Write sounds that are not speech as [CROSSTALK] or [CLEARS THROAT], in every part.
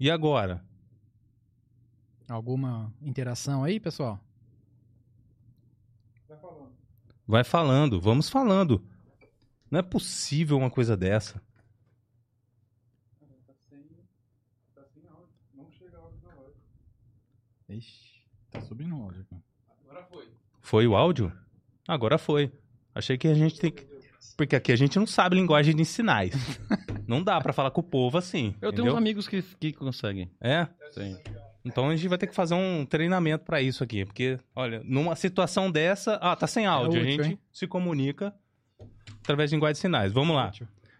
E agora? Alguma interação aí, pessoal? Vai falando, vamos falando. Não é possível uma coisa dessa. Ixi, tá subindo o áudio. aqui. Foi o áudio? Agora foi. Achei que a gente tem que. Porque aqui a gente não sabe linguagem de sinais. [LAUGHS] não dá pra falar com o povo assim. Eu tenho entendeu? uns amigos que, que conseguem. É? Sim. Então a gente vai ter que fazer um treinamento pra isso aqui. Porque, olha, numa situação dessa. Ah, tá sem áudio. útil, a gente hein? se comunica através de linguagem de sinais. Vamos lá.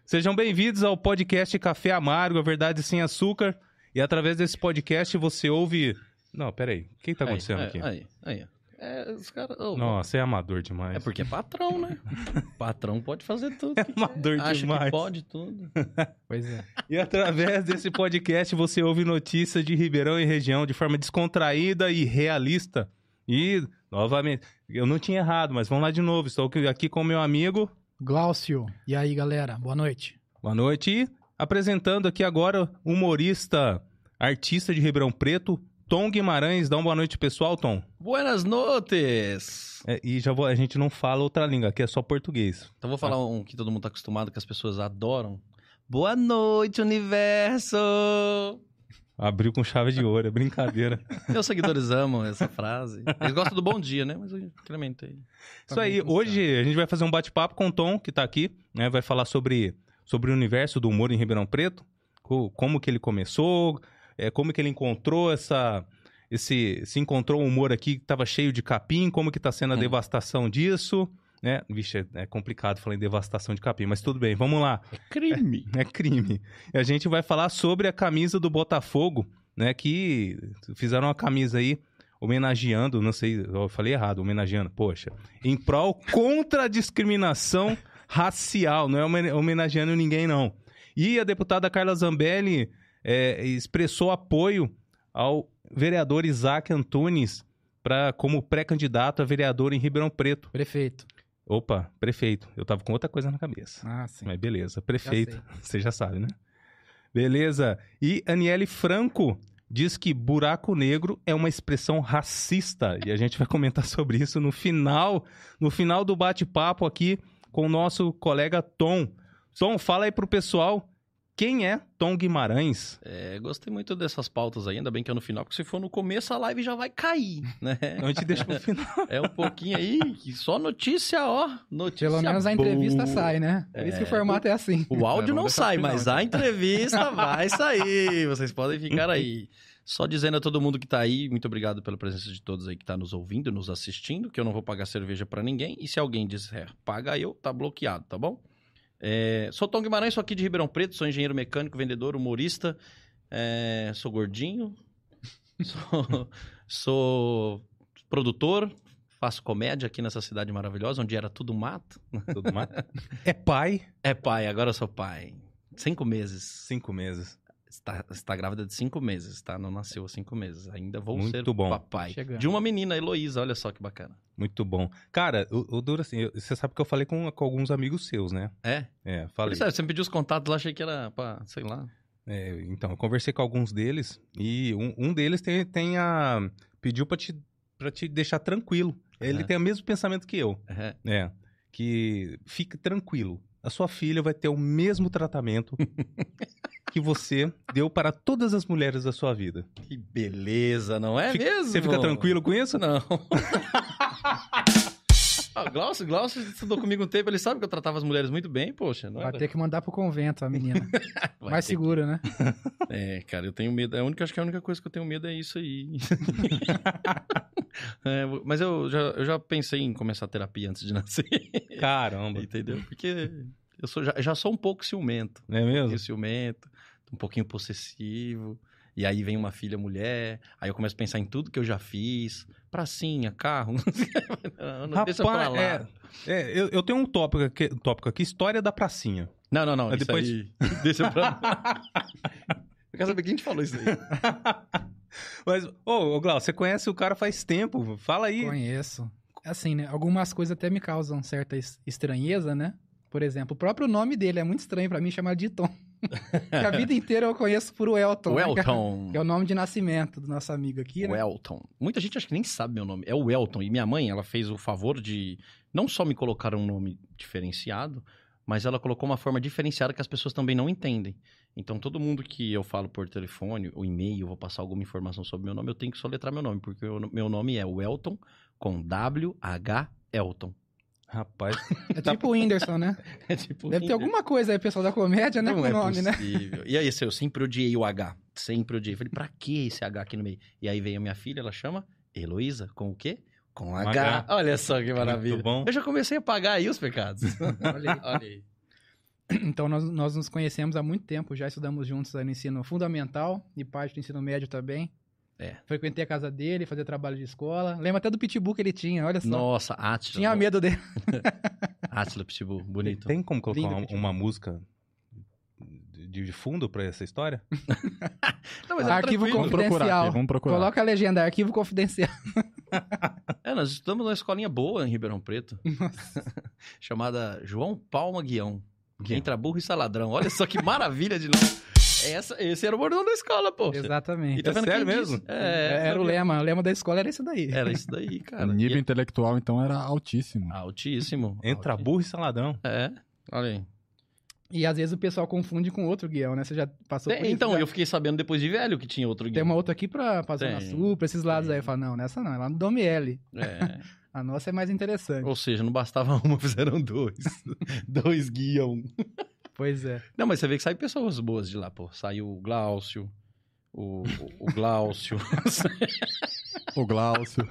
Sejam bem-vindos ao podcast Café Amargo, a verdade sem açúcar. E através desse podcast você ouve. Não, peraí. O que tá Aí, acontecendo é, aqui? Aí, aí. É, os caras. ô, Nossa, é amador demais. É porque é patrão, né? [LAUGHS] patrão pode fazer tudo. É que amador quer. Acha demais. que pode tudo. [LAUGHS] Pois é. E através desse podcast você ouve notícias de Ribeirão e região de forma descontraída e realista. E, novamente, eu não tinha errado, mas vamos lá de novo. Estou aqui com meu amigo. Glaucio. E aí, galera? Boa noite. Boa noite. E apresentando aqui agora o humorista, artista de Ribeirão Preto, Tom Guimarães. Dá uma boa noite, pessoal, Tom. Buenas noches! É, e já vou, a gente não fala outra língua, aqui é só português. Então vou falar um que todo mundo tá acostumado, que as pessoas adoram. Boa noite, universo! Abriu com chave de ouro, é brincadeira. [LAUGHS] Meus seguidores amam essa frase. Eles gostam do bom dia, né? Mas eu incrementei. Isso aí, Também hoje a gente vai fazer um bate-papo com o Tom, que tá aqui, né? Vai falar sobre, sobre o universo do humor em Ribeirão Preto, co- como que ele começou, é, como que ele encontrou essa... Esse, se encontrou um humor aqui que tava cheio de capim, como que tá sendo a Hum. devastação disso, né? Vixe, é, é complicado falar em devastação de capim, mas tudo bem, vamos lá. Crime! É crime. E a gente vai falar sobre a camisa do Botafogo, né? Que fizeram uma camisa aí homenageando, não sei, eu falei errado, homenageando, poxa, em prol contra a discriminação racial, não é homen- homenageando ninguém, não. E a deputada Carla Zambelli é, expressou apoio ao vereador Isaac Antunes pra, como pré-candidato a vereador em Ribeirão Preto. Prefeito. Opa, prefeito. Eu tava com outra coisa na cabeça. Ah, sim. Mas beleza, prefeito. sei. [LAUGHS] Você já sabe, né? Beleza. E Aniele Franco diz que buraco negro é uma expressão racista. E a gente vai comentar sobre isso no final, no final do bate-papo aqui com o nosso colega Tom. Tom, fala aí pro pessoal quem é Tom Guimarães. É, gostei muito dessas pautas aí, ainda bem que é no final, porque se for no começo a live já vai cair, né? A gente deixa pro final. É um pouquinho aí, que só notícia, ó. Notícia Pelo menos a entrevista boa. sai, né? Por isso que o formato é assim. O áudio É, não sai, final, mas então. a entrevista vai sair. Vocês podem ficar aí. Só dizendo a todo mundo que tá aí, muito obrigado pela presença de todos aí que tá nos ouvindo, nos assistindo, que eu não vou pagar cerveja pra ninguém. E se alguém disser, paga eu, tá bloqueado, tá bom? É, sou Tom Guimarães, sou aqui de Ribeirão Preto, sou engenheiro mecânico, vendedor, humorista, é, sou gordinho, [LAUGHS] sou, sou produtor, faço comédia aqui nessa cidade maravilhosa, onde era tudo mato. Tudo mais. É pai, É pai, agora eu sou pai. Cinco meses. cinco meses. Está, está grávida de cinco meses, tá? Não nasceu há cinco meses. Ainda vou Muito ser bom. papai. Chegando. De uma menina, Heloísa, olha só que bacana. Muito bom. Cara, o, o duro assim, eu- você sabe que eu falei com, com alguns amigos seus, né? É? É, falei. Sério, você me pediu os contatos lá, achei que era pra, sei lá. É, então, eu conversei com alguns deles e um, um deles tem, tem a. pediu pra te, pra te deixar tranquilo. Ele Aham. tem o mesmo pensamento que eu. É. É. Que fique tranquilo. A sua filha vai ter o mesmo tratamento [LAUGHS] que você deu para todas as mulheres da sua vida. Que beleza, não é mesmo? Você fica tranquilo com isso? Não. [LAUGHS] Ah, Glaucio, Glaucio estudou comigo um tempo, ele sabe que eu tratava as mulheres muito bem, poxa. Não Vai era? ter que mandar pro convento a menina. [LAUGHS] Mais segura, né? [LAUGHS] É, cara, eu tenho medo. É a única, acho que a única coisa que eu tenho medo é isso aí. [LAUGHS] É, mas eu já, eu já pensei em começar a terapia antes de nascer. Caramba. Entendeu? Porque eu sou, já, já sou um pouco ciumento. É Um mesmo? pouquinho ciumento, um pouquinho possessivo. E aí vem uma filha mulher, aí eu começo a pensar em tudo que eu já fiz. Pracinha, carro. [LAUGHS] não, não, deixa pra lá. é, é, eu, eu tenho um tópico aqui, tópico aqui, história da pracinha. Não, não, não. Mas Isso depois- aí, [LAUGHS] deixa pra. [LAUGHS] Eu quero saber quem te falou isso aí. Mas, ô, ô Glaucio, você conhece o cara faz tempo. Fala aí. Conheço. Assim, né? Algumas coisas até me causam certa es- estranheza, né? Por exemplo, o próprio nome dele é muito estranho pra mim chamar de Tom. [LAUGHS] A vida inteira eu conheço por Welton. Né, que é- Elton. Que é o nome de nascimento do nosso amigo aqui, né? Elton. Muita gente acha que nem sabe meu nome. É o Elton. E minha mãe, ela fez o favor de não só me colocar um nome diferenciado, mas ela colocou uma forma diferenciada que as pessoas também não entendem. Então, todo mundo que eu falo por telefone ou e-mail, vou passar alguma informação sobre meu nome, eu tenho que soletrar meu nome, porque o meu nome é o Elton com W-H Elton. Rapaz, [LAUGHS] É tipo o Whindersson, né? [LAUGHS] É tipo Deve ter alguma coisa aí, pessoal da comédia, né? Não com é o nome, né? possível. E aí, assim, eu sempre odiei o H. Sempre odiei. Falei, pra que esse H aqui no meio? E aí veio a minha filha, ela chama Heloísa, com o quê? Com H. H. Olha só que maravilha. muito bom. Eu já comecei a pagar aí os pecados. [LAUGHS] Olha aí. Olha aí. Então, nós, nós nos conhecemos há muito tempo, já estudamos juntos no ensino fundamental e parte do ensino médio também. É. Frequentei a casa dele, fazia trabalho de escola. Lembro até do pitbull que ele tinha, olha só. Nossa, Atila. Tinha medo dele. [LAUGHS] Atila Pitbull, bonito. tem como colocar uma, uma música de, de fundo pra essa história? [LAUGHS] Não, mas é Arquivo tranquilo. Vamos procurar Confidencial. aqui, vamos procurar. Coloca a legenda, arquivo confidencial. [LAUGHS] É, nós estudamos numa escolinha boa em Ribeirão Preto. chamada João Palma Guião. Guião. Entra burro e saladrão. Olha só que [LAUGHS] maravilha de nome. Essa, esse era o bordão da escola, pô. E Exatamente. tá vendo É sério mesmo? disse? É, era o lema. O lema da escola era isso daí. Era isso daí, [LAUGHS] cara. O nível E- intelectual, então, era altíssimo. Altíssimo. Entra Altíssimo. burro e saladão. É, olha aí. E às vezes o pessoal confunde com outro guião, né? Você já passou por Tem- isso? então, já? eu fiquei sabendo depois de velho que tinha outro Tem guião. uma outra aqui pra, pra Zona Tem, Sul, pra esses lados tem. aí. Eu falo, não, nessa não, é lá no Dome L. É. [LAUGHS] A nossa é mais interessante. Ou seja, não bastava uma, [LAUGHS] fizeram dois. [LAUGHS] dois guião. Pois é. Não, mas você vê que saem pessoas boas de lá, pô. Saiu o Glaucio, o, o, o Glaucio. O Glaucio.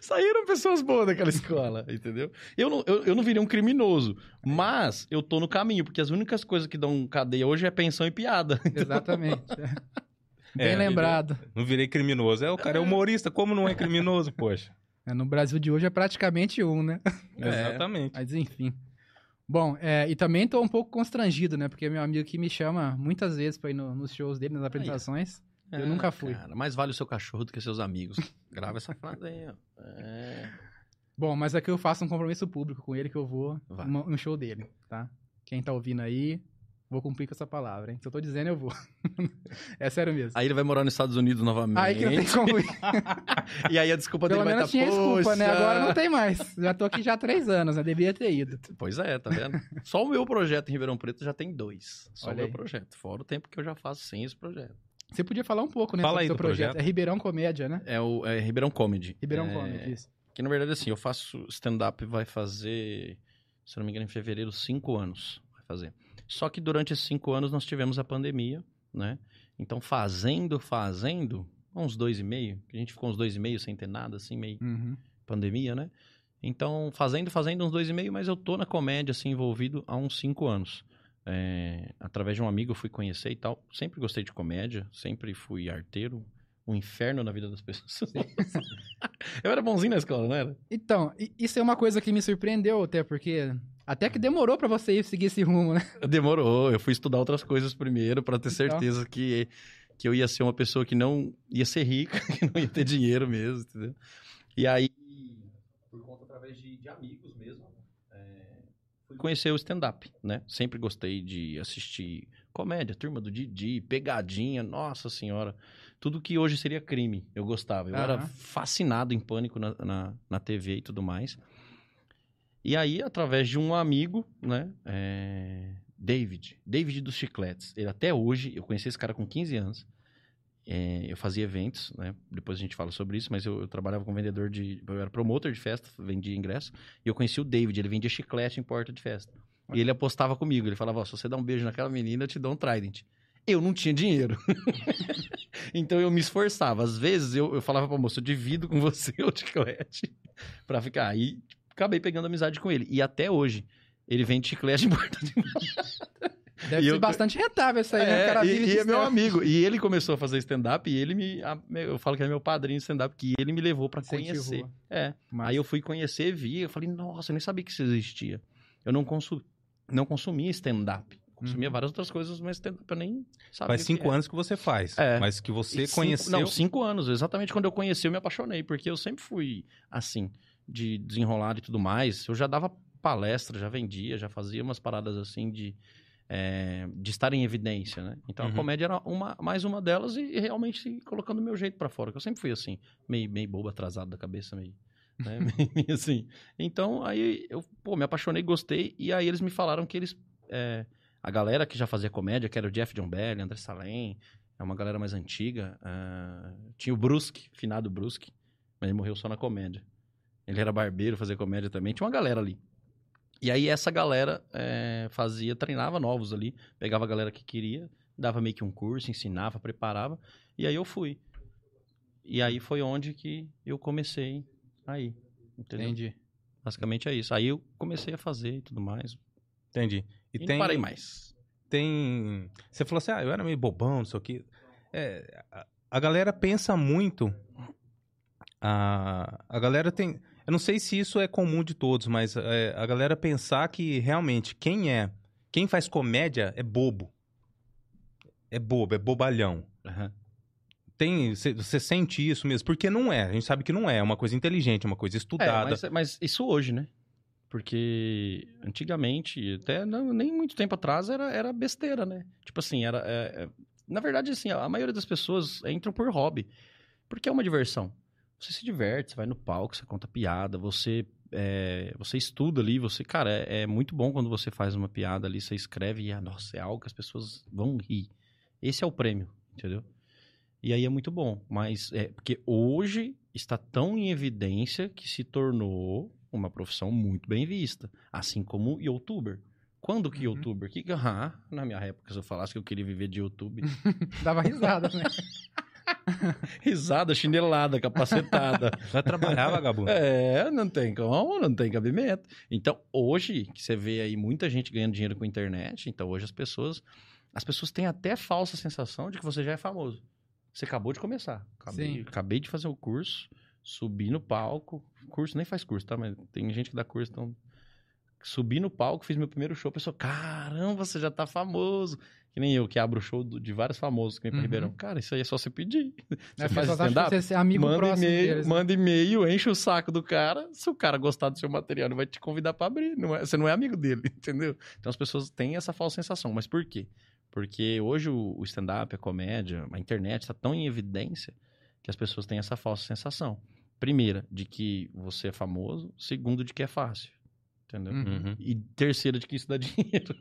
Saíram pessoas boas daquela [LAUGHS] escola, entendeu? Eu não, eu, eu não virei um criminoso, mas eu tô no caminho, porque as únicas coisas que dão cadeia hoje é pensão e piada. [LAUGHS] Exatamente. Bem É, lembrado. Não virei criminoso. É, o cara é humorista. Como não é criminoso, poxa? É, no Brasil de hoje é praticamente um, né? É. Exatamente. Mas enfim. Bom, é, e também tô um pouco constrangido, né? Porque meu amigo aqui me chama muitas vezes pra ir no- nos shows dele, nas apresentações. Eu nunca fui. É, Cara, mais vale o seu cachorro do que seus amigos. Grava essa frase aí, ó. É. Bom, mas aqui eu faço um compromisso público com ele que eu vou Vai. no show dele, tá? Quem tá ouvindo aí, vou cumprir com essa palavra, hein? Se eu tô dizendo, eu vou. [LAUGHS] é sério mesmo. Aí ele vai morar nos Estados Unidos novamente. Aí que não tem como ir. [LAUGHS] E aí a desculpa Pelo dele vai menos estar, tinha desculpa, né? Agora não tem mais. Já tô aqui já há três anos, né? Deveria ter ido. Pois é, tá vendo? Só o meu projeto em Ribeirão Preto já tem dois. Só Olha o meu aí. projeto. Fora o tempo que eu já faço sem esse projeto. Você podia falar um pouco, né? Fala aí do projeto. projeto. É Ribeirão Comédia, né? É o é Ribeirão Comedy. Ribeirão é, Comedy, isso. Que na verdade, assim, eu faço stand-up vai fazer, se não me engano, em fevereiro, cinco anos. Vai fazer. Só que durante esses cinco anos nós tivemos a pandemia, né? Então, fazendo, fazendo, uns dois e meio. A gente ficou uns dois e meio sem ter nada, assim, meio Uhum. pandemia, né? Então, fazendo, fazendo uns dois e meio, mas eu tô na comédia, assim, envolvido há uns cinco anos. É, através de um amigo eu fui conhecer e tal. Sempre gostei de comédia, sempre fui arteiro. Um inferno na vida das [LAUGHS] pessoas. eu era bonzinho na escola, não era? Então, isso é uma coisa que me surpreendeu até, porque até que demorou pra você ir seguir esse rumo, né? [LAUGHS] Demorou, eu fui estudar outras coisas primeiro pra ter Então. certeza que, que eu ia ser uma pessoa que não ia ser rica, [LAUGHS] que não ia ter dinheiro mesmo, entendeu? E aí, por conta através de, de amigos mesmo, conhecer o stand-up, né? Sempre gostei de assistir comédia, turma do Didi, pegadinha, nossa senhora. Tudo que hoje seria crime, eu gostava. Eu era Aham. fascinado em pânico na, na, na TV e tudo mais. E aí, através de um amigo, né? é, David, David dos Chicletes. Ele até hoje, eu conheci esse cara com 15 anos. É, eu fazia eventos, né? Depois a gente fala sobre isso, mas eu, eu trabalhava com vendedor de. Eu era promotor de festa, vendia ingresso. E eu conheci o David, ele vendia chiclete em porta de festa. E ele apostava comigo, ele falava: ó, se você dá um beijo naquela menina, eu te dou um Trident. Eu não tinha dinheiro. [LAUGHS] então eu me esforçava. Às vezes eu, eu falava pra moça, eu divido com você o chiclete [LAUGHS] pra ficar. Aí acabei pegando amizade com ele. E até hoje, ele vende chiclete em porta de Deve E ser eu- bastante rentável isso aí, né? O é, cara e, vive e de é meu amigo. E ele começou a fazer stand-up e ele me. eu falo que é meu padrinho de stand-up, que ele me levou pra Incentivou. conhecer. É. Mas- Aí eu fui conhecer, vi, eu falei, nossa, eu nem sabia que isso existia. Eu não, consu... não consumia stand-up. Consumia Uhum. várias outras coisas, mas stand-up eu nem sabia. Faz o que cinco anos que você faz. É. Mas que você E cinco- conheceu. Não, cinco anos. Exatamente quando eu conheci, eu me apaixonei, porque eu sempre fui assim, de desenrolar e tudo mais. Eu já dava palestra, já vendia, já fazia umas paradas assim de é, de estar em evidência, né? Então Uhum. a comédia era uma, mais uma delas e, realmente colocando o meu jeito pra fora, que eu sempre fui assim, meio, meio bobo, atrasado da cabeça, meio, né? [LAUGHS] meio assim. Então aí eu, pô, me apaixonei, gostei, e aí eles me falaram que eles, é, a galera que já fazia comédia, que era o Jeff John Belly, André Salem, é uma galera mais antiga, ah, tinha o Brusque, finado Brusque, mas ele morreu só na comédia. Ele era barbeiro, fazia comédia também, tinha uma galera ali. E aí essa galera é, fazia, treinava novos ali, pegava a galera que queria, dava meio que um curso, ensinava, preparava, e aí eu fui. E aí foi onde que eu comecei aí, entendeu? Entendi. Basicamente é isso. Aí eu comecei a fazer e tudo mais. Entendi. E, E, tem, não parei mais. tem. Você falou assim, ah, eu era meio bobão, não sei o quê. É, a, a galera pensa muito. A, a galera tem. Eu não sei se isso é comum de todos, mas é, a galera pensar que realmente quem é. Quem faz comédia é bobo. É bobo, é bobalhão. Aham. Tem, você sente isso mesmo? Porque não é. A gente sabe que não é. É uma coisa inteligente, é uma coisa É, estudada. mas, mas isso hoje, né? Porque antigamente, até não, nem muito tempo atrás, era, era besteira, né? Tipo assim, era. é, é, na verdade, assim, a maioria das pessoas entram por hobby. Porque é uma diversão. Você se diverte, você vai no palco, você conta piada, você. é, você estuda ali, você, cara, é, é muito bom quando você faz uma piada ali, você escreve e, ah, nossa, é algo que as pessoas vão rir. Esse é o prêmio, entendeu? E aí é muito bom, mas é porque hoje está tão em evidência que se tornou uma profissão muito bem vista, assim como youtuber. Quando que Uhum. youtuber? Que, ah, na minha época, se eu falasse que eu queria viver de YouTube, [LAUGHS] Dava risada, né? [LAUGHS] [LAUGHS] risada, chinelada, capacetada. [LAUGHS] Vai trabalhar, vagabundo. É, não tem como, não tem cabimento. Então, hoje, que você vê aí muita gente ganhando dinheiro com a internet, então hoje as pessoas, as pessoas têm até falsa sensação de que você já é famoso. Você acabou de começar. Acabei, Sim. acabei de fazer o curso, subi no palco. Curso nem faz curso, tá? Mas tem gente que dá curso, então. Subi no palco, fiz meu primeiro show, a pessoa, caramba, você já tá famoso. Que nem eu, que abro o show de vários famosos que vem pra Uhum. Ribeirão. Cara, isso aí é só você pedir. [LAUGHS] Você As faz stand-up? você é amigo manda próximo e-mail, né? manda e-mail, enche o saco do cara. Se o cara gostar do seu material, ele vai te convidar pra abrir. Não é- você não é amigo dele, [LAUGHS] entendeu? Então as pessoas têm essa falsa sensação. Mas por quê? Porque hoje o, o stand-up, a comédia, a internet está tão em evidência que as pessoas têm essa falsa sensação. Primeira, de que você é famoso. Segundo, de que é fácil. Entendeu? Uhum. Uhum. E terceiro, de que isso dá [LAUGHS] dinheiro.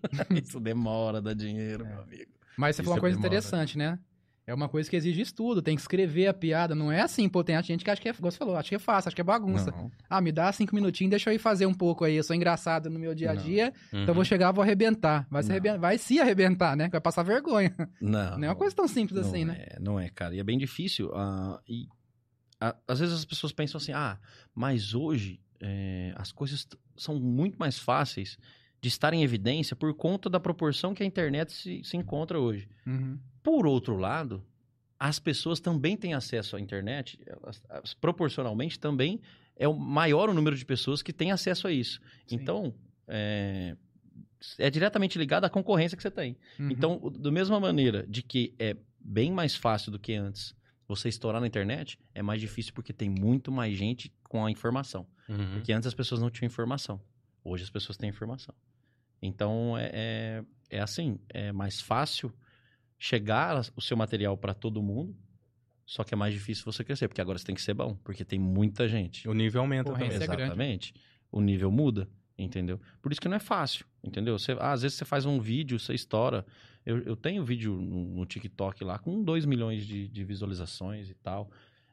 isso demora, dá dinheiro, É. meu amigo. Mas você Isso falou uma coisa demora. interessante, né? É uma coisa que exige estudo, tem que escrever a piada. Não é assim, pô, tem gente que acha que é, igual você falou, acha que é fácil, acha que é bagunça. Não. Ah, me dá cinco minutinhos, deixa eu ir fazer um pouco aí. Eu sou engraçado no meu dia a dia, Uhum. então eu vou chegar, vou arrebentar. Vai se, Não. arreben- vai se arrebentar, né? Vai passar vergonha. Não. Não é uma coisa tão simples não assim, né? É, não é, cara. E é bem difícil. ah, e ah, às vezes as pessoas pensam assim, ah, mas hoje é, as coisas são muito mais fáceis de estar em evidência por conta da proporção que a internet se, se encontra hoje. Uhum. Por outro lado, as pessoas também têm acesso à internet, elas- elas, proporcionalmente também é o maior o número de pessoas que têm acesso a isso. Sim. Então, é, é diretamente ligado à concorrência que você tem. Uhum. Então, da mesma maneira de que é bem mais fácil do que antes você estourar na internet, é mais difícil porque tem muito mais gente com a informação. Uhum. Porque antes as pessoas não tinham informação. Hoje as pessoas têm informação. Então, é, é, é assim, é mais fácil chegar o seu material para todo mundo, só que é mais difícil você crescer, porque agora você tem que ser bom, porque tem muita gente. O nível aumenta também. é grande. Exatamente. O nível muda, entendeu? Por isso que não é fácil, entendeu? Você, ah, às vezes você faz um vídeo, você estoura. Eu, eu tenho vídeo no, no TikTok lá com 2 milhões de, de visualizações e tal.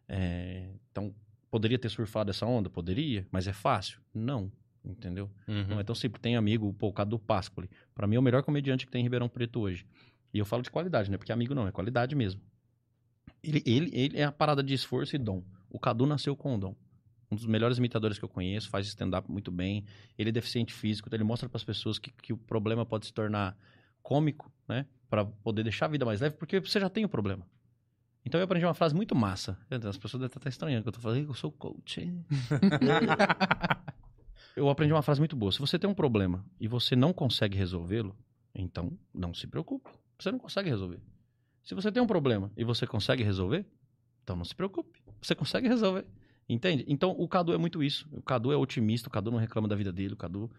É, então, poderia ter surfado essa onda? Poderia, mas é fácil? Não, entendeu? Uhum. Não é tão simples. Tem amigo, pô, o Cadu Pascoli. Pra mim é o melhor comediante que tem em Ribeirão Preto hoje. E eu falo de qualidade, né? Porque amigo não, é qualidade mesmo. Ele, ele, ele é a parada de esforço e dom. O Cadu nasceu com o dom. Um dos melhores imitadores que eu conheço, faz stand-up muito bem. Ele é deficiente físico, então ele mostra pras pessoas que, que o problema pode se tornar cômico, né? Pra poder deixar a vida mais leve, porque você já tem o problema. Então eu aprendi uma frase muito massa. As pessoas devem estar estranhando que eu tô falando, eu sou coach. [LAUGHS] eu aprendi uma frase muito boa. Se você tem um problema e você não consegue resolvê-lo, então não se preocupe. Você não consegue resolver. Se você tem um problema e você consegue resolver, então não se preocupe. Você consegue resolver. Entende? Então o Cadu é muito isso. O Cadu é otimista, o Cadu não reclama da vida dele, o Cadu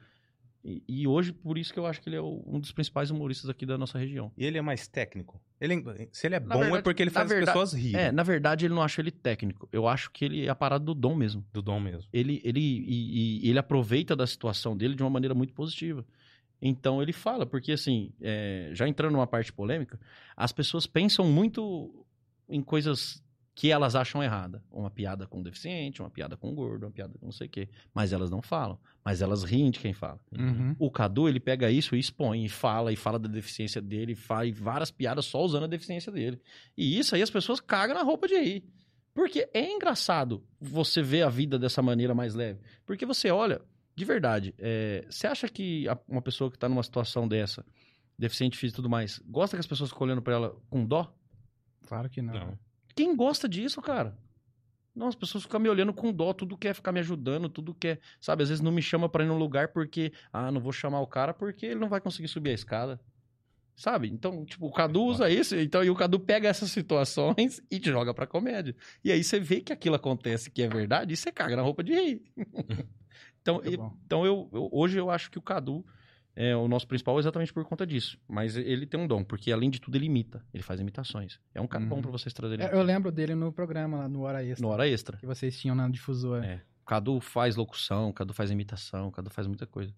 E, e hoje, por isso que eu acho que ele é o- um dos principais humoristas aqui da nossa região. E ele é mais técnico? Ele, se ele é Na bom é verdade- porque ele faz verdade- as pessoas rirem. É, na verdade, ele não acha ele técnico. Eu acho que ele é a parada do dom mesmo. Do dom mesmo. ele, ele, e, e ele aproveita da situação dele de uma maneira muito positiva. Então ele fala, porque assim, é, já entrando numa parte polêmica, as pessoas pensam muito em coisas que elas acham errada. Uma piada com deficiente, uma piada com gordo, uma piada com não sei o quê. Mas elas não falam. Mas elas riem de quem fala. Uhum. O Cadu, ele pega isso e expõe, e fala, e fala da deficiência dele, e faz várias piadas só usando a deficiência dele. E isso aí as pessoas cagam na roupa de rir. Porque é engraçado você ver a vida dessa maneira mais leve. Porque você olha, de verdade, é, você acha que uma pessoa que tá numa situação dessa, deficiente físico e tudo mais, gosta que as pessoas ficam olhando pra ela com dó? Claro que não. Não. Quem gosta disso, cara? Não, as pessoas ficam me olhando com dó, tudo quer ficar me ajudando, tudo quer, sabe? Às vezes não me chama pra ir num lugar porque, ah, não vou chamar o cara porque ele não vai conseguir subir a escada. Sabe? Então, tipo, o Cadu usa isso, então, e o Cadu pega essas situações [LAUGHS] e joga pra comédia. E aí você vê que aquilo acontece, que é verdade, e você caga na roupa de rir. [LAUGHS] então, e- então eu, eu- hoje eu acho que o Cadu é o nosso principal exatamente por conta disso. Mas ele tem um dom, porque além de tudo ele imita, ele faz imitações. É um cara Uhum. bom pra vocês trazerem É, Eu lembro dele no programa, lá no Hora Extra, no hora extra. que vocês tinham na difusora. É. O Cadu faz locução, o Cadu faz imitação, o Cadu faz muita coisa.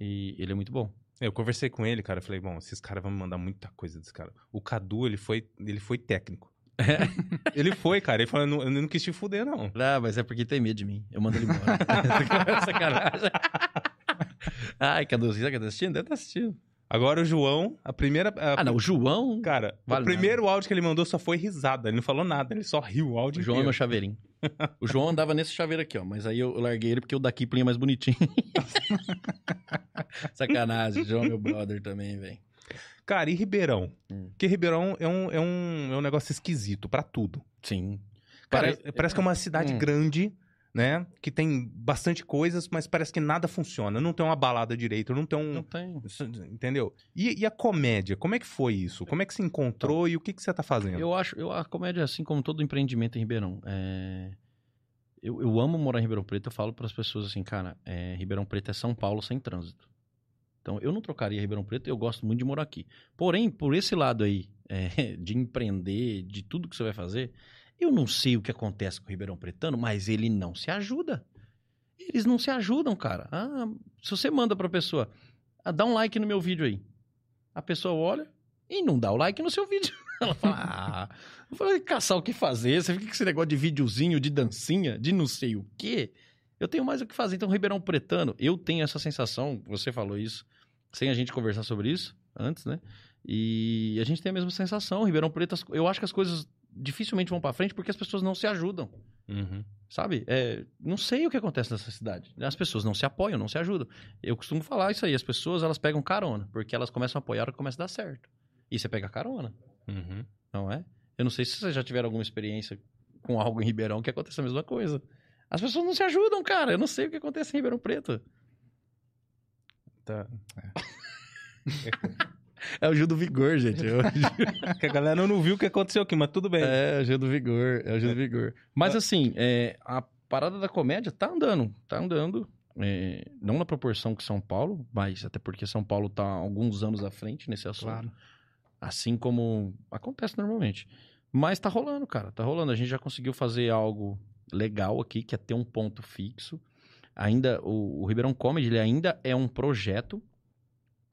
E ele é muito bom. Eu conversei com ele, cara. Eu falei, bom, esses caras vão me mandar muita coisa desse cara. O Cadu, ele foi, ele foi técnico. [LAUGHS] ele foi, cara. Ele falou, eu não, eu não quis te fuder, não. Ah, mas é porque tem medo de mim. Eu mando ele embora. [LAUGHS] Sacanagem. [LAUGHS] Ai, Caduzinho, será que tá assistindo? Deve estar assistindo. Agora o João, a primeira. a- Ah, não, o João. Cara, Vale o primeiro áudio que ele mandou só foi risada. Ele não falou nada, ele só riu o áudio O João é meu inteiro. chaveirinho. O João andava nesse chaveiro aqui, ó. Mas aí eu larguei ele porque o daqui é mais bonitinho. [LAUGHS] Sacanagem, o João é meu brother também, velho. Cara, e Ribeirão? Hum. Porque Ribeirão é um, é um, é um negócio esquisito pra tudo. Sim. Parece, parece que é uma cidade Hum. grande, né? Que tem bastante coisas, mas parece que nada funciona. Não tem uma balada direito, não tem um. Não tem. Entendeu? E, e a comédia? Como é que foi isso? Como é que se encontrou e o que, que você tá fazendo? Eu acho, eu, a comédia, assim como todo empreendimento em Ribeirão, é... eu, eu amo morar em Ribeirão Preto. Eu falo para as pessoas assim, cara, é, Ribeirão Preto é São Paulo sem trânsito. Então, eu não trocaria Ribeirão Preto. Eu gosto muito de morar aqui. Porém, por esse lado aí é, [LAUGHS] de empreender, de tudo que você vai fazer, eu não sei o que acontece com o Ribeirão Pretano, mas ele não se ajuda. Eles não se ajudam, cara. Ah, se você manda pra pessoa, ah, dá um like no meu vídeo aí. A pessoa olha e não dá o like no seu vídeo. [LAUGHS] Ela fala, ah, falei, caçar o que fazer, você fica com esse negócio de videozinho, de dancinha, de não sei o quê. Eu tenho mais o que fazer. Então, Ribeirão Pretano, eu tenho essa sensação, você falou isso, sem a gente conversar sobre isso antes, né? E a gente tem a mesma sensação. Ribeirão Preto, eu acho que as coisas dificilmente vão pra frente porque as pessoas não se ajudam. Uhum. Sabe? É, não sei o que acontece nessa cidade. As pessoas não se apoiam, não se ajudam. Eu costumo falar isso aí. As pessoas, elas pegam carona, porque elas começam a apoiar a hora que começa a dar certo. E você pega carona, Uhum. não é? Eu não sei se vocês já tiveram alguma experiência com algo em Ribeirão que acontece a mesma coisa. As pessoas não se ajudam, cara. Eu não sei o que acontece em Ribeirão Preto. Tá. É [LAUGHS] o Gil do Vigor, gente. É o [LAUGHS] Que a galera não viu o que aconteceu aqui, mas tudo bem. É, o Gil do Vigor, é o Gil do Vigor. Mas assim, é, a parada da comédia tá andando, tá andando. é, não na proporção que São Paulo, mas até porque São Paulo tá alguns anos à frente nesse assunto. Claro. Assim como acontece normalmente. Mas tá rolando, cara, tá rolando. A gente já conseguiu fazer algo legal aqui, que é ter um ponto fixo. Ainda, o, o Ribeirão Comedy, ele ainda é um projeto,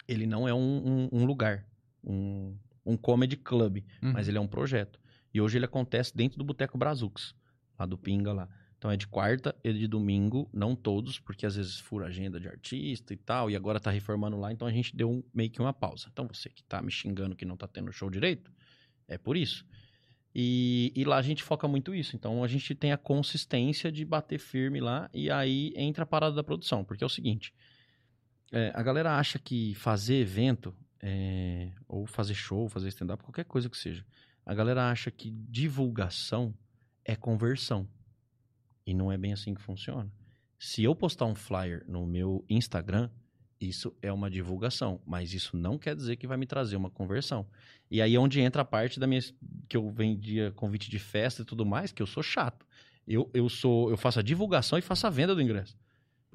ele não é um, um- um lugar, um, um comedy club Uhum. mas ele é um projeto. E hoje ele acontece dentro do Boteco Brazux, lá do Pinga lá. Então é de quarta e de domingo, não todos, porque às vezes fura agenda de artista e tal, e agora tá reformando lá, então a gente deu um- meio que uma pausa. Então você que tá me xingando que não tá tendo show direito, é por isso. E, e lá a gente foca muito isso. Então a gente tem a consistência de bater firme lá, e aí entra a parada da produção, porque é o seguinte: é, a galera acha que fazer evento, é, ou fazer show, fazer stand-up, qualquer coisa que seja, a galera acha que divulgação é conversão. E não é bem assim que funciona. Se eu postar um flyer no meu Instagram, isso é uma divulgação, mas isso não quer dizer que vai me trazer uma conversão. E aí é onde entra a parte da minha que eu vendia convite de festa e tudo mais, que eu sou chato. Eu, eu sou eu faço a divulgação e faço a venda do ingresso.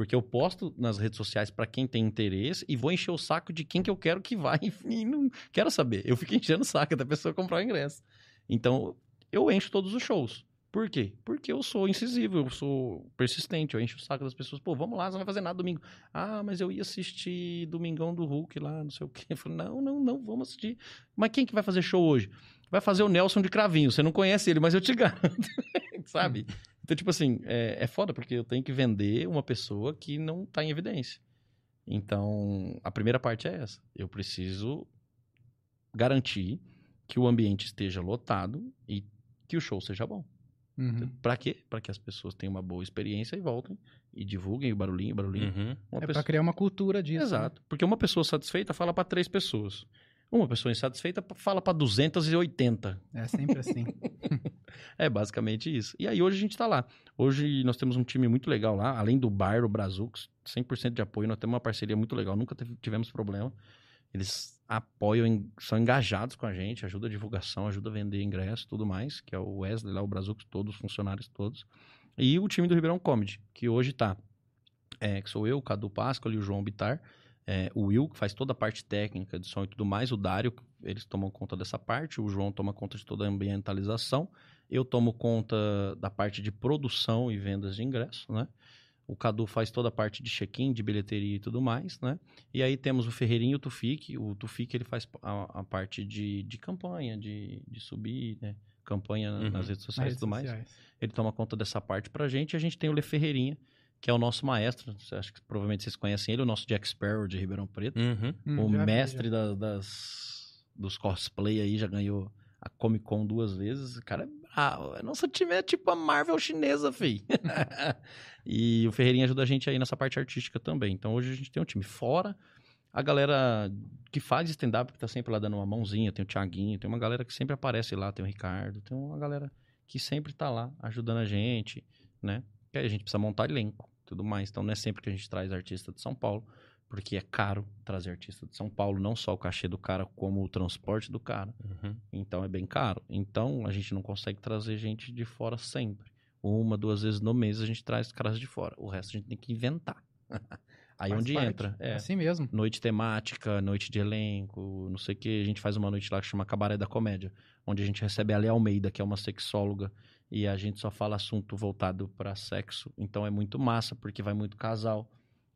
Porque eu posto nas redes sociais pra quem tem interesse e vou encher o saco de quem que eu quero que vá. [LAUGHS] Enfim, não quero saber. Eu fico enchendo o saco da pessoa comprar o ingresso. Então, eu encho todos os shows. Por quê? Porque eu sou incisivo, eu sou persistente, eu encho o saco das pessoas. Pô, vamos lá, você não vai fazer nada domingo. Ah, mas eu ia assistir Domingão do Hulk lá, não sei o quê. [LAUGHS] Eu falei, não, não, não, vamos assistir. Mas quem que vai fazer show hoje? Vai fazer o Nelson de Cravinho. Você não conhece ele, mas eu te [LAUGHS] garanto. Sabe? Então, tipo assim, é, é foda, porque eu tenho que vender uma pessoa que não tá em evidência. Então, a primeira parte é essa. Eu preciso garantir que o ambiente esteja lotado e que o show seja bom. Uhum. Pra quê? Pra que as pessoas tenham uma boa experiência e voltem e divulguem o barulhinho, o barulhinho. Uhum. É pessoa- pra criar uma cultura disso. né? Exato. Porque uma pessoa satisfeita fala pra três pessoas. Uma pessoa insatisfeita fala pra 280. É sempre assim. [LAUGHS] É basicamente isso. E aí hoje a gente tá lá. Hoje nós temos um time muito legal lá, além do Bar, o Brazux, 100% de apoio, nós temos uma parceria muito legal, nunca tivemos problema. Eles apoiam, são engajados com a gente, ajuda a divulgação, ajuda a vender ingresso tudo mais, que é o Wesley lá, o Brazux, todos os funcionários todos. E o time do Ribeirão Comedy, que hoje tá, é, que sou eu, o Cadu Páscoa e o João Bitar, é, o Will, que faz toda a parte técnica de som e tudo mais, o Dário, eles tomam conta dessa parte, o João toma conta de toda a ambientalização, eu tomo conta da parte de produção e vendas de ingresso, né? O Cadu faz toda a parte de check-in, de bilheteria e tudo mais, né? E aí temos o Ferreirinho e o Tufik. O Tufik, ele faz a, a parte de, de campanha, de, de subir, né? Campanha Uhum. nas redes sociais e tudo mais. sociais. Ele toma conta dessa parte pra gente. E a gente tem o Le Ferreirinha, que é o nosso maestro. Acho que provavelmente vocês conhecem ele, o nosso Jack Sparrow de Ribeirão Preto Uhum. Hum, o já mestre já. da- das, dos cosplay aí, já ganhou a Comic Con duas vezes. O cara é bravo. Nosso time é tipo a Marvel chinesa, fi. [LAUGHS] e o Ferreirinha ajuda a gente aí nessa parte artística também. Então hoje a gente tem um time. Fora a galera que faz stand-up, que tá sempre lá dando uma mãozinha. Tem o Thiaguinho, tem uma galera que sempre aparece lá. Tem o Ricardo, tem uma galera que sempre tá lá ajudando a gente, né? Que a gente precisa montar elenco tudo mais. Então não é sempre que a gente traz artista de São Paulo porque é caro trazer artista de São Paulo, não só o cachê do cara, como o transporte do cara. Uhum. Então é bem caro. Então a gente não consegue trazer gente de fora sempre. Uma, duas vezes no mês a gente traz caras de fora. O resto a gente tem que inventar. [LAUGHS] Aí Faz onde parte. entra. É. Assim mesmo. Noite temática, noite de elenco, não sei o que. A gente faz uma noite lá que chama Cabaré da Comédia, onde a gente recebe a Lea Almeida, que é uma sexóloga, e a gente só fala assunto voltado pra sexo. Então é muito massa, porque vai muito casal.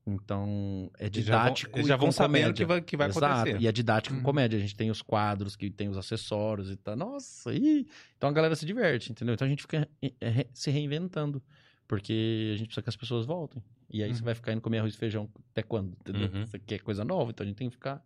Então é Eles já vão- didático. eles e já vão com sabendo comédia. que vai, que vai Exato, acontecer. E é didático Uhum. com comédia. A gente tem os quadros, que tem os acessórios e tal. Nossa, ih. então a galera se diverte, entendeu? Então a gente fica eh, se reinventando. Porque a gente precisa que as pessoas voltem. E aí você Uhum. vai ficar indo comer arroz e feijão até quando? Entendeu? Uhum. Você quer coisa nova, então a gente tem que ficar.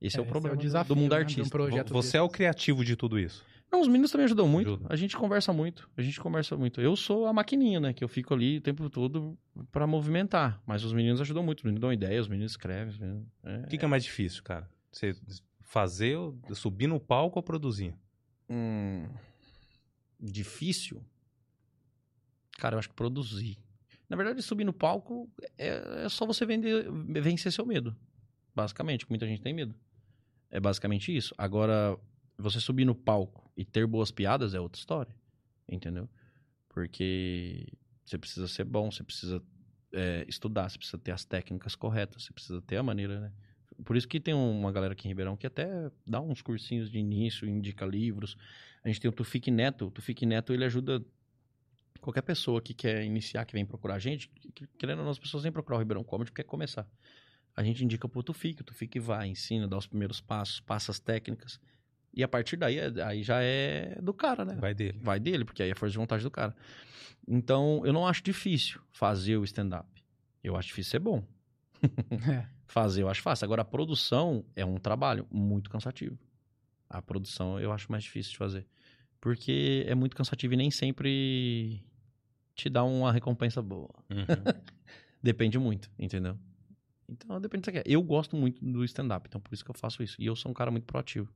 Esse é, É, o esse é o problema do- desafio, do mundo né, um artístico. Você é o criativo de tudo isso. Não, os meninos também ajudam muito. Ajuda. A gente conversa muito. A gente conversa muito. Eu sou a maquininha, né? Que eu fico ali o tempo todo pra movimentar. Mas os meninos ajudam muito. Os meninos dão ideias, os meninos escrevem. meninos- é. O que, que é mais difícil, cara? Você fazer, subir no palco ou produzir? Hum, difícil? Cara, eu acho que produzir. Na verdade, subir no palco é, é só você vender, vencer seu medo. Basicamente, muita gente tem medo. É basicamente isso. Agora, você subir no palco e ter boas piadas é outra história. Entendeu? Porque você precisa ser bom, você precisa é, estudar, você precisa ter as técnicas corretas, você precisa ter a maneira, né? Por isso que tem uma galera aqui em Ribeirão que até dá uns cursinhos de início, indica livros. A gente tem o Tufik Neto. O Tufik Neto, ele ajuda qualquer pessoa que quer iniciar, que vem procurar a gente. que- que- Querendo ou não, as pessoas vêm procurar o Ribeirão Comedy porque quer começar. A gente indica pro Tufik, o Tufik vai, ensina, dá os primeiros passos, passa as técnicas. E a partir daí, é- aí já é do cara, né? Vai dele. vai dele, porque aí é força de vontade do cara. Então, eu não acho difícil fazer o stand-up. Eu acho difícil ser bom. [LAUGHS] É. Fazer eu acho fácil. Agora, a produção é um trabalho muito cansativo. A produção eu acho mais difícil de fazer. Porque é muito cansativo e nem sempre te dá uma recompensa boa. Uhum. [LAUGHS] Depende muito, entendeu? Então, depende do que você quer. Eu gosto muito do stand-up, então por isso que eu faço isso. E eu sou um cara muito proativo.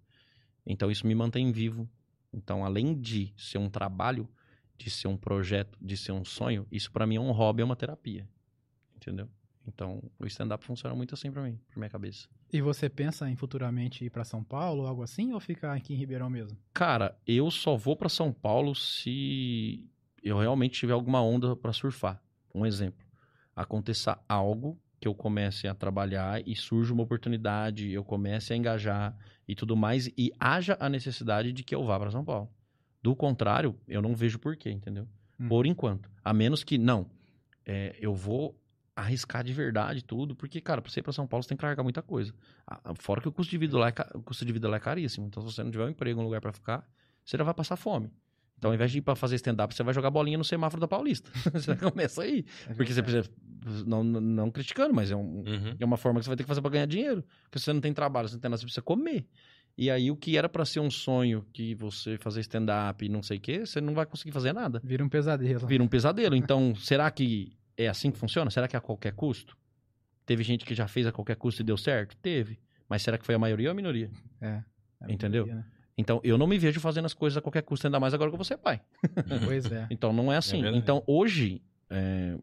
Então, isso me mantém vivo. Então, além de ser um trabalho, de ser um projeto, de ser um sonho, isso pra mim é um hobby, é uma terapia. Entendeu? Então, o stand-up funciona muito assim pra mim, pra minha cabeça. E você pensa em futuramente ir pra São Paulo ou algo assim? Ou ficar aqui em Ribeirão mesmo? Cara, eu só vou pra São Paulo se eu realmente tiver alguma onda pra surfar. Um exemplo. aconteça algo que eu comece a trabalhar e surja uma oportunidade, eu comece a engajar e tudo mais, e haja a necessidade de que eu vá para São Paulo. Do contrário, eu não vejo porquê, entendeu? Hum. Por enquanto. A menos que, não, é, eu vou arriscar de verdade tudo, porque, cara, pra você ir pra São Paulo, você tem que carregar muita coisa. Fora que o custo de vida lá é, o custo de vida lá é caríssimo. Então, se você não tiver um emprego, um lugar pra ficar, você já vai passar fome. Então, ao invés de ir pra fazer stand-up, você vai jogar bolinha no semáforo da Paulista. [LAUGHS] você começa aí. Porque você precisa. Não, não, criticando, mas é, um- Uhum. é uma forma que você vai ter que fazer pra ganhar dinheiro. Porque você não tem trabalho, você não tem nada, você precisa comer. E aí, o que era pra ser um sonho que você fazer stand-up e não sei o quê, você não vai conseguir fazer nada. Vira um pesadelo. Vira um pesadelo. [LAUGHS] Então, será que é assim que funciona? Será que é a qualquer custo? Teve gente que já fez a qualquer custo e deu certo? Teve. Mas será que foi a maioria ou a minoria? É Entendeu? né? Então, eu não me vejo fazendo as coisas a qualquer custo, ainda mais agora que eu vou ser pai. Pois é. [LAUGHS] Então, não é assim. verdade. então, hoje, é,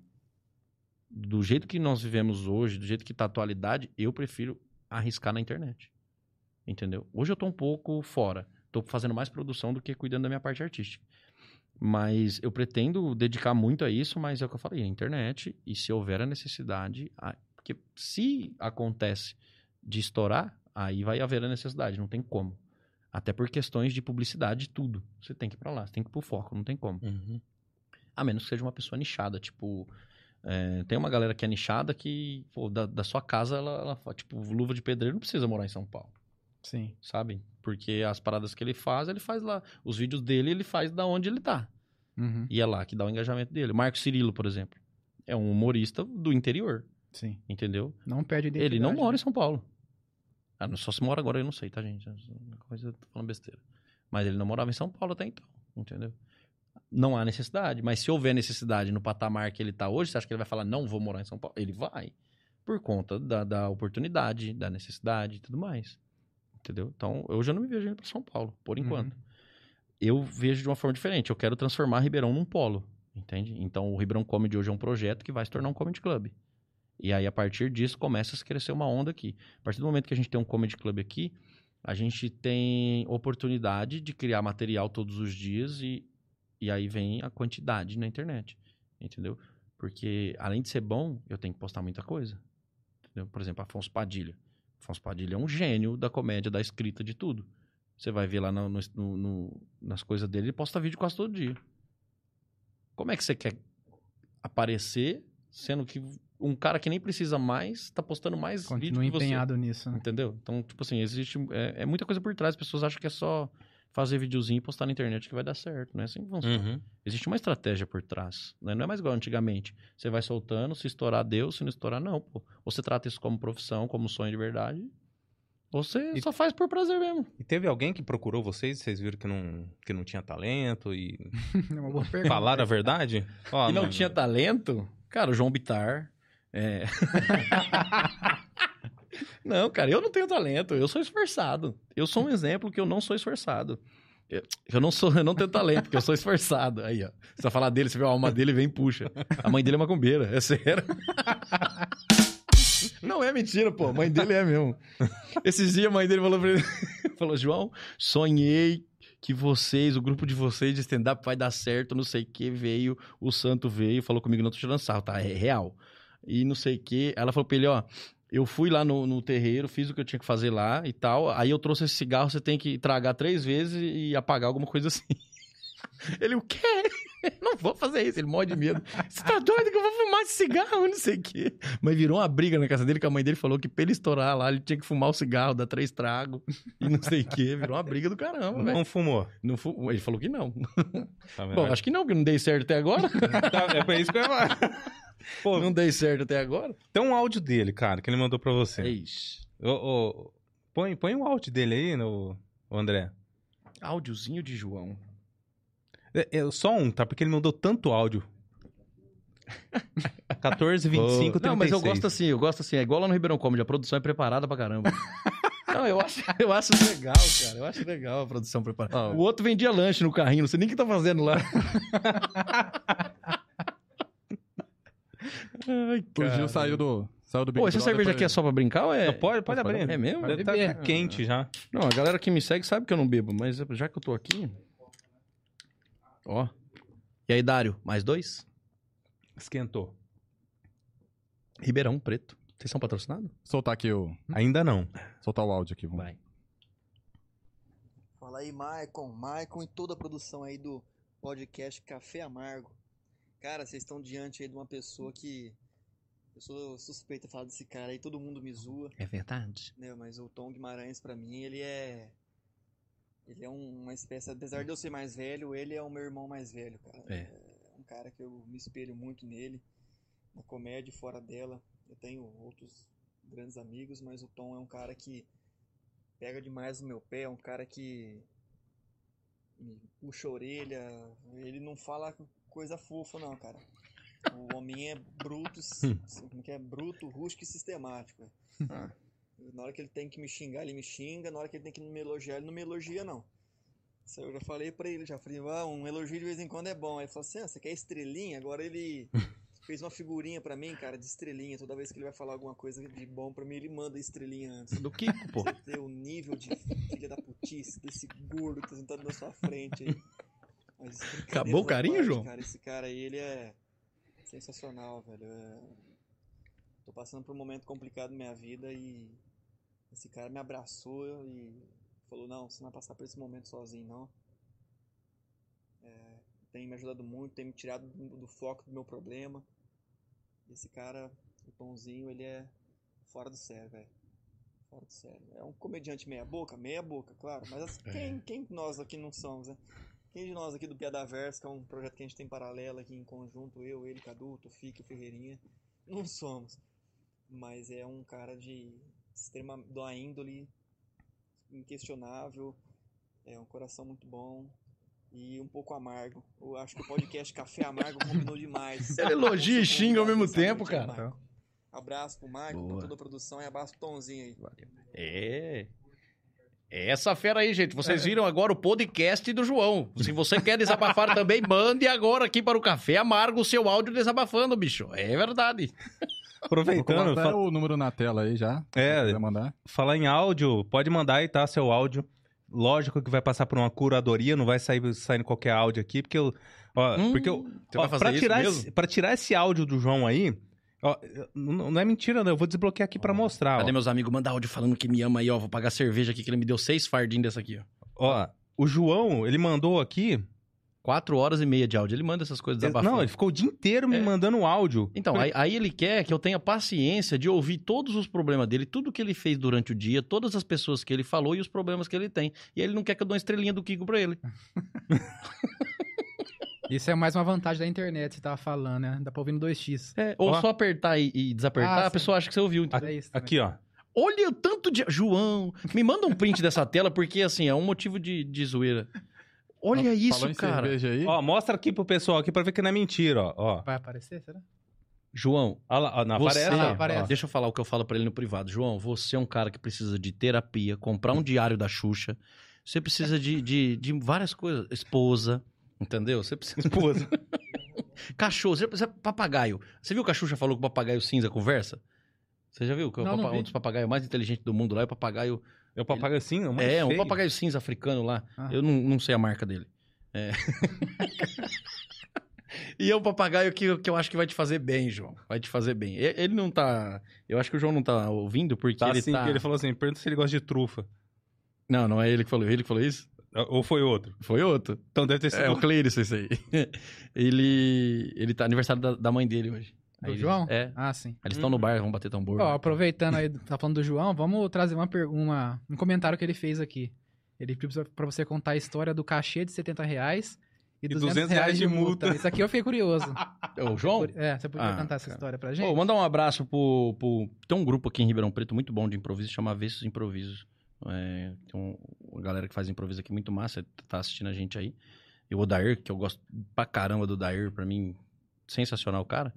do jeito que nós vivemos hoje, do jeito que tá a atualidade, eu prefiro arriscar na internet. Entendeu? Hoje eu tô um pouco fora. Tô fazendo mais produção do que cuidando da minha parte artística. Mas eu pretendo dedicar muito a isso, mas é o que eu falei, a internet. E se houver a necessidade, a- porque se acontece de estourar, aí vai haver a necessidade, não tem como. Até por questões de publicidade e tudo. Você tem que ir pra lá, você tem que ir pro foco, não tem como. Uhum. A menos que seja uma pessoa nichada, tipo. é, tem uma galera que é nichada que, pô, da, da sua casa, ela, ela tipo, luva de pedreiro não precisa morar em São Paulo, Sim. sabe? Porque as paradas que ele faz, ele faz lá. Os vídeos dele, ele faz da onde ele tá. Uhum. E é lá que dá o engajamento dele. Marco Cirilo, por exemplo, é um humorista do interior, Sim. entendeu? Não perde identidade. Ele não mora né? em São Paulo. Ah, só se mora agora, eu não sei, tá, gente? Uma coisa, tô falando besteira. Mas ele não morava em São Paulo até então, entendeu? Não há necessidade, mas se houver necessidade no patamar que ele tá hoje, você acha que ele vai falar, não vou morar em São Paulo? Ele vai, por conta da, da oportunidade, da necessidade e tudo mais. Entendeu? Então, hoje eu não me vejo indo pra São Paulo, por Uhum. enquanto. Eu vejo de uma forma diferente. Eu quero transformar Ribeirão num polo, entende? Então, o Ribeirão Comedy hoje é um projeto que vai se tornar um comedy club. E aí, a partir disso, começa a se crescer uma onda aqui. A partir do momento que a gente tem um comedy club aqui, a gente tem oportunidade de criar material todos os dias e, e aí vem a quantidade na internet, entendeu? Porque, além de ser bom, eu tenho que postar muita coisa. Entendeu? Por exemplo, Afonso Padilha. Afonso Padilha é um gênio da comédia, da escrita, de tudo. Você vai ver lá no- no- no- nas coisas dele, ele posta vídeo quase todo dia. Como é que você quer aparecer, sendo que um cara que nem precisa mais tá postando mais vídeo Continua que você? empenhado nisso, né? Entendeu? Então, tipo assim, existe. É, é muita coisa por trás. As pessoas acham que é só fazer videozinho e postar na internet que vai dar certo. Não é assim que funciona. Uhum. Existe uma estratégia por trás. Né? Não é mais igual antigamente. Você vai soltando, se estourar, deu. Se não estourar, não. Pô. Ou você trata isso como profissão, como sonho de verdade. Ou você E- só faz por prazer mesmo. E teve alguém que procurou vocês, vocês viram que não, que não tinha talento e [LAUGHS] É uma boa pergunta. falaram a verdade? Ó, e não mano, tinha talento? Cara, o João Bitar. É. [LAUGHS] não, cara, eu não tenho talento. Eu sou esforçado. Eu sou um exemplo que eu não sou esforçado. Eu, não sou, eu não tenho talento, porque eu sou esforçado. Aí, ó. Você vai falar dele, você vê a alma dele, vem e puxa. A mãe dele é macumbeira, é sério. [LAUGHS] Não é mentira, pô. A mãe dele é mesmo. Esses dias a mãe dele falou pra ele, [LAUGHS] falou, João, sonhei que vocês, o grupo de vocês de stand-up vai dar certo, não sei o que, veio, o santo veio, falou comigo, não tô tirando sarro, tá? É real. E não sei o que, ela falou pra ele, ó, eu fui lá no, no terreiro, fiz o que eu tinha que fazer lá e tal, aí eu trouxe esse cigarro, você tem que tragar três vezes e apagar alguma coisa assim. [LAUGHS] Ele, o quê? [LAUGHS] Não vou fazer isso, ele morre de medo. Você tá doido que eu vou fumar esse cigarro, não sei o quê. Mas virou uma briga na casa dele, que a mãe dele falou que pra ele estourar lá, ele tinha que fumar o cigarro, dar três tragos e não sei o quê. Virou uma briga do caramba, não fumou. Não fu- Ele falou que não. Tá? Bom, acho que não, porque não dei certo até agora. [LAUGHS] Tá, é pra isso que eu ia falar. Pô, não dei certo até agora. tem um áudio dele, cara, que ele mandou pra você. Ixi. Ô, ô, põe, põe o áudio dele aí, no, o André. Áudiozinho de João. É, é só um, tá? Porque ele mandou tanto áudio. 14, 25, 36. Não, mas eu gosto assim, eu gosto assim. É igual lá no Ribeirão Comedy, a produção é preparada pra caramba. [LAUGHS] Não, eu acho, eu acho legal, cara. Eu acho legal a produção preparada. Ah. O outro vendia lanche no carrinho, não sei nem o que tá fazendo lá. [LAUGHS] Ai, O Gil saiu do, saiu do Big Pô, essa cerveja pra- aqui é só pra brincar ou é... Não, pode, pode abrir. É mesmo? Deve tá beber. quente já. Não, a galera que me segue sabe que eu não bebo, mas já que eu tô aqui... Ó. E aí, Dário, mais dois? Esquentou. Ribeirão Preto. Vocês são patrocinados? Soltar aqui o. Ainda não. Soltar o áudio aqui, vamos. Vai. Fala aí, Maicon, Maicon e toda a produção aí do podcast Café Amargo. Cara, vocês estão diante aí de uma pessoa que. Eu sou suspeito de falar desse cara aí, todo mundo me zoa, É verdade. né? Mas o Tom Guimarães, pra mim, ele é. Ele é um- uma espécie. Apesar de eu ser mais velho, ele é o meu irmão mais velho, cara. É. um cara que eu me espelho muito nele, na comédia e fora dela. Eu tenho outros grandes amigos, mas o Tom é um cara que pega demais no meu pé, é um cara que me puxa a orelha. Ele não fala coisa fofa, não, cara. O homem é bruto, s- como que é? Bruto, rústico e sistemático. Ah. Na hora que ele tem que me xingar, ele me xinga. Na hora que ele tem que me elogiar, ele não me elogia, não. Isso eu já falei pra ele, já falei, ah, um elogio de vez em quando é bom. Aí ele falou assim, ah, você quer estrelinha? Agora ele [LAUGHS] fez uma figurinha pra mim, cara, de estrelinha. Toda vez que ele vai falar alguma coisa de bom pra mim, ele manda estrelinha antes. Do Kiko, pô. Você ter o nível de filha da putice desse gordo que tá sentado na sua frente aí. Mas, Acabou o carinho, parte, João? Cara, esse cara aí, ele é sensacional, velho. É... Tô passando por um momento complicado na minha vida e esse cara me abraçou e falou, não, você não vai passar por esse momento sozinho, não. É, Tem me ajudado muito, tem me tirado do, foco do meu problema. Esse cara, o Tomzinho, ele é fora do sério, velho. Fora do sério. É um comediante meia boca? Meia boca, claro. Mas assim, quem, quem nós aqui não somos, né? Quem de nós aqui do Piada Verso, que é um projeto que a gente tem paralelo aqui em conjunto, eu, ele, Cadu, o Fique, o Ferreirinha, não somos. Mas é um cara de extrema de uma índole inquestionável, é um coração muito bom e um pouco amargo. Eu acho que o podcast Café Amargo combinou demais. Ele elogia e xinga ao mesmo tempo, cara. Abraço pro Marco, pra toda a produção e abraço pro Tomzinho aí. É. É essa fera aí, gente. Vocês viram agora o podcast do João. Se você quer desabafar [LAUGHS] também, mande agora aqui para o Café Amargo o seu áudio desabafando, bicho. É verdade. Vou Aproveitando, colocar fa- o número na tela aí já. É. Mandar. falar em áudio, pode mandar aí, tá? Seu áudio. Lógico que vai passar por uma curadoria, não vai sair saindo qualquer áudio aqui, porque eu. Ó, Hum, porque eu, ó, pra isso tirar? Esse, pra tirar esse áudio do João aí, ó, não, não é mentira, não. Eu vou desbloquear aqui pra mostrar. Cadê Ó. meus amigos? Manda áudio falando que me ama aí, ó. Vou pagar cerveja aqui, que ele me deu seis fardinhos dessa aqui, ó. Ó, o João, ele mandou aqui. Quatro horas e meia de áudio. Ele manda essas coisas desabafando. Não, ele ficou o dia inteiro me É. mandando áudio. Então, aí, aí ele quer que eu tenha paciência de ouvir todos os problemas dele, tudo que ele fez durante o dia, todas as pessoas que ele falou e os problemas que ele tem. E ele não quer que eu dê uma estrelinha do Kiko pra ele. [LAUGHS] Isso é mais uma vantagem da internet, você tava falando, né? Dá pra ouvir no 2x. É, ou Ó. só apertar e, e desapertar, Ah, a sim. pessoa acha que você ouviu. entendeu? É. Aqui, ó. Olha o tanto de. João, me manda um print dessa tela, porque assim, é um motivo de, de zoeira. Olha Falou isso, cara. Ó, mostra aqui pro pessoal aqui pra ver que não é mentira, ó. ó. Vai aparecer, será? João, Olha lá, não você, aparece. Ah, ó. aparece. deixa eu falar o que eu falo pra ele no privado. João, você é um cara que precisa de terapia, comprar um diário da Xuxa. Você precisa de, de, de várias coisas. Esposa, entendeu? Você precisa. Esposa. [LAUGHS] Cachorro, você precisa. Papagaio. Você viu que a Xuxa falou que o papagaio cinza conversa? Você já viu que é o Não, não papa- vi. um dos papagaios mais inteligentes do mundo lá é o papagaio. É o papagaio assim? não, mas é, um papagaio cinza africano lá. Ah. Eu não, não sei a marca dele. É. [LAUGHS] e é um papagaio que, que eu acho que vai te fazer bem, João. Vai te fazer bem. Ele não tá. Eu acho que o João não tá ouvindo porque Tá ele assim, tá. ele falou assim, pergunta se ele gosta de trufa. Não, não é ele que falou. Ele que falou isso? Ou foi outro? Foi outro. Então deve ter sido... É o Cleiris, esse aí. [LAUGHS] ele. Ele tá aniversário da, da mãe dele hoje. Do Aí eles- João? É. Ah, sim. Eles estão no bar, vão bater tambor. Ó, aproveitando aí, tá falando do João, vamos trazer uma, per- uma- um comentário que ele fez aqui. Ele pediu pra você contar a história do cachê de 70 reais e 200, reais de multa. Isso aqui eu fiquei curioso. [LAUGHS] Ô, João? É, você podia Ah, contar essa cara. história pra gente? Ô, mandar um abraço pro, pro- Tem um grupo aqui em Ribeirão Preto muito bom de improviso, chama Avessos Improvisos. É, tem um- uma galera que faz improviso aqui muito massa, tá assistindo a gente aí. E o Odair, que eu gosto pra caramba do Odair, pra mim, sensacional o cara.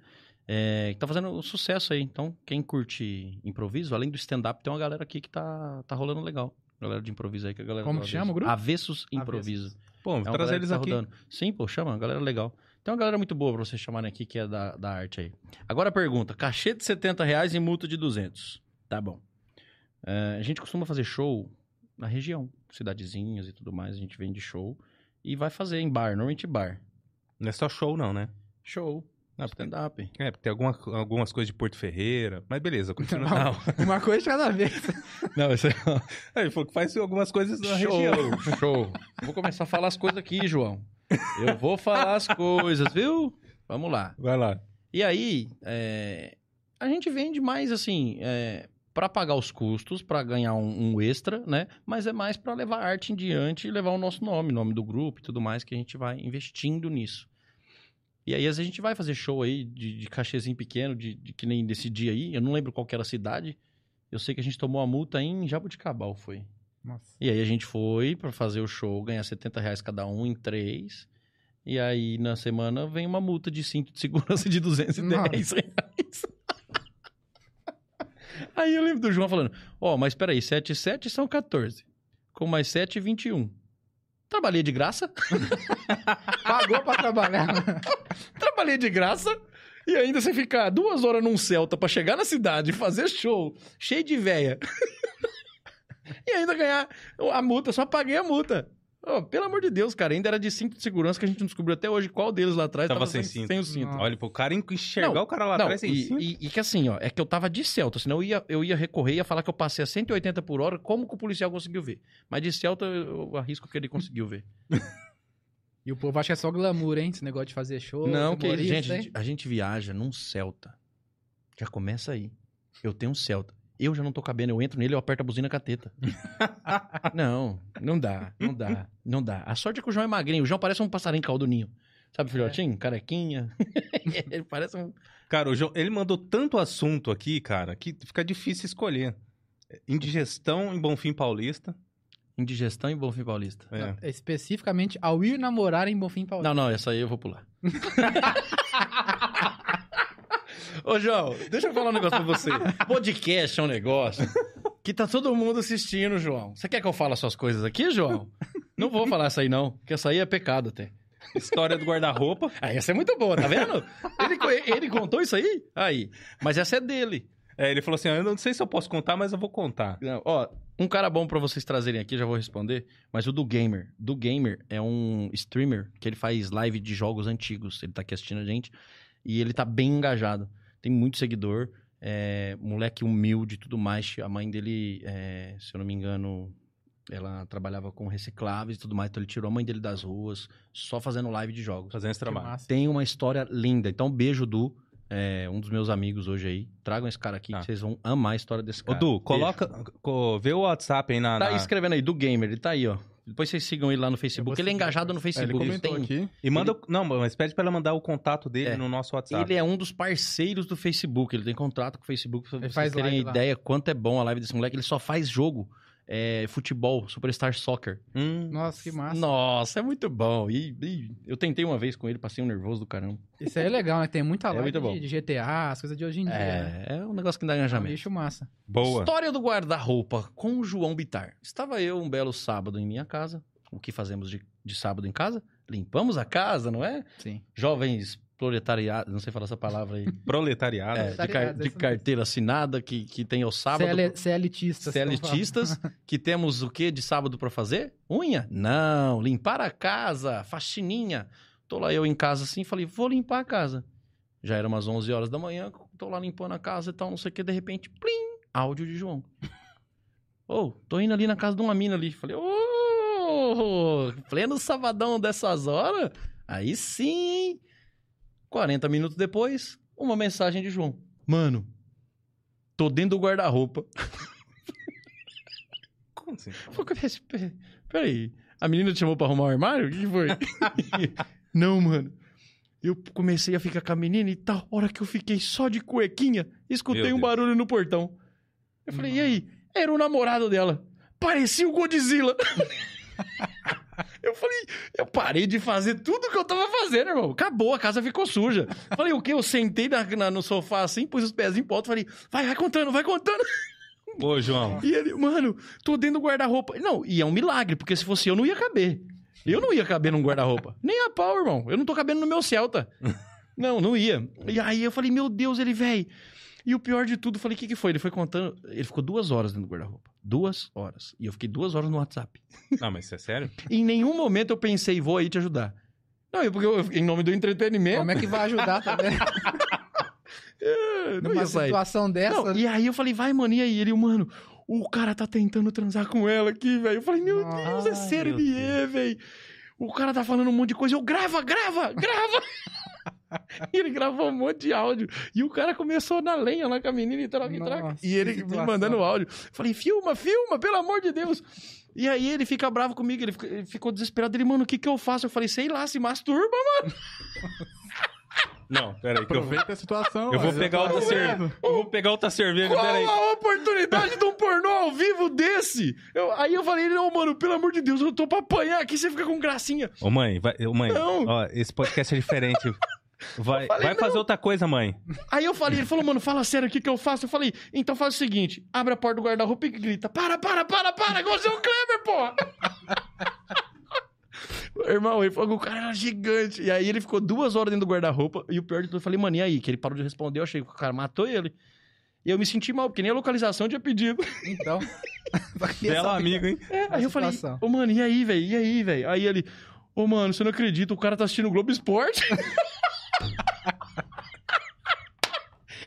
É, que tá fazendo sucesso aí. Então, quem curte improviso, além do stand-up, tem uma galera aqui que tá, tá rolando legal. Galera de improviso aí, que é a galera Como chama o grupo? Avessos Improviso. Pô, É trazer eles tá aqui. rodando. Sim, pô, chama, uma galera legal. Tem uma galera muito boa pra vocês chamarem aqui, que é da, da arte aí. Agora a pergunta: cachê de 70 reais e multa de 200. Tá bom. É, a gente costuma fazer show na região, cidadezinhas e tudo mais. A gente vende show e vai fazer em bar, normalmente bar. Não é só show não, né? Show. Ah, Stand-up. é, porque tem alguma, algumas coisas de Porto Ferreira. Mas beleza, continua. Não, [LAUGHS] uma coisa de cada vez. [LAUGHS] Não, isso é... É, Ele falou que faz algumas coisas na Show, região. show. Vou começar a falar as coisas aqui, João. Eu vou falar as coisas, viu? Vamos lá. Vai lá. E aí, é, a gente vende mais assim, é, para pagar os custos, para ganhar um, um extra, né? Mas é mais para levar a arte em diante e levar o nosso nome, nome do grupo e tudo mais, que a gente vai investindo nisso. E aí, às vezes, a gente vai fazer show aí de, de cachezinho pequeno, de, de que nem desse dia aí. Eu não lembro qual que era a cidade. Eu sei que a gente tomou a multa em Jabuticabal, foi. Nossa. E aí a gente foi pra fazer o show, ganhar 70 reais cada um em três. E aí na semana vem uma multa de cinto de segurança de 210 reais. Aí eu lembro do João falando: Ó, mas peraí, 7 e 7 são 14. Com mais 7, 21. Trabalhei de graça? [LAUGHS] Pagou pra trabalhar. [LAUGHS] Trabalhei de graça. E ainda você ficar duas horas num Celta pra chegar na cidade, fazer show, cheio de véia. [LAUGHS] e ainda ganhar a multa, só paguei a multa. Ô, pelo amor de Deus, cara, ainda era de cinto de segurança que a gente não descobriu até hoje qual deles lá atrás Tava sem cinto. sem o cinto. Não. Olha, pro cara enxergar Não, o cara lá Não, atrás sem e, cinto. e- e que assim, ó, é que eu tava de Celta, senão eu ia, eu ia recorrer e ia falar que eu passei a 180 por hora, como que o policial conseguiu ver? Mas de Celta eu, arrisco que ele conseguiu ver. [LAUGHS] E o povo acha que é só glamour, hein? Esse negócio de fazer show. não, que gente, a gente, a gente viaja num Celta. Já começa aí. Eu tenho um Celta. Eu já não tô cabendo, eu entro nele, eu aperto a buzina com a teta. [LAUGHS] não, não dá, não dá, não dá. A sorte é que o João é magrinho. O João parece um passarinho caldo do ninho. Sabe, filhotinho? Carequinha. [LAUGHS] ele parece um... Cara, o João, ele mandou tanto assunto aqui, cara, que fica difícil escolher. Indigestão em Bonfim Paulista. Indigestão em Bonfim Paulista. É. Não, especificamente ao ir namorar em Bonfim Paulista. Não, não, essa aí eu vou pular. [LAUGHS] Ô, João, deixa eu falar um negócio pra você. Podcast é um negócio que tá todo mundo assistindo, João. Você quer que eu fale as suas coisas aqui, João? Não vou falar essa aí, não, porque essa aí é pecado até. História do guarda-roupa. Ah, essa é muito boa, tá vendo? Ele, ele contou isso aí? Aí. Mas essa é dele. É, ele falou assim: eu não sei se eu posso contar, mas eu vou contar. Não, ó, um cara bom pra vocês trazerem aqui, já vou responder, mas o do Gamer. Do Gamer é um streamer que ele faz live de jogos antigos. Ele tá aqui assistindo a gente e ele tá bem engajado. Tem muito seguidor, é, moleque humilde e tudo mais. A mãe dele, é, se eu não me engano, ela trabalhava com recicláveis e tudo mais, então ele tirou a mãe dele das ruas, só fazendo live de jogos. Fazendo esse trabalho. Tem uma história linda. Então, beijo, Du. É, um dos meus amigos hoje aí. Tragam esse cara aqui, Tá. que vocês vão amar a história desse Ô, cara. Du, Beijo. coloca. co- vê o WhatsApp aí na. Tá na- escrevendo aí, do Gamer, ele tá aí, ó. Depois vocês sigam ele lá no Facebook. Ele é engajado no depois. É, ele Facebook. tem- aqui. E manda. Não, mas pede pra ela mandar o contato dele É. no nosso WhatsApp. Ele é um dos parceiros do Facebook. Ele tem contrato com o Facebook. Pra Ele vocês faz terem lá. ideia quanto é bom a live desse moleque. Ele só faz jogo. É, futebol, Superstar Soccer. Hum, Nossa, que massa. Nossa, é muito bom. E, e eu tentei uma vez com ele, passei um nervoso do caramba. Isso aí é legal, né? Tem muita É live muito bom. de, de GTA, as coisas de hoje em dia. né? É, é um negócio que dá É um engajamento. bicho massa. boa. História do guarda-roupa com o João Bitar. Estava eu um belo sábado em minha casa. O que fazemos de, de sábado em casa? Limpamos a casa, não é? Sim. Jovens proletariados, não sei falar essa palavra aí. [LAUGHS] Proletariado. É, de, car- de carteira assinada que, que tem ao sábado. CL, CLTistas. CLTistas, [LAUGHS] que temos o que de sábado pra fazer? Unha? Não, limpar a casa, faxininha. Tô lá eu em casa assim, falei, vou limpar a casa. Já era umas 11 horas da manhã, tô lá limpando a casa e tal, não sei o que, de repente, plim, áudio de João. [LAUGHS] Ô, tô indo ali na casa de uma mina ali. Falei, ô, pleno sabadão dessas horas? Aí sim, hein? 40 minutos depois, uma mensagem de João. Mano, tô dentro do guarda-roupa. [LAUGHS] Como assim? Falei, "Pera- pera- Peraí, a menina te chamou pra arrumar o armário? O que foi? [LAUGHS] Não, mano. Eu comecei a ficar com a menina e tal. Hora que eu fiquei só de cuequinha, escutei um barulho no portão. Eu falei, e aí? Era o namorado dela. Parecia o Godzilla. [LAUGHS] eu falei, eu parei de fazer tudo que eu tava fazendo, irmão. Acabou, a casa ficou suja. Falei, o quê? Eu sentei na- na- no sofá assim, pus os pezinhos pro alto, falei, vai, vai contando, vai contando. [LAUGHS] Ô, João. E ele, mano, tô dentro do guarda-roupa. Não, e é um milagre, porque se fosse eu, não ia caber. Eu não ia caber num guarda-roupa. Nem a pau, irmão. Eu não tô cabendo no meu Celta. [LAUGHS] Não, não ia. E aí eu falei, meu Deus, ele, velho. E o pior de tudo, eu falei, o que, que foi? Ele foi contando. Ele ficou duas horas dentro do guarda-roupa. Duas horas. E eu fiquei duas horas no WhatsApp. Não, mas isso é sério? [LAUGHS] Em nenhum momento eu pensei, vou aí te ajudar. Não, é porque eu, em nome do entretenimento. Como é que vai ajudar também? [LAUGHS] é, não Numa situação dessa. Não, e aí eu falei, vai, mano, e aí? Ele, mano, o cara tá tentando transar com ela aqui, velho. Eu falei, meu Deus, é sério, é, velho. O cara tá falando um monte de coisa. Eu, grava, grava, grava. [LAUGHS] [LAUGHS] e ele gravou um monte de áudio. E o cara começou na lenha lá com a menina e troca e troca. E ele me mandando áudio. Eu falei, filma, filma, pelo amor de Deus. E aí ele fica bravo comigo, ele, fica- ele ficou desesperado. Ele, mano, o que que eu faço? Eu falei, sei lá, se masturba, mano. [LAUGHS] Não, peraí, que eu Aproveita a situação. eu vou pegar tá outra cerveja. Eu vou pegar outra cerveja, Qual peraí. a oportunidade de um pornô ao vivo desse? Eu- aí eu falei, não, mano, pelo amor de Deus, eu tô pra apanhar aqui, você fica com gracinha. Ô, mãe, vai, ô, mãe, Não. ó, esse podcast é diferente. [LAUGHS] Vai, falei, vai fazer não. outra coisa, mãe. Aí eu falei, ele falou, mano, fala sério, o que que eu faço? Eu falei, então faz o seguinte, abre a porta do guarda-roupa e grita, para, para, para, para, igual o seu Kleber, porra! [LAUGHS] Irmão, ele falou que o cara era gigante. E aí ele ficou duas horas dentro do guarda-roupa. E o pior de tudo, eu falei, mano, e aí? Que ele parou de responder, eu achei que o cara matou ele. E eu me senti mal, porque nem a localização tinha pedido. Então. [LAUGHS] Belo amigo, hein? É, aí eu falei, ô, mano, e aí, velho? E aí, velho? Aí ele, ô, mano, você não acredita, o cara tá assistindo o Globo Esporte. [LAUGHS] [LAUGHS]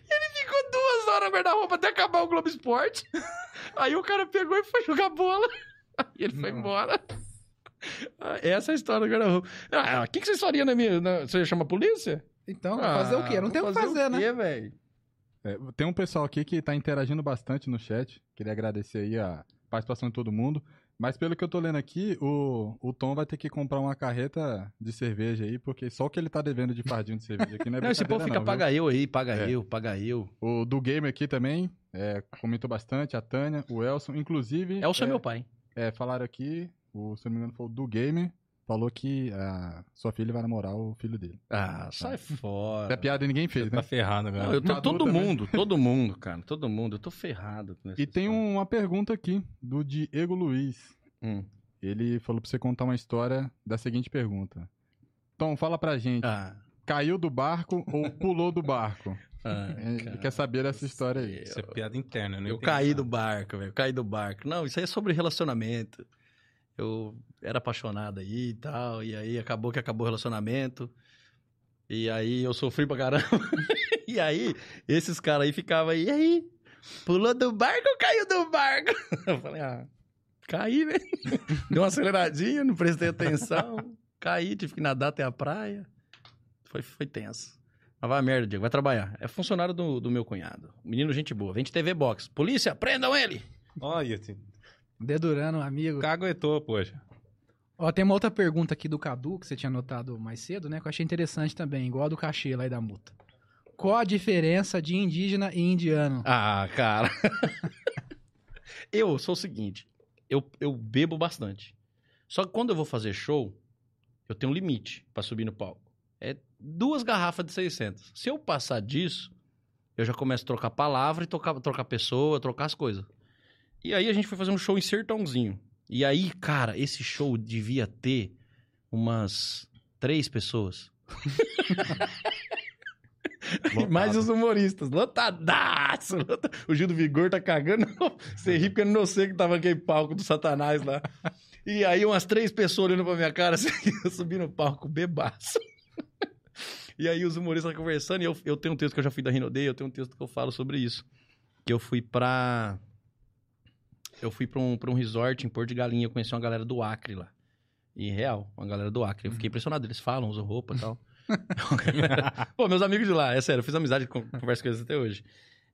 ele ficou duas horas no guarda-roupa até acabar o Globo Esporte. [LAUGHS] Aí o cara pegou e foi jogar bola. Aí [LAUGHS] ele foi Nossa. embora. Ah, Essa é a história do guarda-roupa. Ah, o que, que vocês fariam na minha... na- Você chama a polícia? Então, fazer o quê? Não tem o que fazer, né? quê, velho? É, tem um pessoal aqui que tá interagindo bastante no chat. Queria agradecer aí a participação de todo mundo. Mas pelo que eu tô lendo aqui, o, o Tom vai ter que comprar uma carreta de cerveja aí, porque só o que ele tá devendo de fardinho de cerveja aqui não é Não, esse povo fica não, viu? paga eu aí, paga É. eu, paga eu. O do Gamer aqui também é, comentou bastante, a Tânia, o Elson, inclusive. É o seu é, meu pai. É, falaram aqui, o, se não me engano foi o do Gamer, falou que a sua filha vai namorar o filho dele. Ah, sai fora. É piada e ninguém fez, Tá né? ferrado Não, agora. eu tô, Maduro todo também. mundo, todo mundo, cara, todo mundo. Eu tô ferrado. com essa E tem história. uma pergunta aqui, do Diego Luiz. Hum. Ele falou pra você contar uma história da seguinte pergunta. Tom, fala pra gente, Ah, caiu do barco ou pulou do barco? [LAUGHS] ah, Ele cara quer saber dessa do história aí. Isso é piada interna, eu não Eu entendi caí nada. do barco, velho. Eu caí do barco. Não, isso aí é sobre relacionamento. Eu era apaixonado aí e tal. E aí acabou que acabou o relacionamento. E aí eu sofri pra caramba. [LAUGHS] e aí, esses caras aí ficavam aí, e aí? Pulou do barco ou caiu do barco? [LAUGHS] Eu falei, ah, caí, né? [LAUGHS] Deu uma aceleradinha, não prestei atenção. Caí, tive que nadar até a praia. Foi, foi tenso. Mas vai a merda, Diego, vai trabalhar. É funcionário do, do meu cunhado. Menino, gente boa. Vem de TV Box. Polícia, prendam ele! Olha, Dedurando, amigo. caguetou, poxa. Ó, tem uma outra pergunta aqui do Cadu, que você tinha notado mais cedo, né? Que eu achei interessante também, igual a do cachê lá e da multa. Qual a diferença de indígena e indiano? Ah, cara. [LAUGHS] eu sou o seguinte, eu, eu bebo bastante. Só que quando eu vou fazer show, eu tenho um limite pra subir no palco. É duas garrafas de 600. Se eu passar disso, eu já começo a trocar palavra e trocar, trocar pessoa, trocar as coisas. E aí a gente foi fazer um show em Sertãozinho. E aí, cara, esse show devia ter umas três pessoas. [LAUGHS] Mais os humoristas. Lotadaço! lota- O Gil do Vigor tá cagando. [LAUGHS] Você ri porque eu não sei que tava aquele palco do Satanás lá. E aí umas três pessoas olhando pra minha cara, [LAUGHS] assim, eu subi no palco bebaço. E aí os humoristas conversando, e eu, eu tenho um texto que eu já fui da Rinodei, eu tenho um texto que eu falo sobre isso. Que eu fui pra... Eu fui pra um, pra um resort em Porto de Galinha, eu conheci uma galera do Acre lá. E real, uma galera do Acre. Eu fiquei impressionado, eles falam, usam roupa e tal. [LAUGHS] [LAUGHS] Pô, meus amigos de lá, é sério, eu fiz amizade, con- converso com eles até hoje.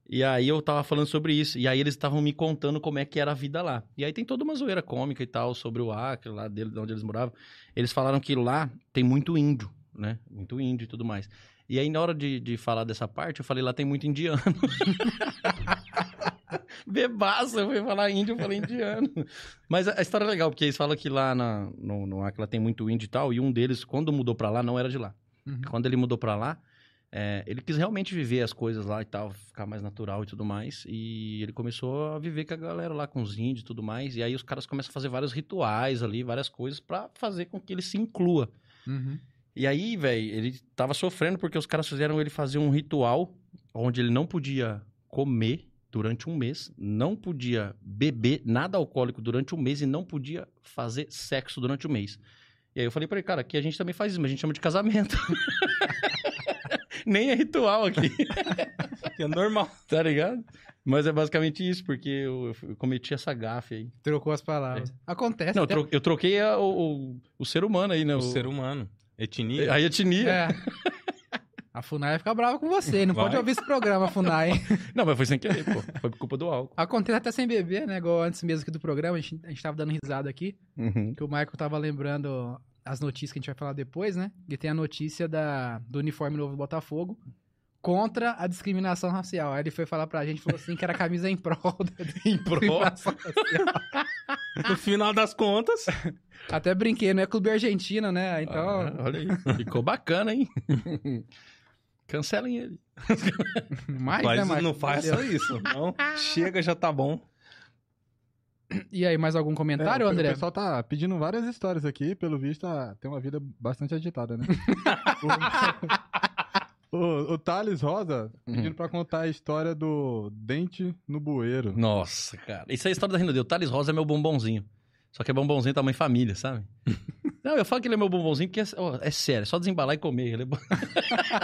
E aí eu tava falando sobre isso, e aí eles estavam me contando como é que era a vida lá. E aí tem toda uma zoeira cômica e tal sobre o Acre, lá dele, de onde eles moravam. Eles falaram que lá tem muito índio, né? Muito índio e tudo mais. E aí na hora de, de falar dessa parte, eu falei, lá tem muito indiano. [LAUGHS] Bebaça, eu fui falar índio, eu falei indiano. Mas a a história é legal, porque eles falam que lá na, no, no Acre lá tem muito índio e tal, e um deles, quando mudou pra lá, não era de lá. Uhum. Quando ele mudou pra lá, é, ele quis realmente viver as coisas lá e tal, ficar mais natural e tudo mais. E ele começou a viver com a galera lá, com os índios e tudo mais. E aí os caras começam a fazer vários rituais ali, várias coisas pra fazer com que ele se inclua. Uhum. E aí, velho, ele tava sofrendo porque os caras fizeram ele fazer um ritual onde ele não podia comer durante um mês, não podia beber nada alcoólico durante um mês e não podia fazer sexo durante um mês. E aí eu falei pra ele, cara, aqui a gente também faz isso, mas a gente chama de casamento. [LAUGHS] Nem é ritual aqui. [LAUGHS] é normal. Tá ligado? Mas é basicamente isso, porque eu, eu cometi essa gafe aí. Trocou as palavras. É. Acontece. Não, até... eu troquei a, o, o, o, ser humano aí, né? O, o, ser humano. Etnia. A etnia. É. A FUNAI vai ficar brava com você. Não vai. pode ouvir esse programa, FUNAI. [LAUGHS] Não, mas foi sem querer, pô. Foi por culpa do álcool. Acontece até sem beber, né? Igual antes mesmo aqui do programa, a gente, a gente tava dando risada aqui. Uhum. Que o Michael tava lembrando as notícias que a gente vai falar depois, né? E tem a notícia da, do uniforme novo do Botafogo contra a discriminação racial. Aí ele foi falar pra gente, falou assim, que era camisa em prol da [LAUGHS] em prol? No final das contas. [LAUGHS] Até brinquei, não é clube argentino, né? Então... Ah, olha aí, ficou bacana, hein? [LAUGHS] Cancelem ele. [LAUGHS] Mais, Mas né, não faça isso. Não, chega, já tá bom. E aí, mais algum comentário, é, André? O pessoal tá pedindo várias histórias aqui. Pelo visto, ah, tem uma vida bastante agitada, né? O, o, Thales Rosa uhum. pedindo pra contar a história do dente no bueiro. Nossa, cara. Isso é a história da Renda O Thales Rosa é meu bombonzinho. Só que é bombonzinho tamanho família, sabe? [LAUGHS] Não, eu falo que ele é meu bombonzinho porque é, ó, é sério, é só desembalar e comer. Ele é bom.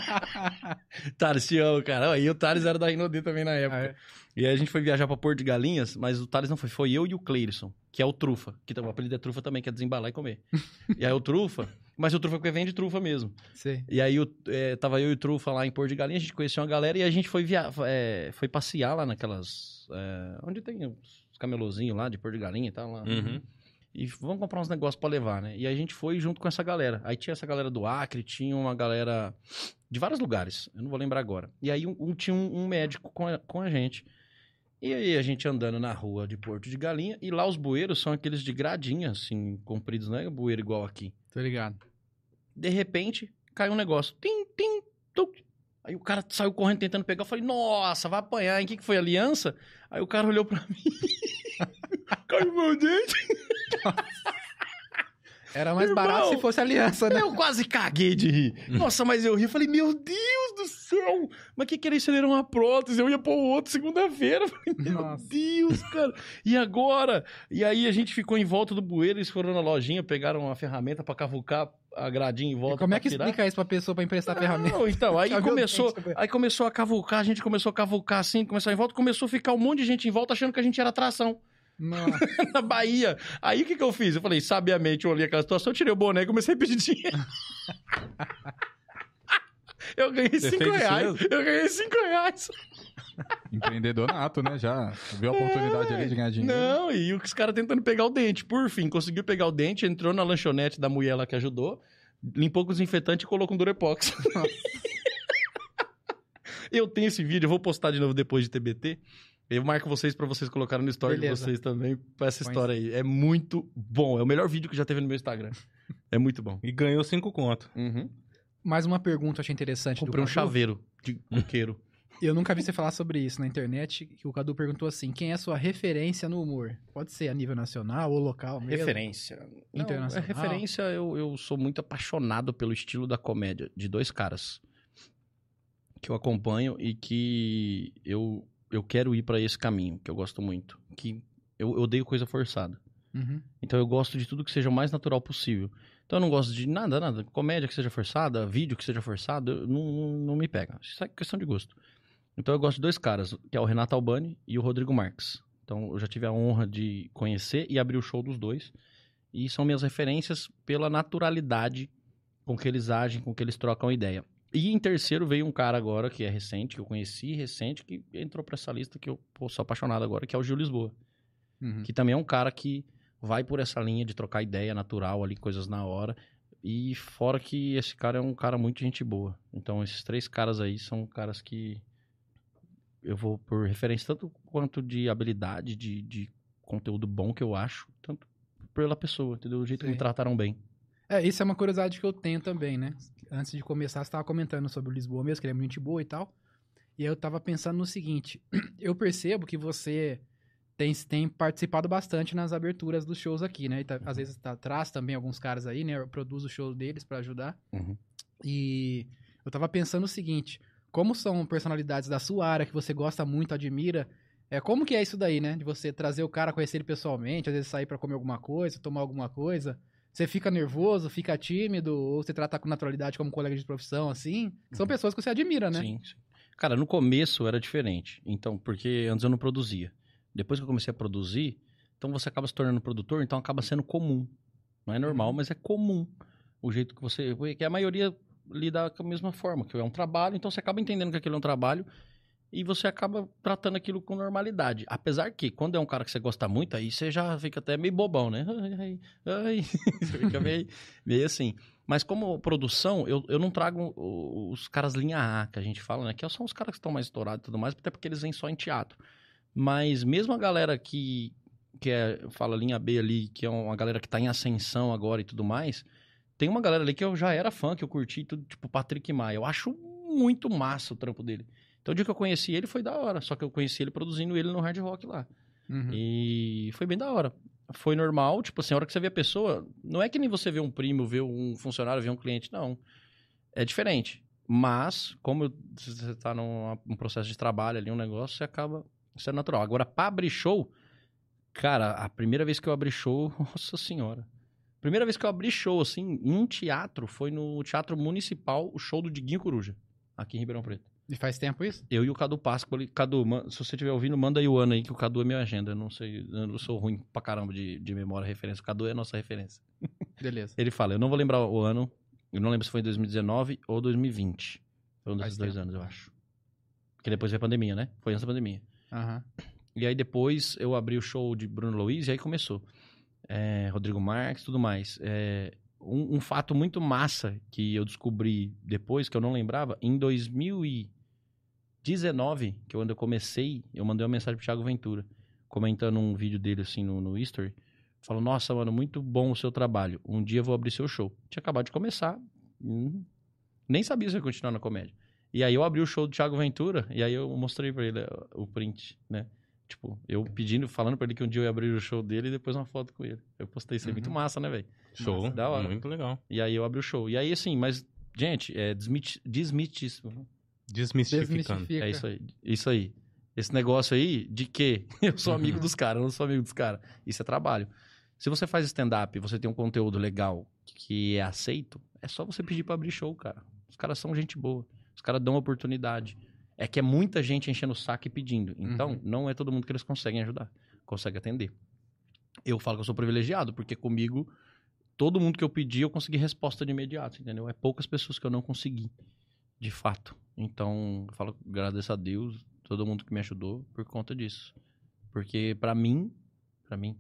[LAUGHS] Thales, te amo, cara. E o Thales era da Rinodê também na época. Ah, é? E aí a gente foi viajar pra Porto de Galinhas, mas o Thales não foi. Foi eu e o Cleirson, que é o Trufa. Que o apelido é Trufa também, que é desembalar e comer. [LAUGHS] e aí o Trufa... Mas o Trufa porque vende Trufa mesmo. Sim. E aí é, tava eu e o Trufa lá em Porto de Galinhas, a gente conheceu uma galera e a gente foi, via... É, foi passear lá naquelas... É, onde tem os camelozinhos lá de Porto de Galinha e tal. Lá. Uhum. E vamos comprar uns negócios para levar, né? E a gente foi junto com essa galera. Aí tinha essa galera do Acre, tinha uma galera de vários lugares, eu não vou lembrar agora. E aí um, um tinha um, um, médico com a, com a gente. E aí a gente andando na rua de Porto de Galinha, e lá os bueiros são aqueles de gradinha, assim, compridos, não é bueiro igual aqui. Tô ligado. De repente, caiu um negócio. Tim, tim, tuc. Aí o cara saiu correndo tentando pegar. Eu falei, nossa, vai apanhar, hein? O que, que foi? Aliança? Aí o cara olhou pra mim. [LAUGHS] caiu meu dente. [LAUGHS] Era mais Irmão, barato se fosse aliança, né? Eu quase caguei de rir. Nossa, mas eu ri. Falei, meu Deus do céu! Mas que que era isso? Ele era uma prótese. Eu ia pôr outro segunda-feira. [LAUGHS] Meu Nossa. Deus, cara. E agora? E aí a gente ficou em volta do bueiro. Eles foram na lojinha, pegaram uma ferramenta pra cavucar a gradinha em volta. E como é que tirar? explica isso pra pessoa pra emprestar Não, ferramenta? Então, aí [LAUGHS] começou, aí começou a cavucar, a gente começou a cavucar assim, começou em volta, começou a ficar um monte de gente em volta achando que a gente era atração. [LAUGHS] na Bahia. Aí o que, que eu fiz? Eu falei, sabiamente, eu olhei aquela situação, eu tirei o boné e comecei a pedir dinheiro. [LAUGHS] eu ganhei 5 reais. Eu ganhei 5 reais. Empreendedor nato, né? Já viu a oportunidade é, ali de ganhar dinheiro. Não, e os caras tentando pegar o dente. Por fim, conseguiu pegar o dente, entrou na lanchonete da mulher lá que ajudou, limpou com desinfetante e colocou um Durepox. eu tenho esse vídeo, eu vou postar de novo depois de TBT. Eu marco vocês para vocês colocarem no story Beleza. de vocês também pra essa história aí. É muito bom. É o melhor vídeo que já teve no meu Instagram. É muito bom. E ganhou cinco conto. Uhum. Mais uma pergunta, achei interessante. Comprei um chaveiro de coqueiro. [LAUGHS] Eu nunca vi você falar sobre isso na internet. Que o Cadu perguntou assim: quem é a sua referência no humor? Pode ser a nível nacional ou local mesmo? Referência. Internacional. Não, é referência, eu, eu sou muito apaixonado pelo estilo da comédia de dois caras que eu acompanho e que eu eu quero ir para esse caminho, que eu gosto muito. Que eu, eu odeio coisa forçada. Uhum. Então eu gosto de tudo que seja o mais natural possível. Então eu não gosto de nada, nada. Comédia que seja forçada, vídeo que seja forçado, não, não, me pega. Isso é questão de gosto. Então eu gosto de dois caras, que é o Renato Albani e o Rodrigo Marques. Então eu já tive a honra de conhecer e abrir o show dos dois. E são minhas referências pela naturalidade com que eles agem, com que eles trocam ideia. E em terceiro veio um cara agora que é recente, que eu conheci recente, que entrou pra essa lista que eu pô, sou apaixonado agora, que é o Gil Lisboa. Uhum. Que também é um cara que vai por essa linha de trocar ideia natural ali, coisas na hora. E fora que esse cara é um cara muito gente boa. Então esses três caras aí são caras que eu vou por referência tanto quanto de habilidade, de, de conteúdo bom que eu acho, tanto pela pessoa, entendeu? O jeito Sim. que me trataram bem. É, isso é uma curiosidade que eu tenho também, né? Antes de começar, você estava comentando sobre o Lisboa mesmo, que ele é muito boa e tal. E eu estava pensando no seguinte: [CLEARS THROAT] eu percebo que você tem, tem participado bastante nas aberturas dos shows aqui, né? Tá, às vezes tá, traz também alguns caras aí, né? Eu produzo o show deles para ajudar. Uhum. E eu estava pensando o seguinte: como são personalidades da sua área que você gosta muito, admira, é como que é isso daí, né? De você trazer o cara, conhecer ele pessoalmente, às vezes sair para comer alguma coisa, tomar alguma coisa. Você fica nervoso, fica tímido, ou você trata com naturalidade como colega de profissão, assim? São pessoas que você admira, né? Sim, sim. Cara, no começo era diferente. Então, porque antes eu não produzia. Depois que eu comecei a produzir, então você acaba se tornando produtor, então acaba sendo comum. Não é normal, Uhum. mas é comum o jeito que você. Porque a maioria lida com a mesma forma, que é um trabalho, então você acaba entendendo que aquilo é um trabalho e você acaba tratando aquilo com normalidade. Apesar que, quando é um cara que você gosta muito, aí você já fica até meio bobão, né? Ai, ai, ai. [LAUGHS] Você fica meio, meio assim. Mas como produção, eu, eu não trago os caras linha A, que a gente fala, né? Que são os caras que estão mais estourados e tudo mais, até porque eles vêm só em teatro. Mas mesmo a galera que, que é, fala linha B ali, que é uma galera que tá em ascensão agora e tudo mais, tem uma galera ali que eu já era fã, que eu curti tudo, tipo Patrick Maia. Eu acho muito massa o trampo dele. Então o dia que eu conheci ele foi da hora, só que eu conheci ele produzindo ele no Hard Rock lá. Uhum. E foi bem da hora. Foi normal, tipo assim, a hora que você vê a pessoa, não é que nem você vê um primo, vê um funcionário, vê um cliente, não. É diferente. Mas, como você tá num, num processo de trabalho ali, um negócio, você acaba sendo natural. Agora, pra abrir show, cara, a primeira vez que eu abri show, [LAUGHS] nossa senhora. Primeira vez que eu abri show, assim, em um teatro, foi no Teatro Municipal, o show do Diguinho Coruja, aqui em Ribeirão Preto. E faz tempo isso? Eu e o Cadu Páscoa ali. Cadu, se você estiver ouvindo, manda aí o ano aí, que o Cadu é minha agenda. Eu não sei, eu sou ruim pra caramba de, de memória, referência. O Cadu é a nossa referência. Beleza. [LAUGHS] Ele fala, eu não vou lembrar o ano, eu não lembro se foi em 2019 ou 2020. Foi um Faz desses dois tempo. anos, eu acho. Porque depois veio a pandemia, né? Foi antes da pandemia. Aham. E aí depois eu abri o show de Bruno Luiz e aí começou. É, Rodrigo Marques tudo mais. É, um, um fato muito massa que eu descobri depois, que eu não lembrava, em 2019, que quando eu comecei, eu mandei uma mensagem pro Thiago Ventura, comentando um vídeo dele assim no, no History. Falou, nossa, mano, muito bom o seu trabalho. Um dia eu vou abrir seu show. Tinha acabado de começar. hum, nem sabia se ia continuar na comédia. E aí eu abri o show do Thiago Ventura, e aí eu mostrei pra ele eh, o print, né? Tipo, eu pedindo, falando pra ele que um dia eu ia abrir o show dele e depois uma foto com ele. Eu postei isso aí, muito Uhum. massa, né, velho? Show. Da hora. Muito legal. E aí eu abri o show. E aí, assim, mas, gente, é desmiti- desmitíssimo. Desmistificando. Desmistifica. É isso aí. Isso aí. Esse negócio aí de que [LAUGHS] eu sou amigo dos caras, eu não sou amigo dos caras. Isso é trabalho. Se você faz stand-up e você tem um conteúdo legal que é aceito, é só você pedir pra abrir show, cara. Os caras são gente boa. Os caras dão oportunidade. É que é muita gente enchendo o saco e pedindo. Então, Uhum. não é todo mundo que eles conseguem ajudar. Consegue atender. Eu falo que eu sou privilegiado, porque comigo, todo mundo que eu pedi, eu consegui resposta de imediato, entendeu? É poucas pessoas que eu não consegui, de fato. Então, eu falo, agradeço a Deus, todo mundo que me ajudou por conta disso. Porque pra mim, pra mim,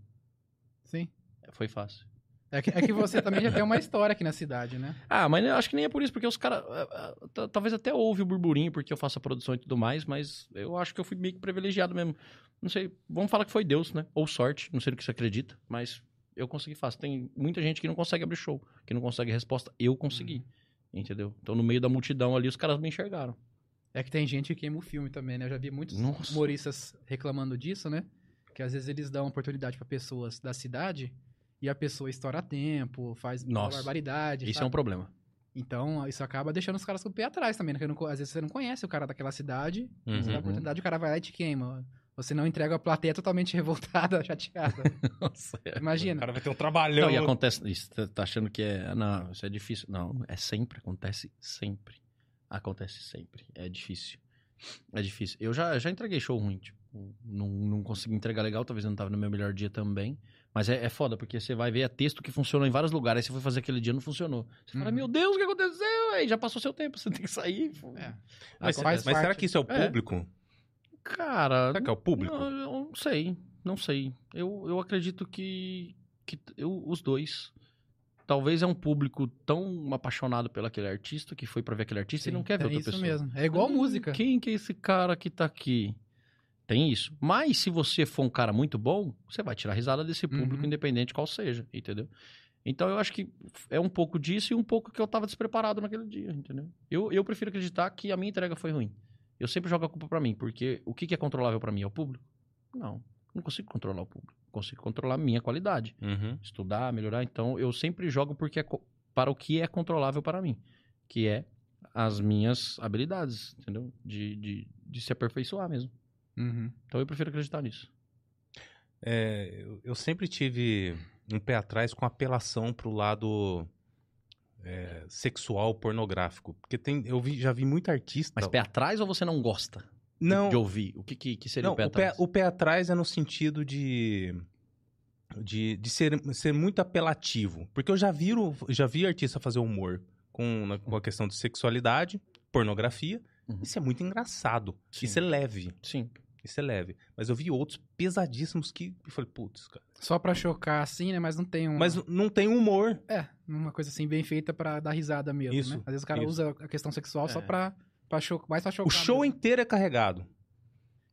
Sim. foi fácil. É que, é que você também já tem uma história aqui na cidade, né? [LAUGHS] Ah, mas eu acho que nem é por isso, porque os caras. ah, t- Talvez até houve o burburinho, porque eu faço a produção e tudo mais, mas eu acho que eu fui meio que privilegiado mesmo. Não sei, vamos falar que foi Deus, né? Ou sorte, não sei no que você acredita, mas eu consegui fácil. Tem muita gente que não consegue abrir show, que não consegue resposta. Eu consegui, entendeu? Então no meio da multidão ali, os caras me enxergaram. É que tem gente que queima o filme também, né? Eu já vi muitos Nossa. humoristas reclamando disso, né? Que às vezes eles dão oportunidade pra pessoas da cidade e a pessoa estoura tempo, faz uma Nossa. barbaridade. Isso é sabe? um problema. Então, isso acaba deixando os caras com o pé atrás também, né? Porque às vezes você não conhece o cara daquela cidade, você dá a Uhum. oportunidade, o cara vai lá e te queima. Você não entrega a plateia totalmente [LAUGHS] revoltada, chateada. [LAUGHS] Nossa, é. O Imagina. cara vai ter um trabalhão. Não, e acontece. Isso, tá- tá achando que é. Não, isso é difícil. Não, é sempre, acontece sempre. Acontece sempre. É difícil. É difícil. Eu já, já entreguei show ruim, tipo, não, não consegui entregar legal, talvez eu não tava no meu melhor dia também. Mas é, é foda, porque você vai ver é texto que funcionou em vários lugares, aí você foi fazer aquele dia não funcionou. Você fala, Uhum. meu Deus, o que aconteceu? Aí já passou seu tempo, [LAUGHS] você tem que sair. É. Mas, Faz mas será que isso é o É. público? Cara, Será que é o público? Não, eu não sei, não sei. Eu, eu acredito que, que eu, os dois. Talvez é um público tão apaixonado pelo aquele artista que foi pra ver aquele artista e não quer ver é outra isso pessoa. mesmo. É igual música. Quem que é esse cara que tá aqui? Tem isso. Mas se você for um cara muito bom, você vai tirar risada desse público, Uhum. independente qual seja, entendeu? Então eu acho que é um pouco disso e um pouco que eu tava despreparado naquele dia, entendeu? Eu, eu prefiro acreditar que a minha entrega foi ruim. Eu sempre jogo a culpa pra mim, porque o que, que é controlável pra mim? É o público? Não. Não consigo controlar o público. Consigo controlar a minha qualidade. Uhum. Estudar, melhorar. Então eu sempre jogo porque é para o que é controlável para mim. Que é as minhas habilidades, entendeu? De, de, de se aperfeiçoar mesmo. Uhum. Então eu prefiro acreditar nisso. É, eu, sempre tive um pé atrás com apelação pro lado é, sexual pornográfico. Porque tem, eu vi- já vi muito artista. Mas pé atrás ou você não gosta de- não, de ouvir? O que, que, que seria não o pé o, pé, atrás? o pé atrás é no sentido de. De, de ser, ser muito apelativo. Porque eu já vi, o- já vi artista fazer humor com, na- com a questão de sexualidade, pornografia. Uhum. Isso é muito engraçado. Sim. Isso é leve. Sim. Isso é leve. Mas eu vi outros pesadíssimos que eu falei, putz, cara. Só pra chocar assim, né? Mas não tem um. Mas não tem humor. É, uma coisa assim bem feita pra dar risada mesmo, Isso, né? Às vezes o cara isso. usa a questão sexual só É. pra, pra chocar, mais pra chocar. O show mesmo. inteiro é carregado.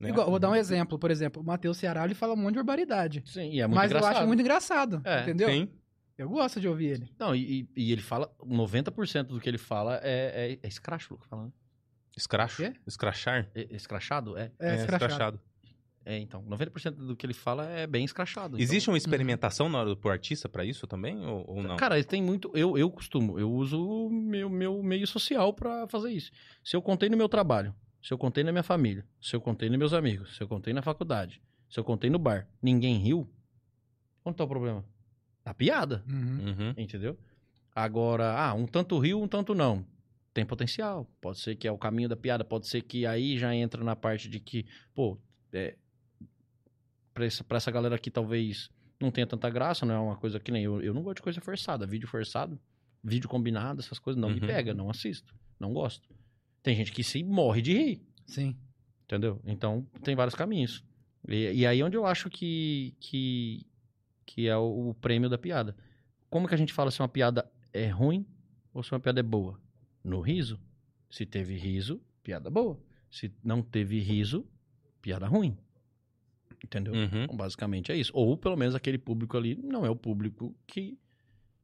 né? Igual, vou dar um exemplo, por exemplo, o Matheus Ceará, ele fala um monte de barbaridade. Sim, e é muito mas engraçado. eu acho muito engraçado, É, entendeu? Tem. Eu gosto de ouvir ele. Não, e, e- ele fala, 90% do que ele fala é, é, é escráchulo que fala, né? Escracho. Quê? Escrachar. É- escrachado? É. É, escrachado. É, então. 90% do que ele fala é bem escrachado. então- Existe uma experimentação na hora do pro artista pra isso também? Ou, ou não? Cara, tem muito. Eu, eu costumo, eu uso o meu, meu meio social pra fazer isso. Se eu contei no meu trabalho, se eu contei na minha família, se eu contei nos meus amigos, se eu contei na faculdade, se eu contei no bar, ninguém riu, onde tá o problema? A piada, Uhum. Uhum. entendeu? Agora, ah, um tanto riu, um tanto não. Tem potencial. Pode ser que é o caminho da piada, pode ser que aí já entra na parte de que, pô, é, pra, essa, pra essa galera aqui talvez não tenha tanta graça, não é uma coisa que nem eu. Eu não gosto de coisa forçada, vídeo forçado, vídeo combinado, essas coisas não me Uhum. pega, não assisto, não gosto. Tem gente que se morre de rir, Sim. entendeu? Então tem vários caminhos. E, e aí onde eu acho que, que, que é o, o prêmio da piada. Como que a gente fala se uma piada é ruim ou se uma piada é boa? No riso. Se teve riso, piada boa. Se não teve riso, piada ruim. Entendeu? Uhum. Então, basicamente é isso. Ou pelo menos aquele público ali não é o público que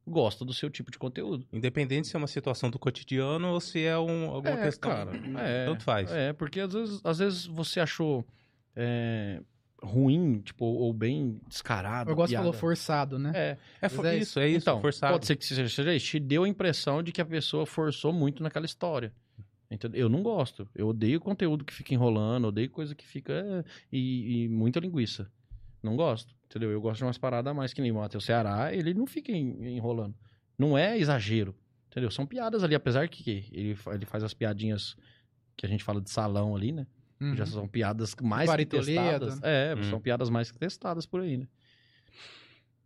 gosta do seu tipo de conteúdo. Independente se é uma situação do cotidiano ou se é um, alguma É, questão. cara, é, Tanto faz. É, porque às vezes, às vezes você achou é, ruim, tipo, ou bem descarado. Eu gosto de piada. falou forçado, né? É, É, é isso, é isso, então, forçado. pode ser que seja seja isso. Te deu a impressão de que a pessoa forçou muito naquela história. Entendeu? Eu não gosto. Eu odeio conteúdo que fica enrolando, odeio coisa que fica. é, E, e muita linguiça. Não gosto. Entendeu? Eu gosto de umas paradas a mais que nem o Matheus Ceará, ele não fica en- enrolando. Não é exagero. Entendeu? São piadas ali, apesar que ele, ele faz as piadinhas que a gente fala de salão ali, né? Uhum. Já são piadas mais que testadas. É, Hum. são piadas mais que testadas por aí, né?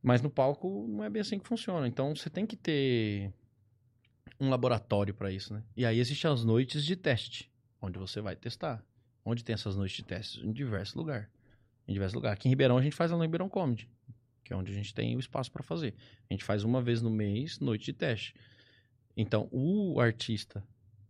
Mas no palco não é bem assim que funciona. Então você tem que ter um laboratório para isso, né? E aí existem as noites de teste, onde você vai testar. Onde tem essas noites de testes? Em diversos lugares. Em diversos lugares. Aqui em Ribeirão a gente faz a Ribeirão Comedy, que é onde a gente tem o espaço para fazer. A gente faz uma vez no mês noite de teste. Então, o artista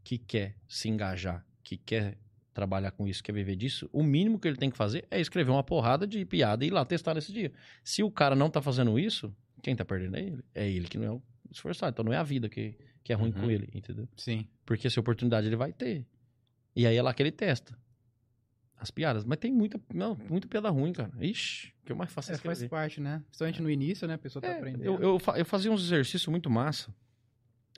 que quer se engajar, que quer trabalhar com isso, quer viver disso, o mínimo que ele tem que fazer é escrever uma porrada de piada e ir lá testar nesse dia. Se o cara não tá fazendo isso, quem tá perdendo é ele. É ele que não é o esforçado. Então não é a vida que, que é ruim Uhum. com ele, entendeu? Sim. Porque essa oportunidade ele vai ter. E aí é lá que ele testa. As piadas. Mas tem muita, não, muita piada ruim, cara. Ixi, o que eu mais faço é É, faz parte, né? Principalmente no início, né? A pessoa tá É, aprendendo. eu, eu, eu fazia uns exercícios muito massa.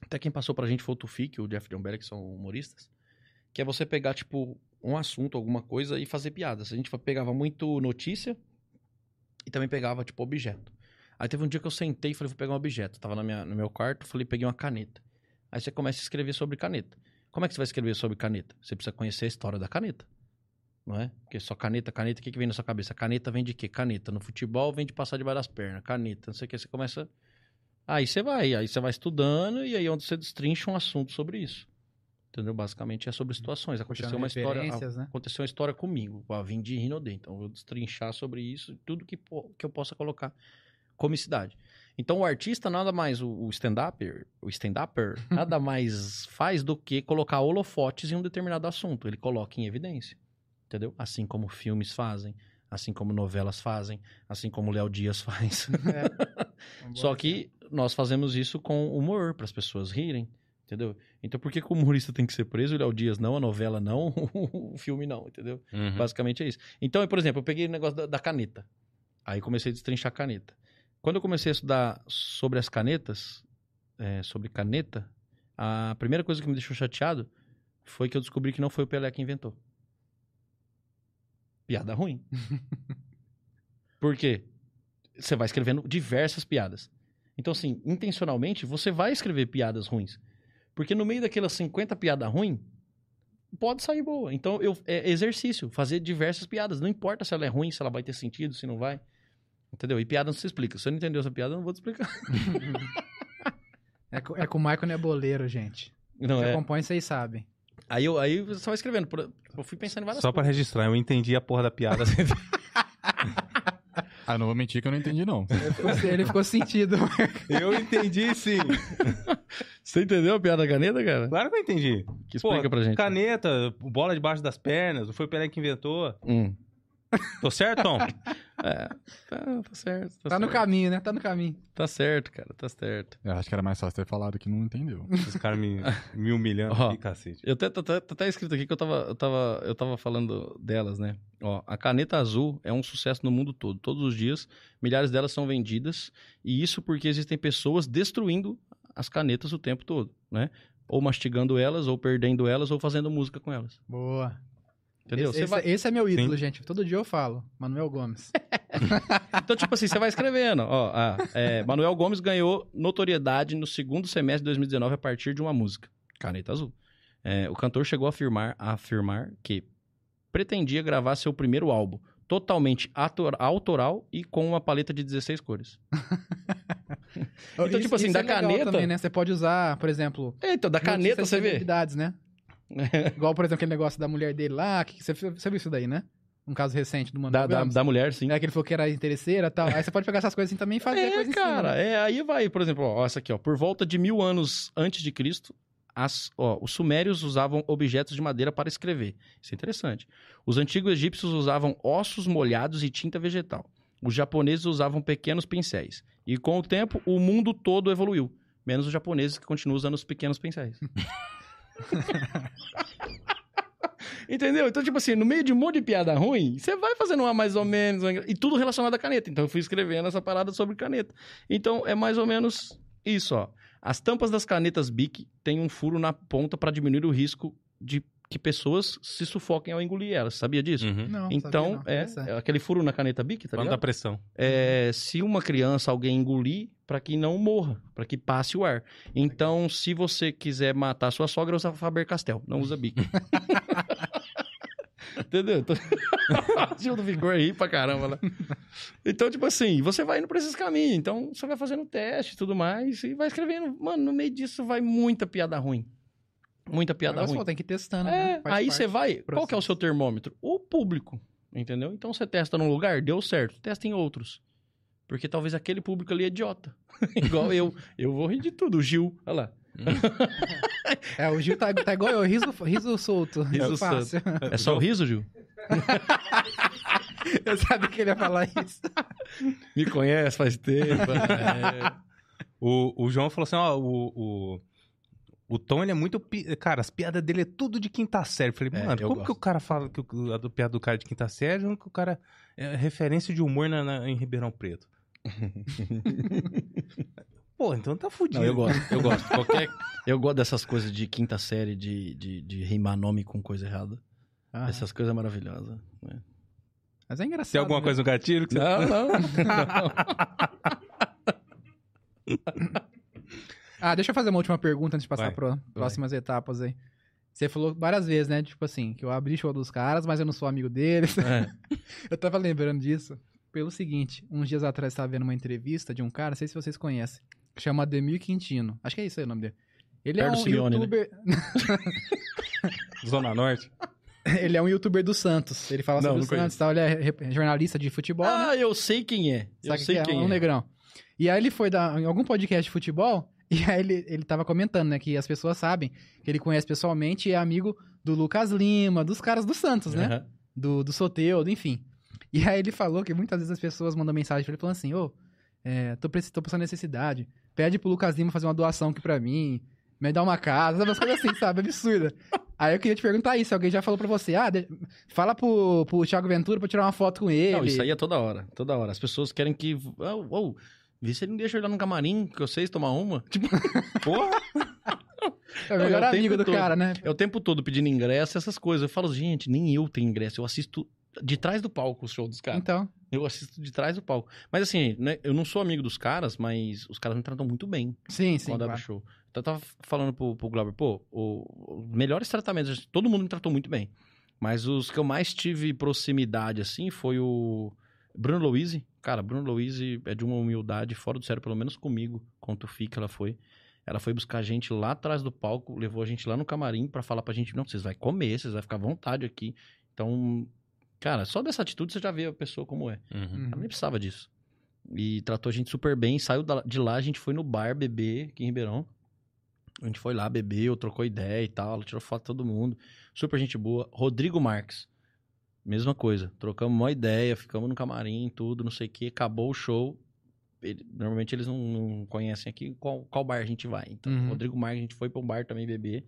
Até quem passou pra gente foi o Tufik, o Jeff John que são humoristas. Que é você pegar, tipo, um assunto, alguma coisa e fazer piadas. A gente pegava muito notícia e também pegava, tipo, objeto. Aí teve um dia que eu sentei e falei, vou pegar um objeto. Tava na minha, no meu quarto, falei, peguei uma caneta. Aí você começa a escrever sobre caneta. Como é que você vai escrever sobre caneta? Você precisa conhecer a história da caneta. Não é? Porque só caneta, caneta, o que, que vem na sua cabeça? Caneta vem de quê? Caneta. No futebol vem de passar debaixo das pernas. Caneta, não sei o que. Você começa. Aí você vai, aí você vai estudando e aí é onde você destrincha um assunto sobre isso. Entendeu? Basicamente é sobre situações. Aconteceu uma história. né? Aconteceu uma história comigo. A vim de Rinodê. Então eu vou destrinchar sobre isso tudo que, que eu possa colocar comicidade. Então o artista nada mais, o stand-upper, o stand-upper, [LAUGHS] nada mais faz do que colocar holofotes em um determinado assunto. Ele coloca em evidência. Entendeu? Assim como filmes fazem, assim como novelas fazem, assim como Léo Dias faz. [LAUGHS] É. [LAUGHS] Só que nós fazemos isso com humor, para as pessoas rirem. Entendeu? Então por que, que o humorista tem que ser preso o Léo Dias não, a novela não, [LAUGHS] o filme não, entendeu? Uhum. Basicamente é isso. Então, por exemplo, eu peguei o negócio da, da caneta. Aí comecei a destrinchar a caneta. Quando eu comecei a estudar sobre as canetas, é, sobre caneta, a primeira coisa que me deixou chateado foi que eu descobri que não foi o Pelé que inventou. Piada ruim. [LAUGHS] Por quê? você vai escrevendo diversas piadas. Então, assim, intencionalmente, você vai escrever piadas ruins. Porque no meio daquelas 50 piadas ruins, pode sair boa. Então, eu, é exercício, fazer diversas piadas. Não importa se ela é ruim, se ela vai ter sentido, se não vai. Entendeu? E piada não se explica. Se você não entendeu essa piada, eu não vou te explicar. [LAUGHS] É, co- é com o Michael Neboleiro, gente. Não, Quem é. acompanha, vocês sabem. Aí eu, aí você vai escrevendo. Eu fui pensando em várias Só pra registrar, eu entendi a porra da piada. [LAUGHS] Ah, não vou mentir que eu não entendi, não. Ele ficou, ele ficou sentido. eu entendi sim. [LAUGHS] Você entendeu a piada da caneta, cara? Claro que eu entendi. Que explica Pô, pra gente. Caneta, bola debaixo das pernas, não foi o Pelé que inventou. Hum. Tô certo, Tom? [LAUGHS] É, tá, tá certo. Tá, Tá no certo. caminho, né? Tá no caminho. Tá certo, cara, tá certo. Eu acho que era mais fácil ter falado que não entendeu. Os caras me, me humilhando Ó. aqui, cacete. Eu até, tá, tá, tá até escrito aqui que eu tava, eu, tava, eu tava falando delas, né? Ó, a caneta azul é um sucesso no mundo todo. Todos os dias, milhares delas são vendidas. E isso porque existem pessoas destruindo as canetas o tempo todo, né? Ou mastigando elas, ou perdendo elas, ou fazendo música com elas. Boa. Entendeu? Esse, esse- vai- esse é meu ídolo, Sim. gente. Todo dia eu falo. Manuel Gomes. [LAUGHS] Então, tipo assim, você vai escrevendo. Ó, ah, é, Manuel Gomes ganhou notoriedade no segundo semestre de 2019 a partir de uma música, Caneta Azul. É, o cantor chegou a afirmar, a afirmar que pretendia gravar seu primeiro álbum, totalmente ator- autoral e com uma paleta de 16 cores. [LAUGHS] Então, tipo assim, da é Caneta- Também, né? Você pode usar, por exemplo. É, então, da caneta você vê. né? [LAUGHS] Igual, por exemplo, aquele negócio da mulher dele lá. Que, você, você viu isso daí, né? Um caso recente do Manuel Da, da, da mulher, sim. É que ele falou que era interesseira e tal. Aí você pode pegar essas coisas assim também e fazer É, coisa cara, cima. né? é, aí vai, por exemplo, ó, essa aqui, ó, por volta de mil anos antes de Cristo, as, ó, os sumérios usavam objetos de madeira para escrever. Isso é interessante. Os antigos egípcios usavam ossos molhados e tinta vegetal. Os japoneses usavam pequenos pincéis. E com o tempo, o mundo todo evoluiu. Menos os japoneses que continuam usando os pequenos pincéis. [LAUGHS] Entendeu? Então, tipo assim, no meio de um monte de piada ruim, você vai fazendo uma mais ou menos. E tudo relacionado à caneta. Então, eu fui escrevendo essa parada sobre caneta. Então, é mais ou menos isso, ó. As tampas das canetas Bic têm um furo na ponta para diminuir o risco de que pessoas se sufoquem ao engolir elas. Sabia disso? Uhum. Não, sabia Então, não. é, Interessante. é aquele furo na caneta Bic, tá ligado? dar pressão. é, se uma criança, alguém engolir, para que não morra, para que passe o ar. Então, se você quiser matar sua sogra, usa Faber-Castell, não usa Bic. [LAUGHS] Entendeu? Então... [LAUGHS] Gil do Vigor aí pra caramba lá. Então, tipo assim, você vai indo pra esses caminhos. Então, você vai fazendo teste e tudo mais e vai escrevendo. Mano, no meio disso vai muita piada ruim. Muita piada ruim. falou, tem que ir testando. É, né? Faz aí você vai. Qual que é o processo. seu termômetro? O público. Entendeu? Então você testa num lugar, deu certo. Testa em outros. Porque talvez aquele público ali é idiota. [LAUGHS] Igual eu. Eu vou rir de tudo. O Gil, olha lá. [LAUGHS] É, o Gil tá, tá igual eu, riso, riso solto. Riso fácil. É só o riso, Gil? [LAUGHS] Eu sabia que ele ia falar isso. Me conhece faz tempo. É. O, o João falou assim, ó, o, o, o Tom, ele é muito... pi- Cara, as piadas dele é tudo de quinta série. Eu Falei, É, mano, eu como que gosto. o cara fala que o, a do piada do cara é de quinta série, como que o cara é referência de humor na, na- em Ribeirão Preto? [LAUGHS] Pô, então tá fudido. Não, eu gosto. Eu gosto. [LAUGHS] Qualquer... Eu gosto dessas coisas de quinta série, de, de, de rimar nome com coisa errada. Ah, Essas coisas maravilhosas. né? Mas é engraçado. Tem alguma né? coisa no gatilho que você... Não, não. [LAUGHS] Ah, deixa eu fazer uma última pergunta antes de passar Vai, para próximas etapas aí. Você falou várias vezes, né? Tipo assim, que eu abri show dos caras, mas eu não sou amigo deles. É. [LAUGHS] Eu tava lembrando disso pelo seguinte: uns dias atrás eu tava vendo uma entrevista de um cara, não sei se vocês conhecem, que chama Ademir Quintino. Acho que é isso aí o nome dele. Ele é Perto um do Simeone, né? youtuber. [LAUGHS] Zona Norte. [LAUGHS] ele é um youtuber do Santos. Ele fala Não, sobre não o Santos e tal. Ele é jornalista de futebol. né? Ah, eu sei quem é. Eu Sabe sei que é? quem um é. negrão. E aí ele foi dar em algum podcast de futebol, e aí ele, ele tava comentando, né, que as pessoas sabem que ele conhece pessoalmente e é amigo do Lucas Lima, dos caras do Santos, né? Aham. Do, do Soteudo, enfim. E aí ele falou que muitas vezes as pessoas mandam mensagem pra ele falando assim, ô, é, tô, tô passando necessidade, pede pro Lucas Lima fazer uma doação aqui pra mim, me dá uma casa, sabe? umas coisas assim, sabe? Absurda. Aí eu queria te perguntar isso, alguém já falou pra você, ah, de- fala pro, pro Thiago Ventura pra tirar uma foto com ele. Não, isso aí é toda hora, toda hora. As pessoas querem que. Oh, oh, vê se ele não deixa eu ir lá no camarim, que vocês tomar uma. Tipo, [LAUGHS] Porra! É o melhor é o amigo do todo. cara, né? é o tempo todo pedindo ingresso, essas coisas. Eu falo, gente, nem eu tenho ingresso. Eu assisto de trás do palco o show dos caras. Então, Eu assisto de trás do palco. Mas assim, né, eu não sou amigo dos caras, mas os caras me tratam muito bem Sim, sim. quando abre claro. show. Então eu tava falando pro, pro Glauber, pô, o- os melhores tratamentos, todo mundo me tratou muito bem. Mas os que eu mais tive proximidade, assim, foi o Bruno Louise. Cara, Bruno Louise é de uma humildade fora do sério, pelo menos comigo, quanto fica ela foi. Ela foi buscar a gente lá atrás do palco, levou a gente lá no camarim pra falar pra gente, não, vocês vão comer, vocês vão ficar à vontade aqui. Então, cara, só dessa atitude você já vê a pessoa como é. Uhum. Uhum. Ela nem precisava disso. E tratou a gente super bem. Saiu de lá, a gente foi no bar beber aqui em Ribeirão. A gente foi lá, bebeu, trocou ideia e tal. Ela tirou foto de todo mundo. Super gente boa. Rodrigo Marques. Mesma coisa. Trocamos uma ideia, ficamos no camarim, tudo, não sei o que. Acabou o show. Ele- normalmente eles não, não conhecem aqui qual, qual bar a gente vai. Então, Uhum. Rodrigo Marques, a gente foi pra um bar também beber.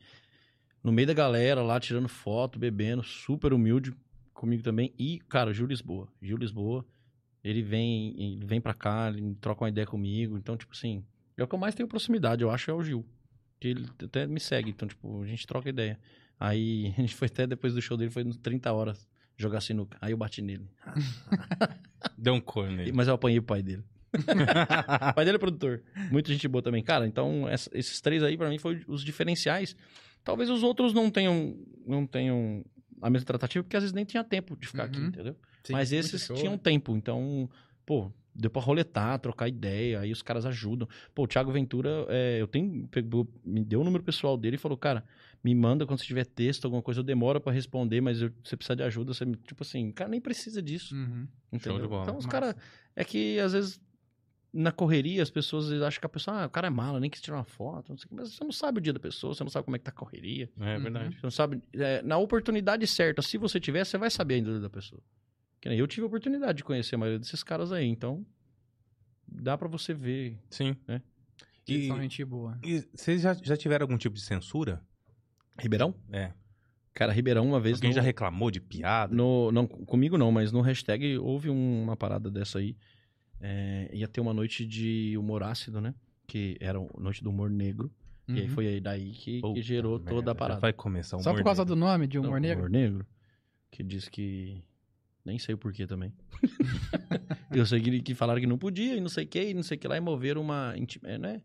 No meio da galera lá, tirando foto, bebendo. Super humilde comigo também. E, cara, o Gil Lisboa. Gil Lisboa. Ele vem, ele vem pra cá, ele troca uma ideia comigo. Então, tipo assim, é o que eu mais tenho proximidade, eu acho, é o Gil. Que ele até me segue, então, tipo, a gente troca ideia. Aí, [LAUGHS] a gente foi até depois do show dele, foi nos 30 horas jogar sinuca. Aí eu bati nele. [LAUGHS] Deu um cor nele. Mas eu apanhei o pai dele. [LAUGHS] o pai dele é produtor. Muita gente boa também. Cara, então, essa- esses três aí, pra mim, foram os diferenciais. Talvez os outros não tenham, não tenham a mesma tratativa, porque às vezes nem tinha tempo de ficar aqui, Uhum. entendeu? Sim, Mas esses show, tinham né? tempo, então, pô, deu pra roletar, trocar ideia, aí os caras ajudam. Pô, o Thiago Ventura, é, eu tenho, pegou, me deu o número pessoal dele e falou, cara, me manda quando você tiver texto, alguma coisa, eu demoro pra responder, mas eu, você precisa de ajuda, você tipo assim, cara, nem precisa disso, Uhum. entendeu? de bola. Então os caras, é que às vezes, na correria, as pessoas acham que a pessoa, ah, o cara é mala, nem quis tirar uma foto, não sei o que, mas você não sabe o dia da pessoa, você não sabe como é que tá a correria, É Uhum. verdade. você não sabe. é, na oportunidade certa, se você tiver, você vai saber a índole da pessoa. Que nem eu tive a oportunidade de conhecer a maioria desses caras aí, então. Dá pra você ver. Sim. É. Eles E, São gente boa. e vocês já, já tiveram algum tipo de censura? Ribeirão? É. Cara, Ribeirão, uma vez. Alguém no- já reclamou de piada? no, não, comigo não, mas no hashtag houve um- uma parada dessa aí. É, ia ter uma noite de humor ácido, né? Que era a noite do humor negro. E aí Uhum. foi aí daí que, que gerou merda, toda a já parada. Vai começar um Só por causa do nome de humor Não, negro? Humor negro. Que diz que. Nem sei o porquê também. [LAUGHS] [LAUGHS] eu sei que, que falaram que não podia e não sei o que, e não sei o que lá, e moveram uma. É, não é?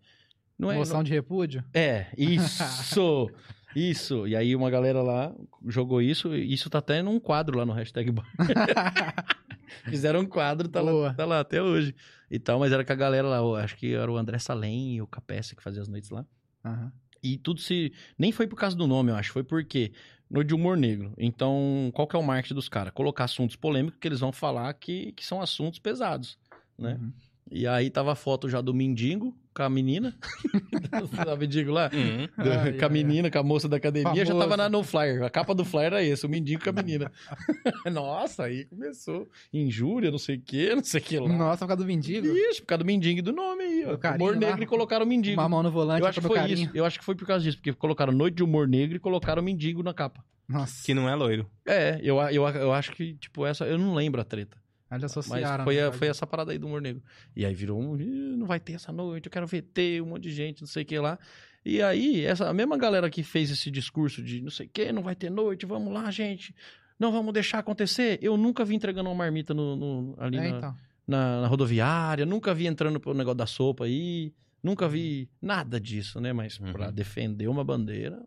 Não é, Moção de repúdio? é, isso! [LAUGHS] isso! E aí uma galera lá jogou isso, e isso tá até num quadro lá no hashtag bar. [LAUGHS] Fizeram um quadro, tá lá, tá lá até hoje. E tal, mas era com a galera lá, acho que era o André Salem e o Capessa que fazia as noites lá. Aham. E tudo se. Nem foi por causa do nome, eu acho. Foi porque. No de humor negro. Então, qual que é o marketing dos caras? Colocar assuntos polêmicos que eles vão falar que, que são assuntos pesados, né? Uhum. E aí tava a foto já do mendigo com a menina. [LAUGHS] O mendigo lá? Uhum. [LAUGHS] Do- Ai, com a menina, com a moça da academia, já tava Famoso. na, no flyer. A capa do flyer era esse, o mendigo com a menina. [LAUGHS] Nossa, aí começou. Injúria, não sei o que, não sei o que lá. Nossa, por causa do mendigo? Isso, por causa do mendigo e do nome aí, ó. Carinho Humor lá. negro e colocaram o mendigo. Uma mão no volante, Eu acho que foi carinho. isso. Eu acho que foi por causa disso, porque colocaram Noite de Humor Negro e colocaram Mendigo na capa. Nossa. Que não é loiro. É, eu, eu, eu acho que, tipo, essa. Eu não lembro a treta. Eles Mas associaram. foi, né, a- foi essa parada aí do humor negro. E aí virou um. "Ih, Não vai ter essa noite, eu quero ver ter um monte de gente, não sei o que lá. E aí, essa a mesma galera que fez esse discurso de não sei o que, não vai ter noite, vamos lá, gente. Não vamos deixar acontecer. Eu nunca vi entregando uma marmita no, no- ali É, na, então. na, na rodoviária, nunca vi entrando pro negócio da sopa aí, nunca vi nada disso, né? Mas Uhum. pra defender uma bandeira,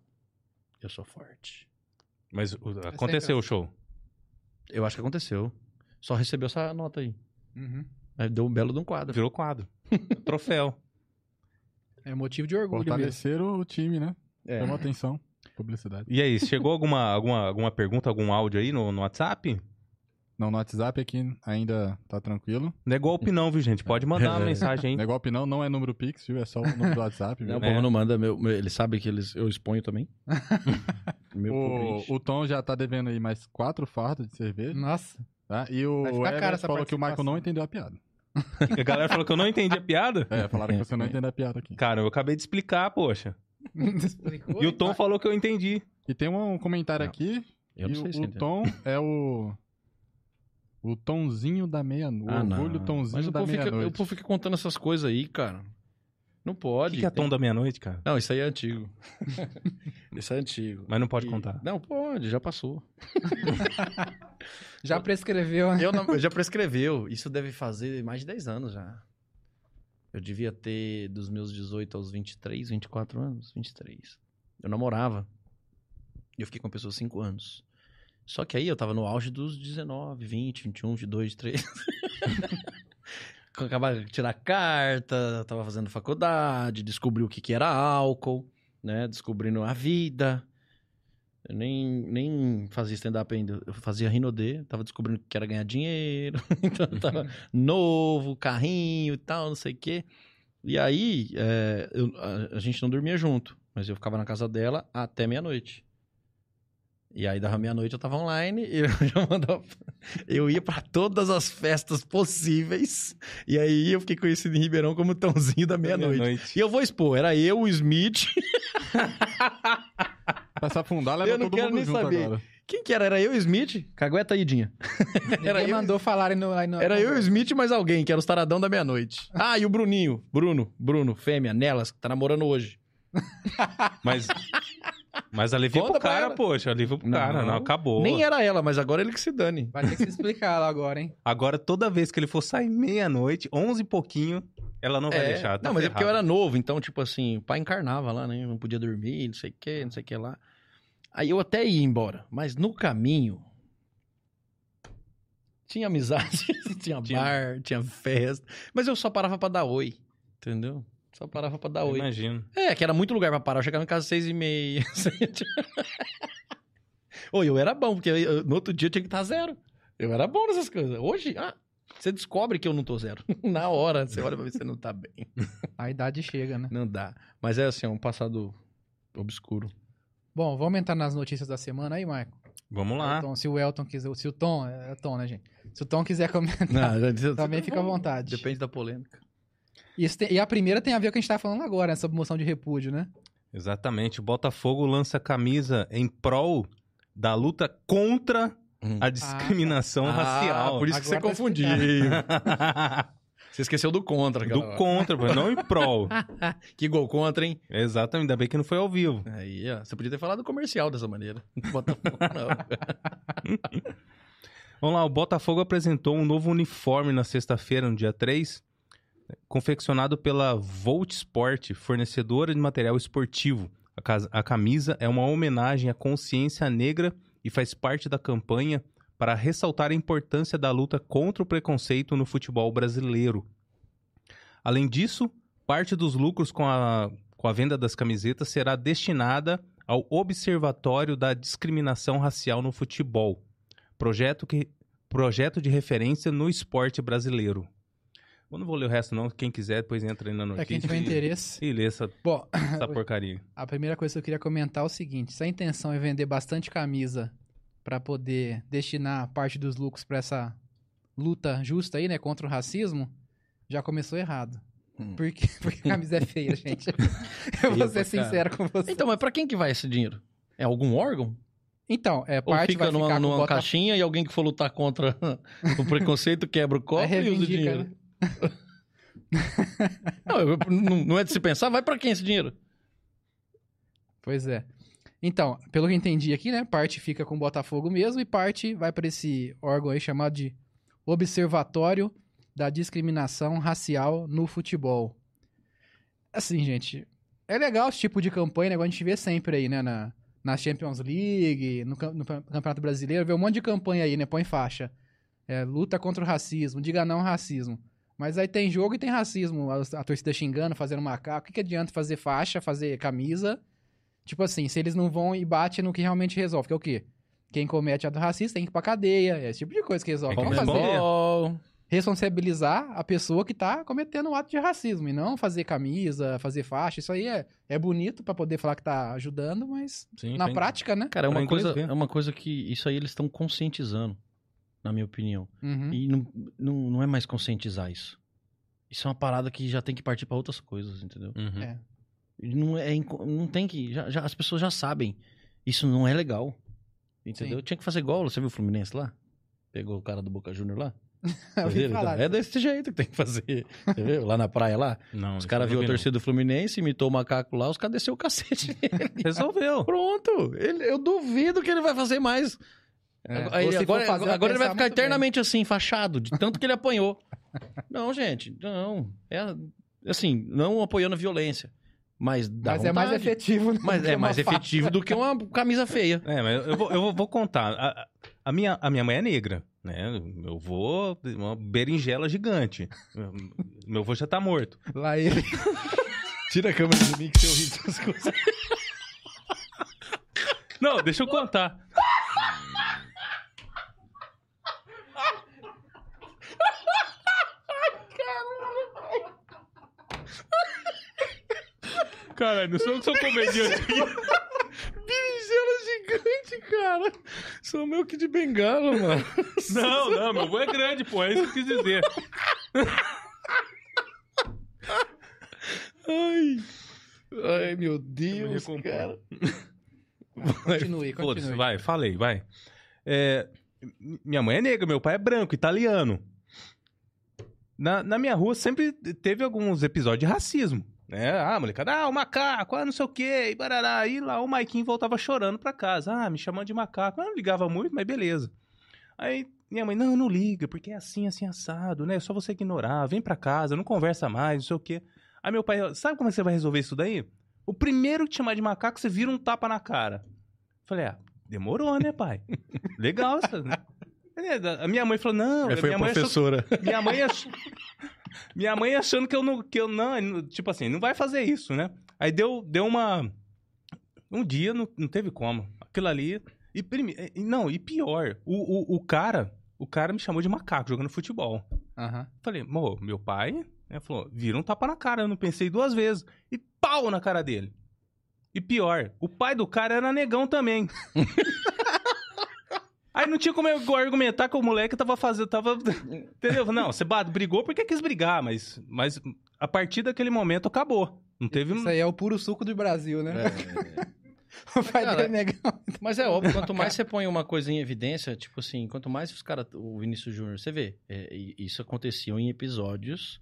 eu sou forte. Mas o- aconteceu o show. Eu acho que aconteceu. Só recebeu essa nota aí. Uhum. Aí deu um belo de um quadro. Virou quadro. [LAUGHS] Troféu. É motivo de orgulho mesmo. Fortaleceram o time, né? É. Chamou atenção. Publicidade. E aí, chegou alguma, alguma, alguma pergunta, algum áudio aí no, no WhatsApp? Não, no WhatsApp aqui ainda tá tranquilo. Não é golpe não, viu, gente? Pode mandar [LAUGHS] uma É. mensagem aí. Negócio não, não é número Pix, viu? É só o número do WhatsApp, viu? Não, o É. povo não manda. Meu, meu- ele sabe que eles, eu exponho também. [LAUGHS] meu O, o Tom já tá devendo aí mais quatro fardos de cerveja, Nossa. Tá? E o Everett falou que o Michael não entendeu a piada. A galera falou que eu não entendi a piada. É, falaram que você não [LAUGHS] entendeu a piada aqui. Cara, eu acabei de explicar, poxa. Explicou? E o Tom falou que eu entendi. E tem um comentário Não, aqui, Eu não e sei o, se o. Tom é o... O Tomzinho da meia-noite. Ah, o orgulho Tomzinho Mas da fica, o meia-noite. povo fica contando essas coisas aí, cara. Não O pode. que, que é tem- tom da meia-noite, cara? Não, isso aí é antigo. [LAUGHS] isso é antigo. Mas não pode E- contar. Não, pode, já passou. [LAUGHS] Já prescreveu, né? Eu não- já prescreveu. Isso deve fazer mais de 10 anos já. Eu devia ter dos meus 18 aos 23, 24 anos. 23. Eu namorava. E eu fiquei com a pessoa 5 anos. Só que aí eu tava no auge dos 19, 20, 21, 22, 23. Acabava de tirar carta, tava fazendo faculdade, descobri o que, que era álcool, né? Descobrindo a vida. Eu nem, nem fazia stand-up ainda. Eu fazia Rinodê, tava descobrindo que era ganhar dinheiro. [LAUGHS] então tava novo, carrinho e tal, não sei o quê. E aí, é, eu- a, a gente não dormia junto, mas eu ficava na casa dela até meia-noite. E aí, dava meia-noite, eu tava online e [LAUGHS] eu já mandava. Eu ia pra todas as festas possíveis. E aí, eu fiquei conhecido em Ribeirão como Tãozinho da meia-noite. E eu vou expor, era eu, o Smith. Pra se afundar, leva Eu não todo quero mundo nem junto saber. agora. Quem que era? Era eu e o Smith? Cagueta aí, Dinha. Era Ninguém eu- mandou falarem no, no... Era eu e o Smith mais alguém, que era os taradão da meia-noite. Ah, e o Bruninho. Bruno, Bruno, fêmea, nelas, que tá namorando hoje. Mas, mas alivia Conta pro cara, ela. poxa. Alivia pro Não. cara. Não, acabou. Nem era ela, mas agora ele que se dane. Vai ter que se explicar lá agora, hein? [LAUGHS] Agora, toda vez que ele for sair meia-noite, 11 e pouquinho, ela não vai É, deixar. tá não, mas é porque eu ferrado. era novo, então, tipo assim, o pai encarnava lá, né? Não podia dormir, não sei o que, não sei o que lá. Aí eu até ia embora, mas no caminho. Tinha amizade, [LAUGHS] tinha Tinha. bar, tinha festa. Mas eu só parava pra dar oi, entendeu? Só parava pra dar oi. Imagino. É, que era muito lugar pra parar. Eu chegava em casa às seis e meia. [LAUGHS] Oi, eu era bom, porque eu- eu- no outro dia eu tinha que estar zero. Eu era bom nessas coisas. Hoje, ah, você descobre que eu não tô zero. [LAUGHS] Na hora, você olha pra ver se você não tá bem. A idade chega, né? Não dá. Mas é assim, é um passado obscuro. Bom, vamos entrar nas notícias da semana aí, Marco. Vamos lá. Elton, se o Elton quiser... Se o Tom... É Tom, né, gente? Se o Tom quiser comentar, Não, também fica à vontade. Depende da polêmica. Isso tem- E a primeira tem a ver com o que a gente tá falando agora, essa moção de repúdio, né? Exatamente. O Botafogo lança camisa em prol da luta contra Hum. a discriminação Ah, racial. por isso que você Agora tá confundiu. [LAUGHS] Você esqueceu do contra, cara. Do contra, não em prol. [LAUGHS] Que gol contra, hein? Exatamente, ainda bem que não foi ao vivo. Aí, ó. Você podia ter falado comercial dessa maneira. [LAUGHS] Botafogo, não. Vamos lá, o Botafogo apresentou um novo uniforme na sexta-feira, no dia 3, confeccionado pela Volt Sport, fornecedora de material esportivo. A, camisa é uma homenagem à consciência negra e faz parte da campanha para ressaltar a importância da luta contra o preconceito no futebol brasileiro. Além disso, parte dos lucros com a, com a venda das camisetas será destinada ao Observatório da Discriminação Racial no Futebol, projeto, que, projeto de referência no esporte brasileiro. Eu não vou ler o resto, não. Quem quiser, depois entra aí na notícia. Pra quem tiver e- interesse. E lê essa, Bom, essa [LAUGHS] porcaria. a primeira coisa que eu queria comentar é o seguinte: se a intenção é vender bastante camisa pra poder destinar parte dos lucros pra essa luta justa aí, né, contra o racismo, já começou errado. Hum. Porque, [LAUGHS] porque a camisa é feia, [LAUGHS] gente. Eu vou ser sincero com você. Então, mas pra quem que vai esse dinheiro? É algum órgão? Então, é Ou parte fica vai numa, ficar numa Botafogo. caixinha e alguém que for lutar contra o preconceito quebra o copo Aí e usa o dinheiro? né? Não, não, é de se pensar, vai pra quem esse dinheiro? Pois é. Então, pelo que eu entendi aqui, né? Parte fica com o Botafogo mesmo e parte vai para esse órgão aí chamado de Observatório da Discriminação Racial no Futebol. Assim, gente, é legal esse tipo de campanha, né? a gente vê sempre aí, né? Na, na Champions League, no, no Campeonato Brasileiro, vê um monte de campanha aí, né? Põe faixa. É, luta contra o racismo, diga não ao racismo. Mas aí tem jogo e tem racismo. A, a torcida xingando, fazendo macaco. O que, que adianta fazer faixa, fazer camisa? Tipo assim, se eles não vão e batem no que realmente resolve, que é o quê? Quem comete ato racista tem que ir pra cadeia. É esse tipo de coisa que resolve. Tem que Vamos fazer. Comebol. Responsabilizar a pessoa que tá cometendo um ato de racismo. E não fazer camisa, fazer faixa. Isso aí é, é bonito pra poder falar que tá ajudando, mas Sim, na tem- prática, né? Cara, é Pra uma, coisa, é uma coisa que isso aí eles estão conscientizando, na minha opinião. Uhum. E não, não, não é mais conscientizar isso. Isso é uma parada que já tem que partir pra outras coisas, entendeu? Uhum. É. Não, é, não tem que. Já, já- as pessoas já sabem. Isso não é legal. Entendeu? Sim. Tinha que fazer igual. Você viu o Fluminense lá? Pegou o cara do Boca Júnior lá? [LAUGHS] Entendeu? falar. Então, é desse jeito que tem que fazer. [LAUGHS] Você viu? Lá na praia lá. Não, Os caras não a torcida do Fluminense, imitou o macaco lá, os caras desceu o cacete. [LAUGHS] Resolveu. Pronto. Ele- eu duvido que ele vai fazer mais. É, ele- agora, agora ele vai ficar muito bem. eternamente assim, fachado, de tanto que ele apanhou. [LAUGHS] Não, gente, não. É assim, não apoiando a violência. Mas dá Mas é mais efetivo. né, Mas é mais faca. efetivo do que uma camisa feia. É, mas eu vou, eu vou- vou contar. A, a- minha, a minha mãe é negra, né? Eu vou. Uma berinjela gigante. Meu avô já tá morto. Lá ele. [LAUGHS] Tira a câmera de mim que eu ri dessas coisas. [LAUGHS] Não, deixa eu contar. Caralho, não sou eu que sou comediante. [LAUGHS] Berinjela gigante, cara. Sou meu que de bengala, mano. Não, não, meu avô é grande, pô. É isso que eu quis dizer. Ai. Ai, meu Deus, cara. Continue, Foda-se, continue. vai, falei, vai. É, minha mãe é negra, meu pai é branco, italiano. Na, na minha rua sempre teve alguns episódios de racismo. Né? Ah, molecada, ah, o macaco, ah, não sei o quê, e barará. Lá o Maiquinho voltava chorando pra casa. Ah, me chamando de macaco. Eu não ligava muito, mas beleza. Aí minha mãe, não, não liga, porque é assim, assim, assado, né? É só você ignorar, vem pra casa, não conversa mais, não sei o quê. Aí meu pai, sabe como é que você vai resolver isso daí? O primeiro que te chamar de macaco, você vira um tapa na cara. Falei, ah, demorou, né, pai? [LAUGHS] Legal essa. É, A minha mãe falou, não, Aí foi minha a mãe achou- [LAUGHS] minha mãe ach... minha mãe achando que eu não que eu não, tipo assim, não vai fazer isso, né? Aí deu deu uma um dia não, não teve como. Aquilo ali e prime... não, e pior, o, o, o cara, o cara me chamou de macaco jogando futebol. Aham. Falei, "Mo, meu pai, né, falou, vira um tapa na cara, eu não pensei duas vezes. E pau na cara dele. E pior, o pai do cara era negão também. [LAUGHS] Aí não tinha como eu argumentar que o moleque tava fazendo, tava, [LAUGHS] entendeu? Não, você brigou porque quis brigar, mas, mas a partir daquele momento acabou. Não teve... Isso aí é o puro suco do Brasil, né? É. [LAUGHS] O pai Cara, é. Mas é óbvio, quanto [LAUGHS] mais você põe uma coisa em evidência, tipo assim, quanto mais os caras, o Vinícius Júnior, você vê, é, isso acontecia em episódios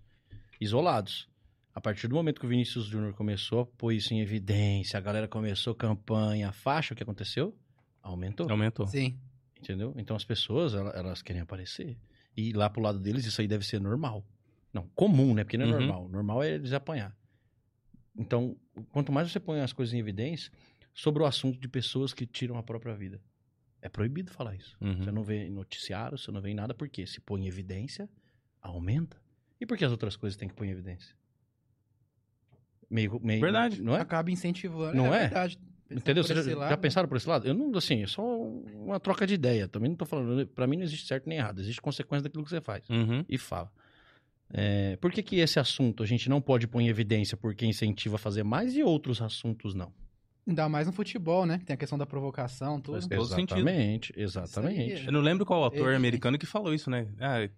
isolados. A partir do momento que o Vinícius Júnior começou a pôr isso em evidência, a galera começou campanha, faixa, o que aconteceu? Aumentou. Aumentou. Sim. Entendeu? Então as pessoas, ela- elas querem aparecer. E lá pro lado deles, isso aí deve ser normal. Não, comum, né? Porque não é Uhum. normal. Normal é eles apanhar. Então, quanto mais você põe as coisas em evidência sobre o assunto de pessoas que tiram a própria vida. É proibido falar isso. Uhum. Você não vê em noticiário, você não vê em nada, porque se põe em evidência, aumenta. E por que as outras coisas têm que pôr em evidência? Meio, meio, Verdade. Não é? Acaba incentivando. Não é? verdade. Pensando Entendeu? por Vocês esse já, lado, já pensaram por esse lado? Eu não, assim, é só uma troca de ideia. Também não tô falando. Pra mim não existe certo nem errado. Existe consequência daquilo que você faz. Uhum. E fala. É, por que, que esse assunto a gente não pode pôr em evidência porque incentiva a fazer mais e outros assuntos não? Ainda mais no futebol, né? Tem a questão da provocação, tudo. Faz todo sentido. exatamente, exatamente. Isso Eu não lembro qual autor Ele- americano que falou isso, né? Ah, é,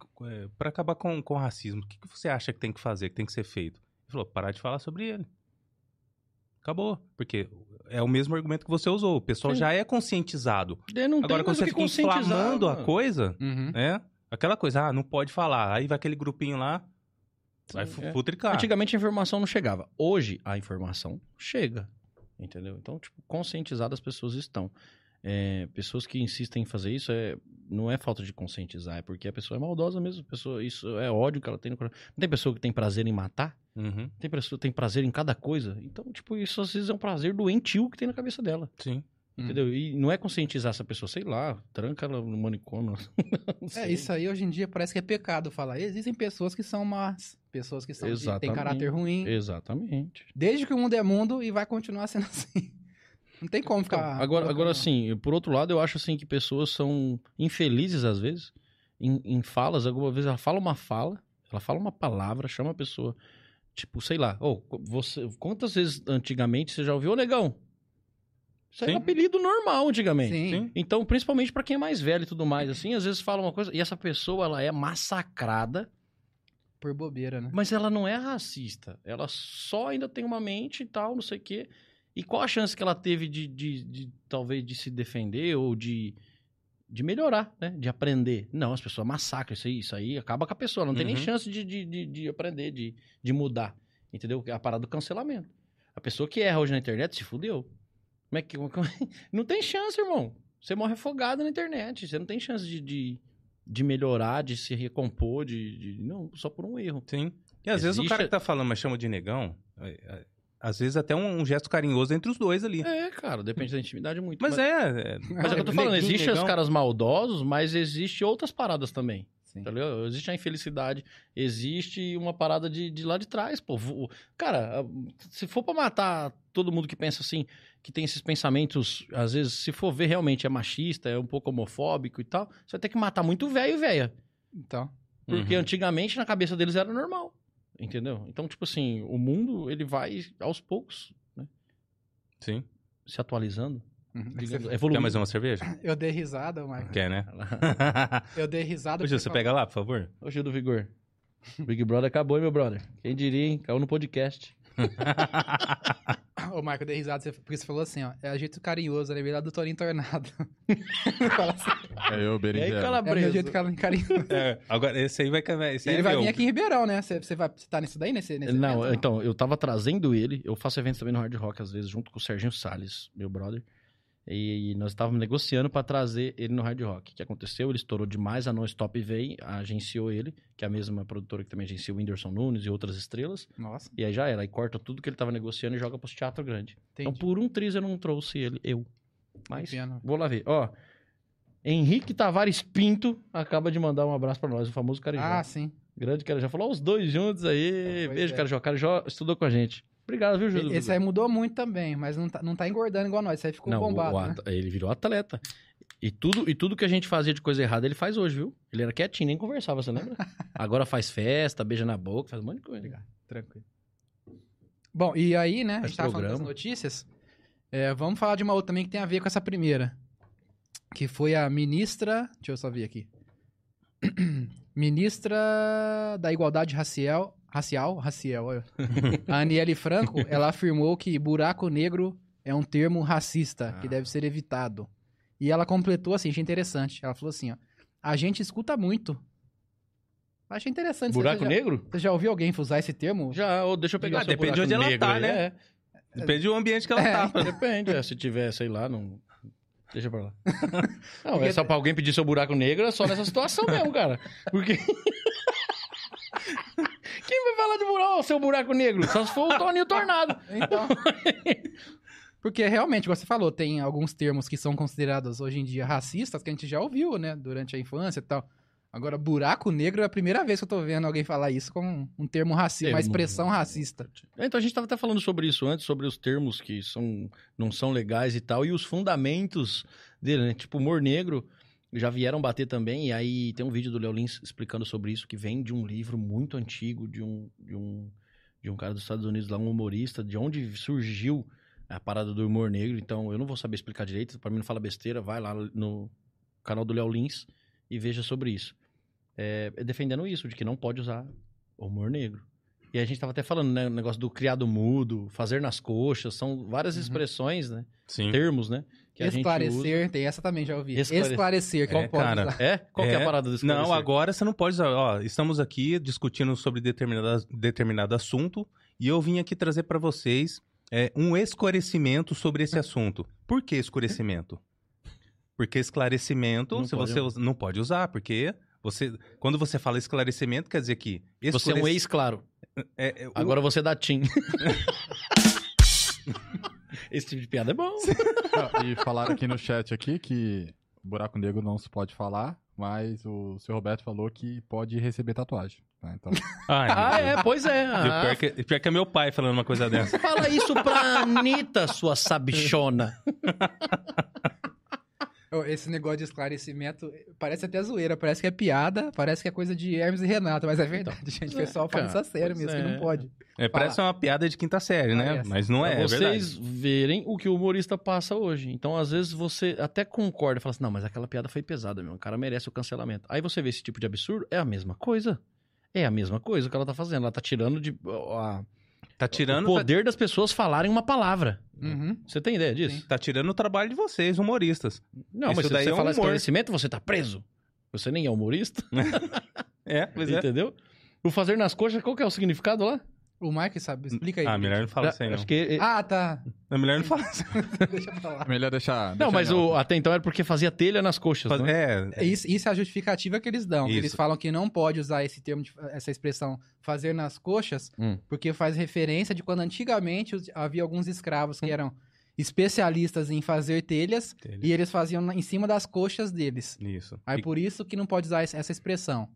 para acabar com, com o racismo, o que, que você acha que tem que fazer, que tem que ser feito? Ele falou, parar de falar sobre ele. Acabou. Porque é o mesmo argumento que você usou. O pessoal Sim. já é conscientizado. Não Agora, quando você fica inflamando a mano. coisa, Uhum. né? Aquela coisa, ah, não pode falar. Aí vai aquele grupinho lá, vai Sim, fu- é. futricar. Antigamente a informação não chegava. Hoje a informação chega. Entendeu? Então, tipo, conscientizadas as pessoas estão. É, pessoas que insistem em fazer isso é, não é falta de conscientizar, é porque a pessoa é maldosa mesmo. A Pessoa, isso é ódio que ela tem no coração. Não tem pessoa que tem prazer em matar? Uhum. Tem pessoa tem prazer em cada coisa. Então, tipo, isso às vezes é um prazer doentio que tem na cabeça dela. Sim. Hum. Entendeu? E não é conscientizar essa pessoa, sei lá, tranca ela no manicômio. [LAUGHS] É, isso aí hoje em dia parece que é pecado falar. Existem pessoas que são más, pessoas que são de, têm Exatamente. caráter ruim. Exatamente. Desde que o mundo é mundo e vai continuar sendo [LAUGHS] assim. Não tem como Então, ficar. agora, agora colocando- assim, por outro lado, eu acho assim que pessoas são infelizes às vezes em, em falas. Alguma vez ela fala uma fala, ela fala uma palavra, chama a pessoa, tipo, sei lá, oh, você, quantas vezes antigamente você já ouviu, ô negão? Isso era Sim. um apelido normal antigamente. Sim. Então, principalmente pra quem é mais velho e tudo mais, assim, às vezes fala uma coisa e essa pessoa ela é massacrada, Por bobeira, né? mas ela não é racista. Ela só ainda tem uma mente e tal, não sei o quê. E qual a chance que ela teve de, de, de, talvez, de se defender ou de, de melhorar, né? De aprender. Não, as pessoas massacram isso aí, isso aí acaba com a pessoa. Não tem nem Uhum. chance de, de, de, de aprender, de, de mudar. Entendeu? É a parada do cancelamento. A pessoa que erra hoje na internet se fudeu. Como é que. como- [LAUGHS] Não tem chance, irmão. Você morre afogado na internet. Você não tem chance de, de, de melhorar, de se recompor, de, de- Não, só por um erro. Sim. E às vezes o Existe- cara que tá falando, mas chama de negão, é, é, às vezes até um, um gesto carinhoso entre os dois ali. É, cara, depende da intimidade muito. Mas, é, é. Mas é o que eu tô falando, neguinho, existe os caras maldosos, mas existe outras paradas também. Sim. Tá? Existe a infelicidade, existe uma parada de, de lá de trás, pô. Cara, se for pra matar todo mundo que pensa assim, que tem esses pensamentos, às vezes, se for ver realmente é machista, é um pouco homofóbico e tal, você vai ter que matar muito velho e velha. Então, Porque Uhum. antigamente na cabeça deles era normal. Entendeu? Então, tipo assim, o mundo, ele vai aos poucos, né? Sim. Se atualizando, uhum. digamos, Quer evoluindo. mais uma cerveja? [LAUGHS] eu dei risada, Marco. Quer, né? [LAUGHS] Eu dei risada. Ô, Gil, você pega lá, por favor. Ô, Gil do Vigor. Big Brother acabou, hein, meu brother? Quem diria, hein? Caiu no podcast. [LAUGHS] Ô, Marco, eu dei risada porque você falou assim, ó. É jeito carinhoso, lembrei lá do Torinho Tornado. [LAUGHS] Assim, É eu, berinjela. é o calabreso? meu jeito car- carinhoso. É, agora, esse aí vai... Esse aí ele é vai meu. vir aqui em Ribeirão, né? Você, você vai você tá nisso daí, nesse, nesse Não, evento, então, eu tava trazendo ele. Eu faço eventos também no Hard Rock, às vezes, junto com o Serginho Salles, meu brother. E, nós estávamos negociando pra trazer ele no Hard Rock. O que aconteceu? Ele estourou demais, a Non-Stop veio, agenciou ele, que é a mesma produtora que também agencia o Whindersson Nunes e outras estrelas. Nossa, E aí já era. Aí corta tudo que ele tava negociando e joga pros teatro grande. Então, entendi. por um triz eu não trouxe ele, eu. Mas, vou lá ver. Ó, Henrique Tavares Pinto acaba de mandar um abraço pra nós, o famoso Carijó. Ah, sim. Grande Carijó. Falou os dois juntos aí. Pois Beijo, é. Carijó. Carijó estudou com a gente. Obrigado, viu, Júlio? Esse aí mudou muito também, mas não tá, não tá engordando igual nós. Esse aí ficou Não, bombado, né? ele virou atleta. E tudo, e tudo que a gente fazia de coisa errada, ele faz hoje, viu? Ele era quietinho, nem conversava, você lembra? [LAUGHS] Agora faz festa, beija na boca, faz um monte de coisa. Tranquilo. Bom, e aí, né, a Faz gente tava falando das programa. notícias. É, vamos falar de uma outra também que tem a ver com essa primeira. Que foi a ministra. Deixa eu só ver aqui. [CLEARS THROAT] ministra da Igualdade Racial. Racial? Racial, olha. [LAUGHS] A Aniele Franco, ela afirmou que buraco negro é um termo racista que Ah. deve ser evitado. E ela completou assim, achei interessante. Ela falou assim, ó. A gente escuta muito. Achei interessante. Buraco você já, negro? Você já ouviu alguém usar esse termo? Já, ou deixa eu pegar Ah, seu depende de onde ela tá, aí. né? É, Depende do ambiente que ela É, tá. depende. é, se tiver, sei lá, não... Deixa pra lá. [LAUGHS] Não, Porque- é só pra alguém pedir seu buraco negro, é só nessa situação mesmo, cara. Porque... [LAUGHS] Quem vai falar de buraco, seu buraco negro? Só se for o Toninho Tornado. [LAUGHS] Então. [LAUGHS] Porque realmente, como você falou, tem alguns termos que são considerados hoje em dia racistas que a gente já ouviu, né? Durante a infância e tal. Agora, buraco negro é a primeira vez que eu tô vendo alguém falar isso com um termo racista, uma expressão racista. Então a gente estava até falando sobre isso antes, sobre os termos que são, não são legais e tal, e os fundamentos dele, né? Tipo, humor negro já vieram bater também, e aí tem um vídeo do Léo Lins explicando sobre isso, que vem de um livro muito antigo, de um, de um, de um cara dos Estados Unidos lá, um humorista, de onde surgiu a parada do humor negro. Então eu não vou saber explicar direito, para mim não fala besteira, vai lá no canal do Léo Lins e veja sobre isso. É, defendendo isso, de que não pode usar humor negro. E a gente tava até falando, né? O negócio do criado mudo, fazer nas coxas, são várias Uhum. expressões, né? Sim. Termos, né? Que a gente Esclarecer, tem essa também, já ouvi. Esclare- Esclarecer, que É, não pode cara. usar. usa. É? [LAUGHS] Qual que é a É. parada desse Não, agora você não pode usar. Ó, estamos aqui discutindo sobre determinado, determinado assunto e eu vim aqui trazer para vocês é, um esclarecimento sobre esse assunto. Por que escurecimento? Porque esclarecimento Não se pode você não pode usar, porque você quando você fala esclarecimento quer dizer que Você é um escurec- ex, claro. é, é, o- Agora você dá tim. [LAUGHS] Esse tipo de piada é bom. Ah, E falaram aqui no chat aqui que buraco negro não se pode falar, mas o seu Roberto falou que pode receber tatuagem. tá? Então, Ai, Ah, Deus. é, pois é. E Ah, pior, que, pior que é meu pai falando uma coisa dessa. Fala isso pra Anitta, sua sabichona. [LAUGHS] Esse negócio de esclarecimento parece até zoeira, parece que é piada, parece que é coisa de Hermes e Renato, mas é verdade, gente. O pessoal fala isso a sério mesmo, que é. não pode. É, parece uma piada de quinta série, né? Parece. Mas não é, pra é vocês verdade. verem o que o humorista passa hoje. Então, às vezes, você até concorda e fala assim, não, mas aquela piada foi pesada, meu. O cara merece o cancelamento. Aí você vê esse tipo de absurdo, é a mesma coisa. É a mesma coisa que ela tá fazendo. Ela tá tirando de... A, Tá O tirando, poder das pessoas falarem uma palavra. Uhum. Você tem ideia disso? tá, tá tirando o trabalho de vocês, humoristas. Não, Isso mas se daí você é um falar humor. esclarecimento, você tá preso. Você nem é humorista, [LAUGHS] É, pois é. entendeu? O fazer nas coxas, qual que é o significado lá? O Mike sabe, explica aí. Ah, melhor não falar isso aí, não. Acho que... Ah, tá. É melhor não falar isso. [LAUGHS] Deixa pra lá. É melhor deixar. Não, deixar mas o, até então era porque fazia telha nas coxas, Faz- né? É, Isso, isso é a justificativa que eles dão. Isso. Eles falam que não pode usar esse termo, de- essa expressão fazer nas coxas, Hum. porque faz referência de quando antigamente havia alguns escravos Hum. que eram especialistas em fazer telhas Telha. e eles faziam na- em cima das coxas deles. isso. Aí E- por isso que não pode usar essa essa expressão.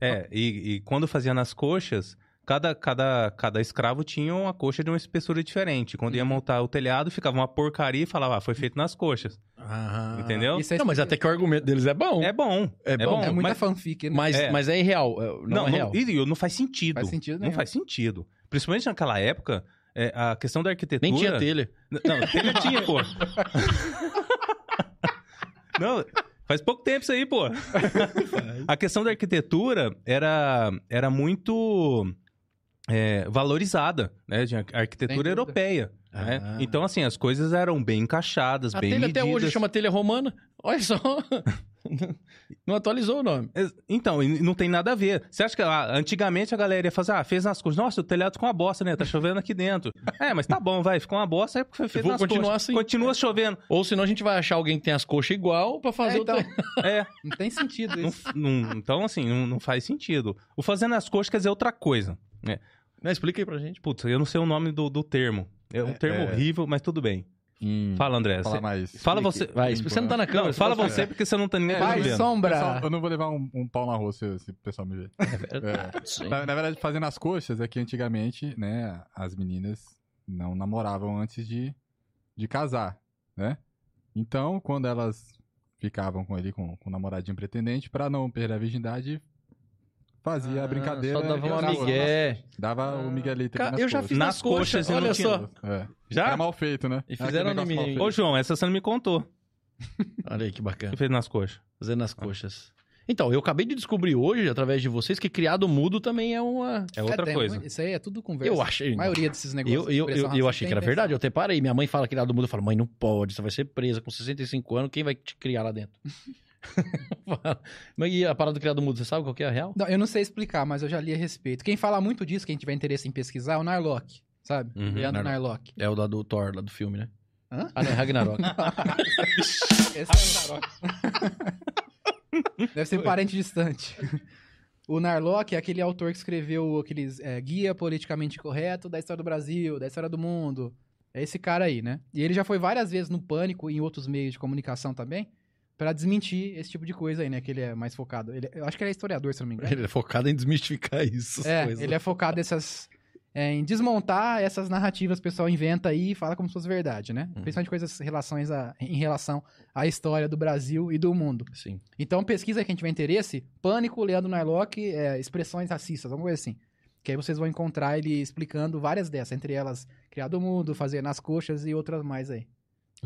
É, e, e quando fazia nas coxas, cada, cada, cada escravo tinha uma coxa de uma espessura diferente. Quando Uhum. ia montar o telhado, ficava uma porcaria e falava, ah, foi feito nas coxas. Ah. Entendeu? Isso é, Não, mas até que o argumento deles é bom. É bom. É bom. é muita mas, fanfic, né? Mas, É. mas é irreal. é- Não, não, é não, real. e não faz sentido. Faz sentido Não nenhum. faz sentido. Principalmente naquela época, é, a questão da arquitetura... Nem tinha telha. Não, telha tinha, pô. [LAUGHS] Não, faz pouco tempo isso aí, pô. A questão da arquitetura era, era muito é, valorizada, né? A arquitetura europeia. né? Ah. Então, assim, as coisas eram bem encaixadas, A bem telha medidas. até hoje chama telha romana. Olha só. [LAUGHS] [LAUGHS] Não atualizou o nome. Então, e não tem nada a ver. Você acha que ah, antigamente a galera ia fazer, ah, fez nas coxas. Nossa, o telhado ficou uma bosta, né? Tá chovendo aqui dentro. [LAUGHS] é, mas tá bom, vai, ficou uma bosta, é porque foi feito vou nas continuar coxas. assim. Continua chovendo. Ou senão a gente vai achar alguém que tem as coxas igual pra fazer É, o então. [LAUGHS] É, não tem sentido não- isso. não- então, assim, não, não faz sentido. O fazer nas coxas quer dizer outra coisa. Não, explica aí pra gente. Putz, eu não sei o nome do, do termo. É um termo é. horrível, mas tudo bem. Em- Fala, André. Você- mais. Fala você. Vai, você não tá na câmera. Não, fala você, falar. porque você não tá nem Vai, sombra. Pessoal, eu não vou levar um, um pau na rua se, se o pessoal me ver. É. Sim. Na, na verdade, fazendo as coxas é que antigamente, né, as meninas não namoravam antes de, de casar, né? Então, quando elas ficavam com ele, com, com o namoradinho pretendente, pra não perder a virgindade, fazia a Ah, brincadeira. Só dava uma usava- migué. Dava o miguelito Cara, eu já coxas. fiz nas, Nas coxas, coxas olha só. luz. É. Já? Era mal feito, né? E Era fizeram em mim. Ô, João, essa você não me contou. Olha aí que O bacana. que fez nas coxas? Fazendo nas coxas. Então, eu acabei de descobrir hoje, através de vocês, que criado mudo também é uma... É outra tem coisa. Isso aí é tudo conversa. Eu achei. A maioria desses negócios. Eu, eu, expressão eu, eu racista achei que era verdade, eu até parei. Minha mãe fala criado mudo, eu falo, mãe, não pode, você vai ser presa com 65 anos, quem vai te criar lá dentro? [LAUGHS] Mas e a parada do criado mudo, você sabe qual que é a real? Não, eu não sei explicar, mas eu já li a respeito. Quem fala muito disso, quem tiver interesse em pesquisar, é o Narlock, sabe? Uhum, Leandro Narlock. Narlock. É o da do Thor, lá do filme, né? Hã? Ah, não, é Ragnarok. [LAUGHS] [LAUGHS] Esse é o Narlock. Deve ser parente distante. O Narlock é aquele autor que escreveu aqueles é, Guia Politicamente Correto da História do Brasil, da História do Mundo. É esse cara aí, né? E ele já foi várias vezes no Pânico e em outros meios de comunicação também, pra desmentir esse tipo de coisa aí, né? Que ele é mais focado. Ele- eu acho que ele é historiador, se não me engano. Ele é focado em desmistificar isso. essas É, coisas. ele é focado nessas, é, em desmontar essas narrativas que o pessoal inventa aí e fala como se fosse verdade, né? Uhum. Principalmente coisas relações a- em relação à história do Brasil e do mundo. Sim. Então, pesquisa quem tiver interesse, Pânico, Leandro Narlock, é, expressões racistas, alguma coisa assim. Que aí vocês vão encontrar ele explicando várias dessas, entre elas Criado Mundo, Fazer nas Coxas e outras mais aí.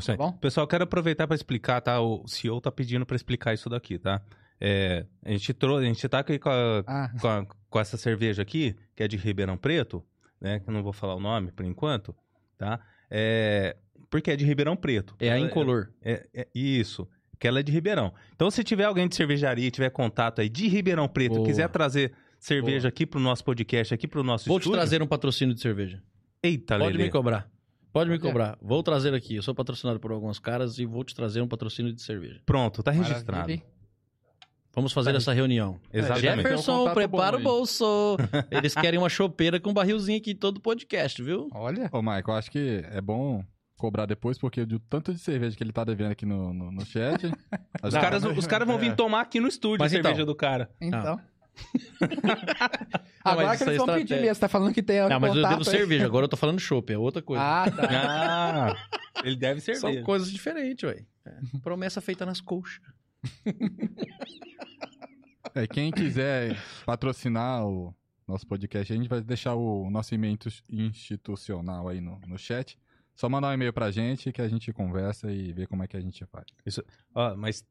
Aí. bom? Pessoal, quero aproveitar para explicar, tá? O CEO tá pedindo para explicar isso daqui, tá? É, a gente trouxe, a gente tá aqui com, a- Ah, com, a- com essa cerveja aqui, que é de Ribeirão Preto, né? Que eu não vou falar o nome por enquanto, tá? É, porque é de Ribeirão Preto. É a Ela- incolor. É, é- isso, que ela é de Ribeirão. Então, se tiver alguém de cervejaria, tiver contato aí de Ribeirão Preto, Boa. quiser trazer cerveja Boa. aqui pro nosso podcast, aqui pro nosso Vou te estúdio... trazer um patrocínio de cerveja. Eita, Pode Lelê. me cobrar. Pode me Olha. cobrar. Vou trazer aqui. Eu sou patrocinado por alguns caras e vou te trazer um patrocínio de cerveja. Pronto, tá registrado. maravilha. Vamos fazer Tá. essa reunião. Exatamente. Tem um Jefferson, contato prepara o bolso. [LAUGHS] Eles querem uma chopeira com barrilzinho aqui em todo podcast, viu? Olha, Ô, Mike, eu acho que é bom cobrar depois, porque do tanto de cerveja que ele tá devendo aqui no, no, no chat. [LAUGHS] Os caras, os caras vão [LAUGHS] vir tomar aqui no estúdio Mas a cerveja então. do cara. então. Não, [LAUGHS] Agora que isso é eles vão pedir estratégia. mesmo, você tá falando que tem Não, mas eu devo aí. cerveja. Agora eu tô falando chopp, é outra coisa. Ah, tá. Ah, [LAUGHS] ele deve São cerveja. coisas diferentes, ué. É. Promessa feita nas coxas. É, quem quiser patrocinar o nosso podcast, a gente vai deixar o nosso e-mail institucional aí no, no chat. Só mandar um e-mail pra gente que a gente conversa e vê como é que a gente faz. Ó, mas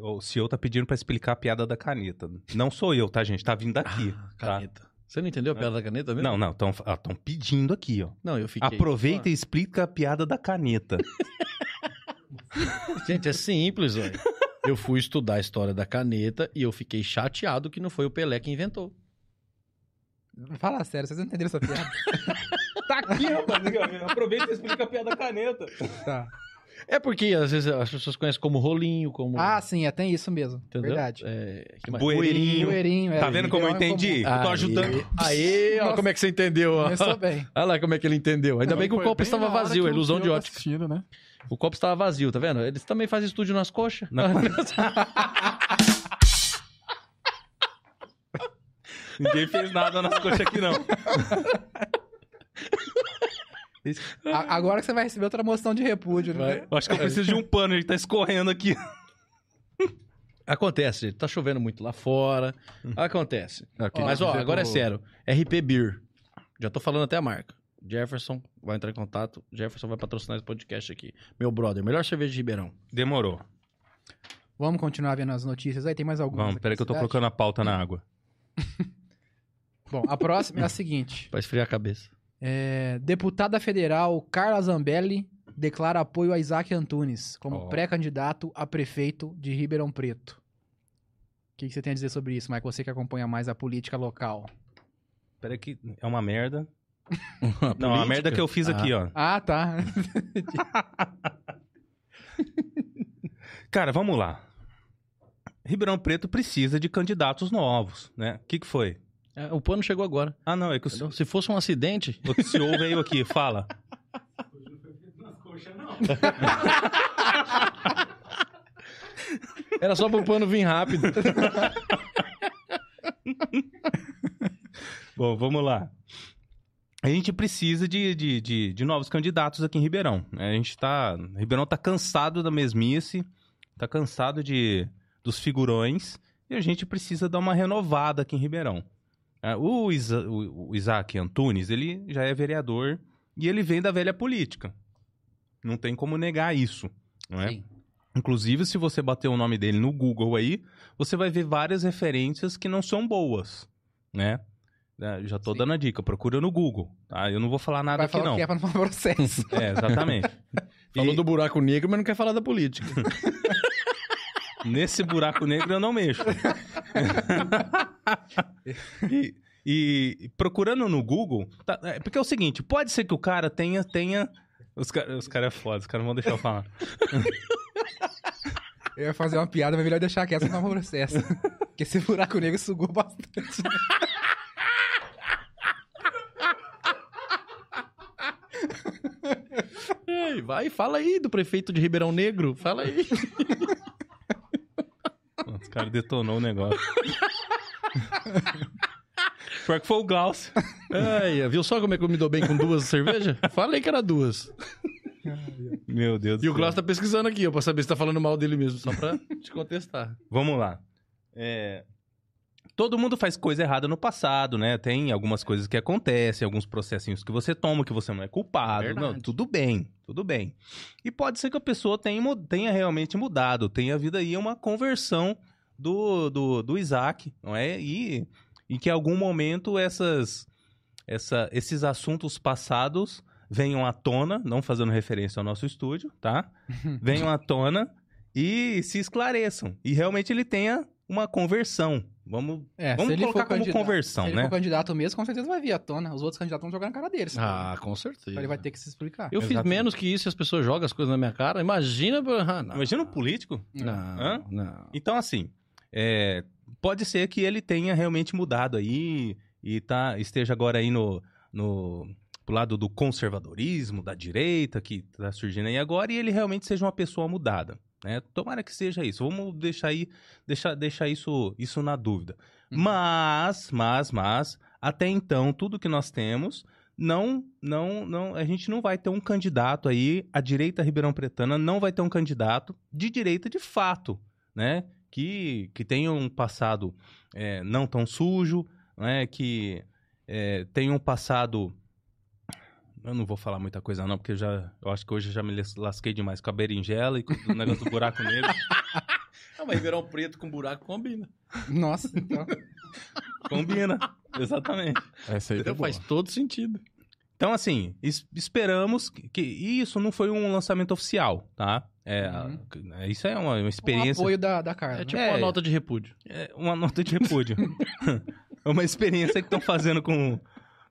o CEO tá pedindo pra explicar a piada da caneta. Não sou eu, tá, gente? Tá vindo daqui. Ah, tá? caneta. Você não entendeu a piada da caneta mesmo? Não, não, estão pedindo aqui, ó. Não, eu fiquei. Aproveita e explica a piada da caneta. [LAUGHS] Gente, é simples, velho. Eu fui estudar a história da caneta e eu fiquei chateado que não foi o Pelé que inventou. Fala sério, vocês não entenderam essa piada? [LAUGHS] tá aqui, rapaz. Aproveita e explica a piada da caneta. tá. É porque às vezes as pessoas conhecem como rolinho, como. Ah, sim, é, tem isso mesmo. Entendeu? Verdade. É, que mais? Bueirinho. Bueirinho, é. Tá vendo como eu é entendi? Eu tô ajudando. Aê, olha Nossa. como é que você entendeu. ó. Começou bem. [LAUGHS] Olha lá como é que ele entendeu. Ainda bem que o copo bem estava vazio, o ilusão de ótica. assistindo, né? O copo estava vazio, tá vendo? Eles também fazem estúdio nas coxas. Na- [LAUGHS] Ninguém fez nada nas coxas aqui, não. A- agora que você vai receber outra moção de repúdio, né? Eu acho que eu preciso de um pano, ele tá escorrendo aqui. Acontece, gente. Tá chovendo muito lá fora. Acontece. Ok, Mas, ó, agora é sério. RP Beer. Já tô falando até a marca. Jefferson vai entrar em contato. Jefferson vai patrocinar esse podcast aqui. Meu brother, melhor cerveja de Ribeirão. Demorou. Vamos continuar vendo as notícias aí, tem mais algumas. Vamos, aqui peraí que eu tô cidade? colocando a pauta na [LAUGHS] água. Bom, a próxima é a seguinte. Pra esfriar a cabeça. É, deputada federal Carla Zambelli declara apoio a Isaac Antunes como Ó. pré-candidato a prefeito de Ribeirão Preto. O que, que você tem a dizer sobre isso, Mike? Você que acompanha mais a política local. Peraí que é uma merda. [LAUGHS] A Não, a merda que eu fiz aqui, ó. Ah, tá. [LAUGHS] Cara, vamos lá. Ribeirão Preto precisa de candidatos novos, né? O que que foi? É, o pano chegou agora. Ah, não, é que o? Se fosse um acidente, [LAUGHS] o CEO veio aqui, fala. [LAUGHS] era só pro pano vir rápido. [LAUGHS] Bom, vamos lá. A gente precisa de, de, de, de novos candidatos aqui em Ribeirão. né? A gente tá. Ribeirão tá cansado da mesmice, tá cansado de dos figurões, e a gente precisa dar uma renovada aqui em Ribeirão. É, O, Isa- o- Isaac Antunes, ele já é vereador e ele vem da velha política. Não tem como negar isso, não é? Sim. Inclusive, se você bater o nome dele no Google aí, você vai ver várias referências que não são boas, né? É, Já tô Sim. dando a dica, procura no Google, tá? Eu não vou falar nada Vai aqui falar não. que é pra não tomar processo. [LAUGHS] É, exatamente. [LAUGHS] Falou E do buraco negro, mas não quer falar da política. [LAUGHS] Nesse buraco negro eu não mexo. [LAUGHS] e, e procurando no Google, tá- é, porque é o seguinte, pode ser que o cara tenha, tenha... Os, os caras é foda, os caras não vão deixar eu falar. [LAUGHS] Eu ia fazer uma piada, mas melhor deixar quieto pra não tomar processo. Porque esse buraco negro sugou bastante. Ei, vai, fala aí do prefeito de Ribeirão Negro. Fala aí. [LAUGHS] Os caras detonou o negócio. [LAUGHS] Pior que foi o Glaucio. Ai, viu só como é que eu me dou bem com duas cervejas? Falei que era duas. Meu Deus do E o. Glaucio tá pesquisando aqui, ó, pra saber se tá falando mal dele mesmo, só pra te contestar. Vamos lá. É, Todo mundo faz coisa errada no passado, né? Tem algumas coisas que acontecem, alguns processinhos que você toma, que você não é culpado. Verdade. Não, tudo bem, tudo bem. E pode ser que a pessoa tenha, tenha realmente mudado, tenha havido aí uma conversão do, do, do Isaac, não é? E, e que em algum momento essas, essa, esses assuntos passados venham à tona, não fazendo referência ao nosso estúdio, tá? [LAUGHS] venham à tona e se esclareçam. E realmente ele tenha uma conversão. Vamos, É, vamos se ele colocar for como candidato- conversão, se ele né? for candidato mesmo, com certeza vai vir à tona. Os outros candidatos vão jogar na cara deles. Ah, com certeza. Então ele vai ter que se explicar. Eu fiz Exatamente. menos que isso e as pessoas jogam as coisas na minha cara. Imagina. ah, não. Imagina um político. Não, Hã? não. Então, assim, é, pode ser que ele tenha realmente mudado aí e tá, esteja agora aí no, no pro lado do conservadorismo, da direita, que tá surgindo aí agora, e ele realmente seja uma pessoa mudada. Né? Tomara que seja isso. Vamos deixar aí, deixar, deixar isso, isso na dúvida. Uhum. Mas, mas, mas, até então, tudo que nós temos, não, não, não, a gente não vai ter um candidato aí, a direita ribeirão pretana não vai ter um candidato de direita de fato, né? Que, que tenha um passado é, não tão sujo, né? Que é, tenha um passado eu não vou falar muita coisa não, porque eu já, eu acho que hoje eu já me lasquei demais com a berinjela e com o negócio do buraco negro. [LAUGHS] Ah, mas Ribeirão Preto com buraco combina. Nossa, então. [LAUGHS] Combina. Exatamente. Essa aí Entendeu? boa. Faz todo sentido. Então, assim, es- esperamos que, que isso não foi um lançamento oficial, tá? É, Uhum. a- Isso é uma, uma experiência. apoio da, da Carla. É né? tipo É. uma nota de repúdio. É uma nota de repúdio. [LAUGHS] é uma experiência que estão fazendo com,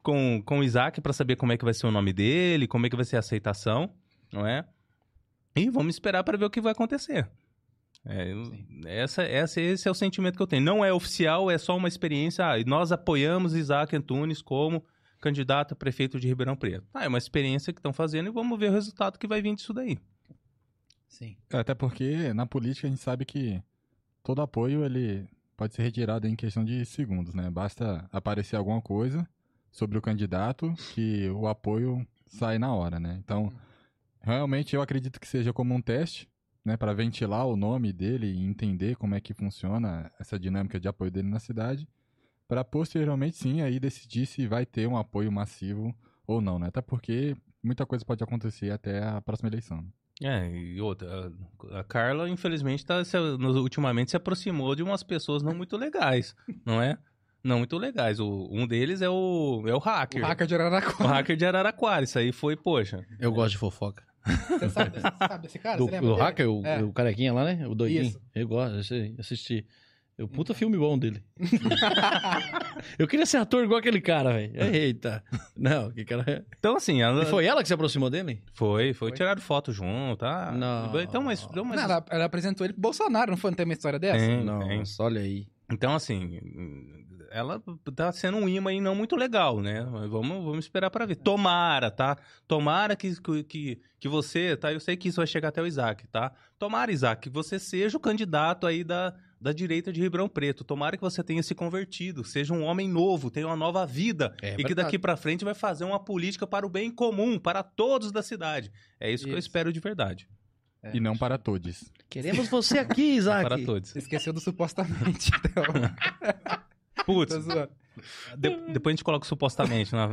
com, com o Isaac para saber como é que vai ser o nome dele, como é que vai ser a aceitação, não é? E vamos esperar para ver o que vai acontecer. É, essa, essa, esse é o sentimento que eu tenho. Não é oficial, é só uma experiência. Ah, e nós apoiamos Isaac Antunes como candidato a prefeito de Ribeirão Preto. Ah, é uma experiência que estão fazendo e vamos ver o resultado que vai vir disso daí. Sim. Até porque na política a gente sabe que todo apoio ele pode ser retirado em questão de segundos, né? Basta aparecer alguma coisa sobre o candidato que o apoio sai na hora, né? Então, realmente eu acredito que seja como um teste, né, para ventilar o nome dele e entender como é que funciona essa dinâmica de apoio dele na cidade, para posteriormente sim aí decidir se vai ter um apoio massivo ou não, né? Até porque muita coisa pode acontecer até a próxima eleição. É, e outra, a Carla, infelizmente, tá, se, ultimamente se aproximou de umas pessoas não muito legais, [LAUGHS] não é? Não muito legais. O, um deles é o, é o O hacker. hacker de O Araraquara. hacker de Araraquara. Isso aí foi, poxa. Eu gosto de fofoca. Você sabe, você sabe desse cara? do Você lembra do dele? hacker, o, É. o carequinha lá, né? O doidinho. Isso. Eu gosto, eu sei, assisti. É um puta filme bom dele. [LAUGHS] eu queria ser ator igual aquele cara, velho. Eita. Não, que cara. é- Então, assim, ela, E foi ela que se aproximou dele? foi, foi, Foi. tiraram foto junto, tá? Não. Então, mas, então, mas Não, ela, ela apresentou ele pro Bolsonaro, não foi? Não tem uma história dessa? Tem, Nossa, tem. olha aí. Então, assim, ela tá sendo um imã aí não muito legal, né? Mas vamos, vamos esperar para ver. Tomara, tá? Tomara que, que, que você, tá? Eu sei que isso vai chegar até o Isaac, tá? Tomara, Isaac, que você seja o candidato aí da, da direita de Ribeirão Preto. Tomara que você tenha se convertido, seja um homem novo, tenha uma nova vida. É e que verdade. daqui pra frente vai fazer uma política para o bem comum, para todos da cidade. É isso, que eu Isso. espero de verdade. É. E não para todos. Queremos você aqui, [LAUGHS] Isaac. Para todos. Você esqueceu do supostamente. [LAUGHS] Então, [LAUGHS] Putz, de- depois a gente coloca supostamente na...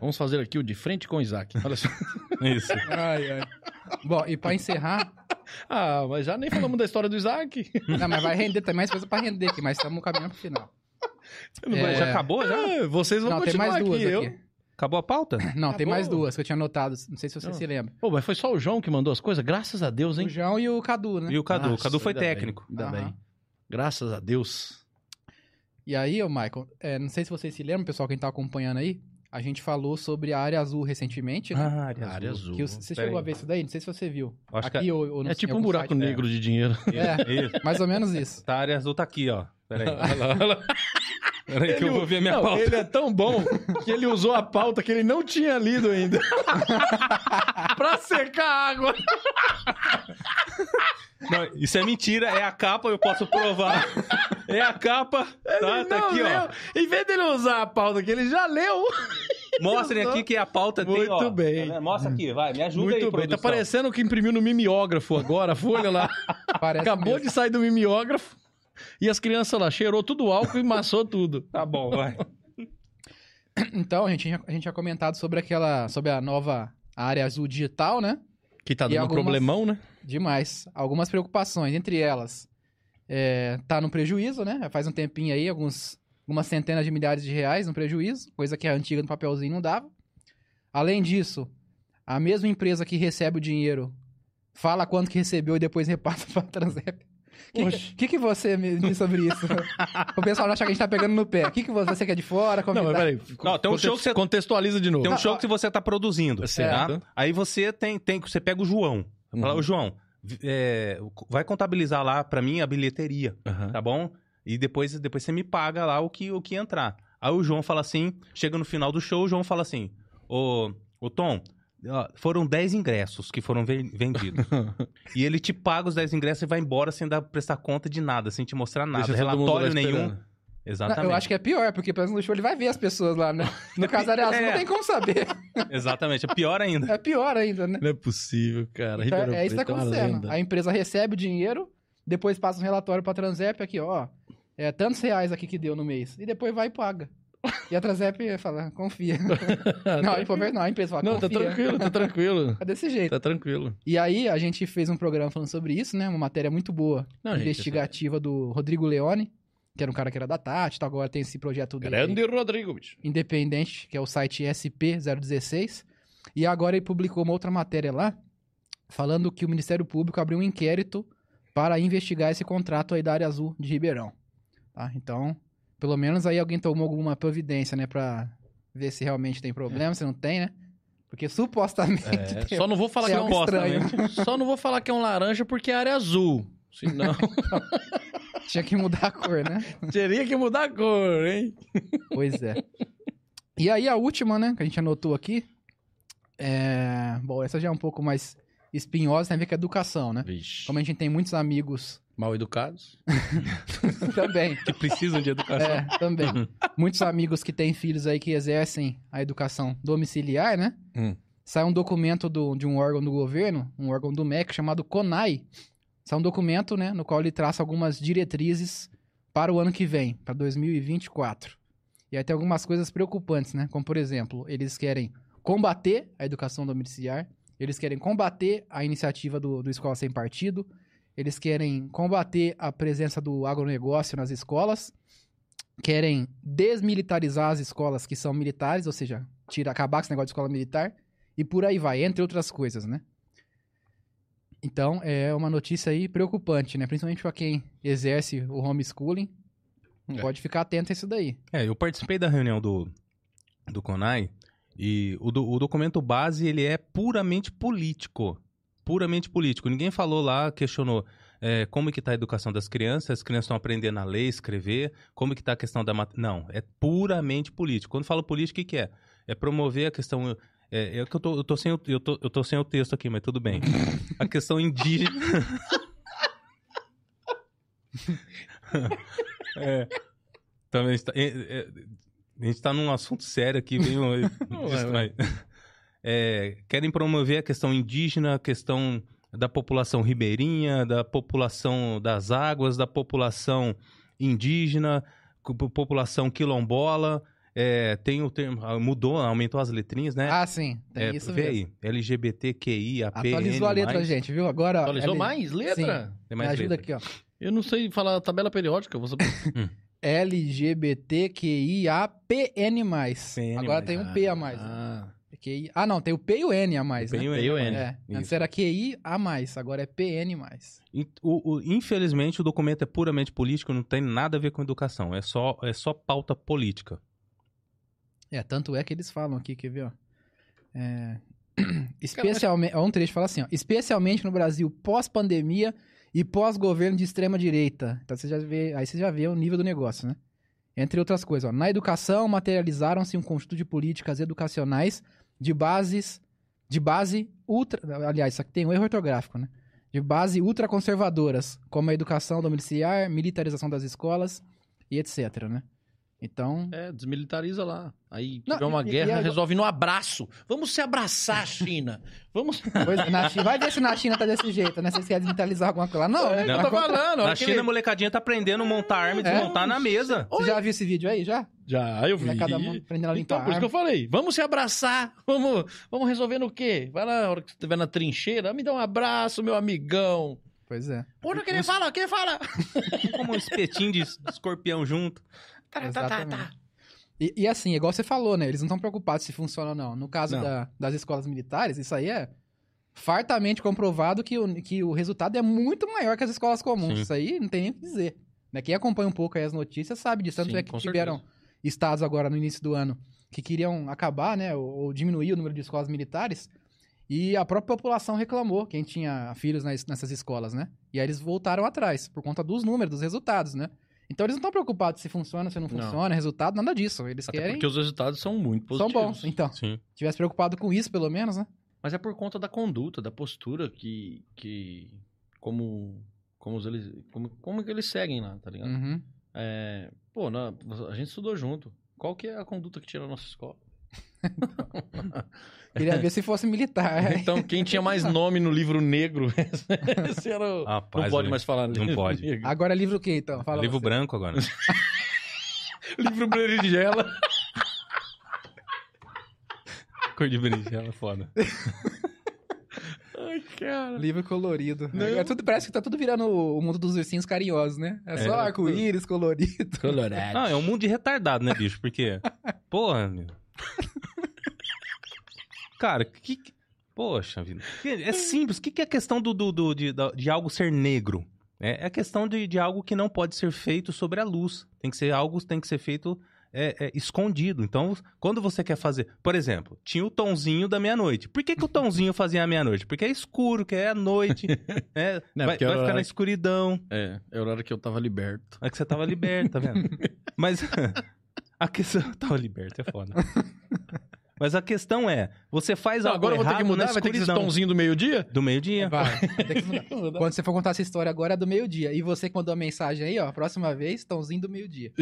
Vamos fazer aqui o de frente com o Isaac. Olha só. Isso. Ai, ai. Bom, e pra encerrar, Ah, mas já nem falamos da história do Isaac. [LAUGHS] não, mas vai render, tem mais coisa pra render aqui, mas estamos caminhando pro final. É. Já acabou? Já? Ah, vocês vão Não, tem continuar mais duas aqui. aqui. Eu... Acabou a pauta? Não, tem Acabou. mais duas que eu tinha anotado, não sei se você Não. se lembra. Pô, mas foi só o João que mandou as coisas? Graças a Deus, hein? O João e o Cadu, né? E o Cadu. o Nossa, Cadu foi ainda bem, técnico. ainda Aham. bem. Graças a Deus. E aí, ô Michael, é, não sei se vocês se lembram, pessoal, quem tá acompanhando aí, a gente falou sobre a área azul recentemente, né? Ah, área Área azul. Que o- você Pera chegou aí. a ver isso daí? Não sei se você viu. Acho que aqui ou, ou no É tipo um buraco site. negro de dinheiro. [LAUGHS] É, [LAUGHS] Isso. mais ou menos isso. Tá, a área azul tá aqui, ó. Pera aí. Pera aí que eu vou ver a minha Não, pauta. Ele é tão bom que ele usou a pauta que ele não tinha lido ainda. [LAUGHS] pra secar a água. Não, isso é mentira, é a capa, eu posso provar. É a capa, tá? Tá aqui, ó. leu. Em vez dele usar a pauta que ele já leu. Mostrem aqui que a pauta tem, Muito ó. bem. Tá? Mostra aqui, vai, me ajuda Muito aí, bem. produção. Tá parecendo que imprimiu no mimeógrafo agora, a folha lá. [LAUGHS] Parece Acabou mesmo. de sair do mimeógrafo. E as crianças lá, cheirou tudo álcool e maçou tudo. Tá bom, vai. [COUGHS] Então, a gente, a gente tinha comentado sobre aquela, sobre a nova área azul digital, né? Que tá dando um algumas- problemão, né? Demais. Algumas preocupações, entre elas, é, tá no prejuízo, né? Faz um tempinho aí, alguns, algumas centenas de milhares de reais no prejuízo, coisa que a antiga no papelzinho não dava. Além disso, a mesma empresa que recebe o dinheiro fala quanto que recebeu e depois [LAUGHS] repassa pra Transep. O que, que, que você me diz sobre isso? [LAUGHS] o pessoal não acha que a gente tá pegando no pé. O que, que você, você quer de fora? Não, Convidar... mas peraí. Não, tem um show que você- Contextualiza de novo. Tem um Não, show que você tá produzindo, Certo. tá? Aí você tem, tem, você pega o João. Fala, Uhum. ô João, vi- é, vai contabilizar lá pra mim a bilheteria. Aham. tá bom? E depois, depois você me paga lá o que, o que entrar. Aí o João fala assim, chega no final do show, o João fala assim, ô, ô Tom, foram 10 ingressos que foram ven- vendidos. [LAUGHS] e ele te paga os 10 ingressos e vai embora sem dar, prestar conta de nada, sem te mostrar nada, Deixa relatório nenhum. esperando. Exatamente. eu acho que é pior, porque pelo menos no show ele vai ver as pessoas lá, né? No [LAUGHS] azul É. não tem como saber. Exatamente, é pior ainda. É pior ainda, né? Não é possível, cara. Então, é isso que tá Preto é acontecendo. A empresa recebe o dinheiro, depois passa um relatório pra Transep aqui, ó. É tantos reais aqui que deu no mês. E depois vai e paga. E a Transep fala, confia. [LAUGHS] não, e ver- não, a empresa fala, Não, tá tranquilo, tá tranquilo. [LAUGHS] É desse jeito. Tá tranquilo. E aí, a gente fez um programa falando sobre isso, né? Uma matéria muito boa, Não, gente, investigativa do Rodrigo Leone. Que era um cara que era da Tati, então agora tem esse projeto dele aí, Grande Rodrigo, bicho. independente, que é o site SP016. E agora ele publicou uma outra matéria lá, falando que o Ministério Público abriu um inquérito para investigar esse contrato aí da área azul de Ribeirão. Tá? Então, pelo menos aí alguém tomou alguma providência, né, pra ver se realmente tem problema, se não tem, né? Porque supostamente É, [LAUGHS] tem só não vou falar que é um estranho. Só não vou falar que é um laranja porque é área azul. Senão, [LAUGHS] Tinha que mudar a cor, né? [LAUGHS] teria que mudar a cor, hein? Pois é. E aí a última, né, que a gente anotou aqui, é... Bom, essa já é um pouco mais espinhosa, tem a ver com a educação, né? Vixe. Como a gente tem muitos amigos Mal educados. [LAUGHS] também, Que precisam de educação. é, também. Muitos amigos que têm filhos aí que exercem a educação domiciliar, né? Hum. Sai um documento do- de um órgão do governo, um órgão do MEC chamado CONAI. Sai um documento, né, no qual ele traça algumas diretrizes para o ano que vem, para 2024. E aí tem algumas coisas preocupantes, né? Como, por exemplo, eles querem combater a educação domiciliar, eles querem combater a iniciativa do, do Escola Sem Partido, eles querem combater a presença do agronegócio nas escolas, querem desmilitarizar as escolas que são militares, ou seja, tira, acabar com esse negócio de escola militar, e por aí vai, entre outras coisas, né? Então, é uma notícia aí preocupante, né? Principalmente para quem exerce o homeschooling. É. Pode ficar atento a isso daí. É, eu participei da reunião do, do CONAI e o, do- o documento base ele é puramente político. Puramente político. Ninguém falou lá, questionou é, como que tá a educação das crianças, as crianças estão aprendendo a ler, escrever, como que tá a questão da... mat- Não, é puramente político. Quando falo político, o que, que é? É promover a questão... É, é que eu tô, eu, tô sem o, eu, tô, eu tô sem o texto aqui, mas tudo bem. [LAUGHS] A questão indígena... [LAUGHS] é, também está... é, é, a gente tá num assunto sério aqui, meio [LAUGHS] distrai. É, querem promover a questão indígena, a questão da população ribeirinha, da população das águas, da população indígena, população quilombola. É, tem o termo, ah, mudou, aumentou as letrinhas, né? Ah, sim, tem é, isso vê mesmo. aí, LGBTQI, AP, Atualizou a letra, gente, viu? Agora. Atualizou L- mais letra? Tem Me mais ajuda letra. aqui, ó. Eu não sei falar tabela periódica. eu Vou saber. [LAUGHS] LGBTQIAPN+. PN+. Agora tem um P a mais. Ah, QI... Ah, não, tem o P e o N a mais, Tem né? o P e o N. É, antes era QI a mais, agora é PN+. O- o- infelizmente, o documento é puramente político, não tem nada a ver com educação. É só, é só pauta política. É, tanto é que eles falam aqui, quer ver, ó. É... [CLEARS THROAT] Especialmente, ó, um trecho fala assim, ó, especialmente no Brasil pós-pandemia e pós-governo de extrema direita. Então você já vê, aí você já vê o nível do negócio, né? Entre outras coisas, ó, na educação materializaram-se um conjunto de políticas educacionais de bases de base ultra, aliás, isso aqui tem um erro ortográfico, né? De base ultraconservadoras, como a educação domiciliar, militarização das escolas e etc, né? Então, é, desmilitariza lá. Aí Não, tiver uma e- e guerra, agora- resolve no abraço. Vamos se abraçar, China. Vamos. [LAUGHS] Pois, na China, vai ver se na China tá desse jeito, né? Vocês querem digitalizar alguma coisa lá. Não, né? eu tô falando. Na olha China, a molecadinha tá aprendendo a montar arma e É? desmontar na mesa. Você já viu esse vídeo aí, já? Já, eu vi. Cada um aprendendo a limpar Então, por isso que eu falei, vamos se abraçar, vamos, vamos resolver no quê? Vai lá, na hora que você estiver na trincheira, me dá um abraço, meu amigão. Pois é. Porra, quem fala, quem fala? Como um espetinho de escorpião junto. Tá, tá, tá, Exatamente. tá. E, e assim, igual você falou, né? Eles não estão preocupados se funciona ou não. No caso Não. da- das escolas militares, isso aí é fartamente comprovado que o, que o resultado é muito maior que as escolas comuns. Sim. Isso aí não tem nem o que dizer. Né? Quem acompanha um pouco aí as notícias sabe disso. Tanto Sim, é que tiveram certeza. estados agora no início do ano que queriam acabar, né? Ou, ou diminuir o número de escolas militares. E a própria população reclamou, quem tinha filhos nas- nessas escolas, né? E aí eles voltaram atrás, por conta dos números, dos resultados, né? Então eles não estão preocupados se funciona, se não Não. funciona, resultado, nada disso. Eles Até querem. porque os resultados são muito São positivos. bons. Então, Sim. tivesse preocupado com isso, pelo menos, né? Mas é por conta da conduta, da postura que. que como. Como os eles. Como, como que eles seguem lá, tá ligado? Uhum. É, pô, na- a gente estudou junto. Qual que é a conduta que tinha na nossa escola? [LAUGHS] Queria ver se fosse militar. [LAUGHS] Então, quem tinha mais nome no livro negro, [LAUGHS] esse era o... Rapaz, não pode mais falar Não livro pode. negro. Agora é livro o quê, então? Fala Livro você. branco agora. livro berinjela. Cor de berinjela, foda. Ai, Cara. Livro colorido. Não. É tudo, parece que tá tudo virando o mundo dos ursinhos carinhosos, né? É só É. arco-íris colorido. Colorado. Não, é um mundo de retardado, né, bicho? Porque. Porra, meu. [LAUGHS] Cara, que. Poxa vida. É simples. O que, que é a questão do, do, do- de, de algo ser negro? É, é a questão de, de algo que não pode ser feito sobre a luz. Tem que ser algo tem que ser feito é, é, escondido. Então, quando você quer fazer. Por exemplo, tinha o tonzinho da meia-noite. Por que, que o tonzinho [LAUGHS] fazia a meia-noite? Porque é escuro, que é a noite. [LAUGHS] né? Não, vai porque vai ficar na escuridão. É, é a hora que eu tava liberto. É que você tava liberto, tá vendo? Mas a questão. [LAUGHS] Tava liberto, é foda. [LAUGHS] Mas a questão é: você faz Não, algo agora eu vou ter errado que mudar, vai ter que escuridão. tomzinho do meio-dia? Do meio-dia. Vai. [LAUGHS] tem que mudar. Quando você for contar essa história agora é do meio-dia. E você que mandou a mensagem aí, ó, próxima vez, tãozinho do meio-dia.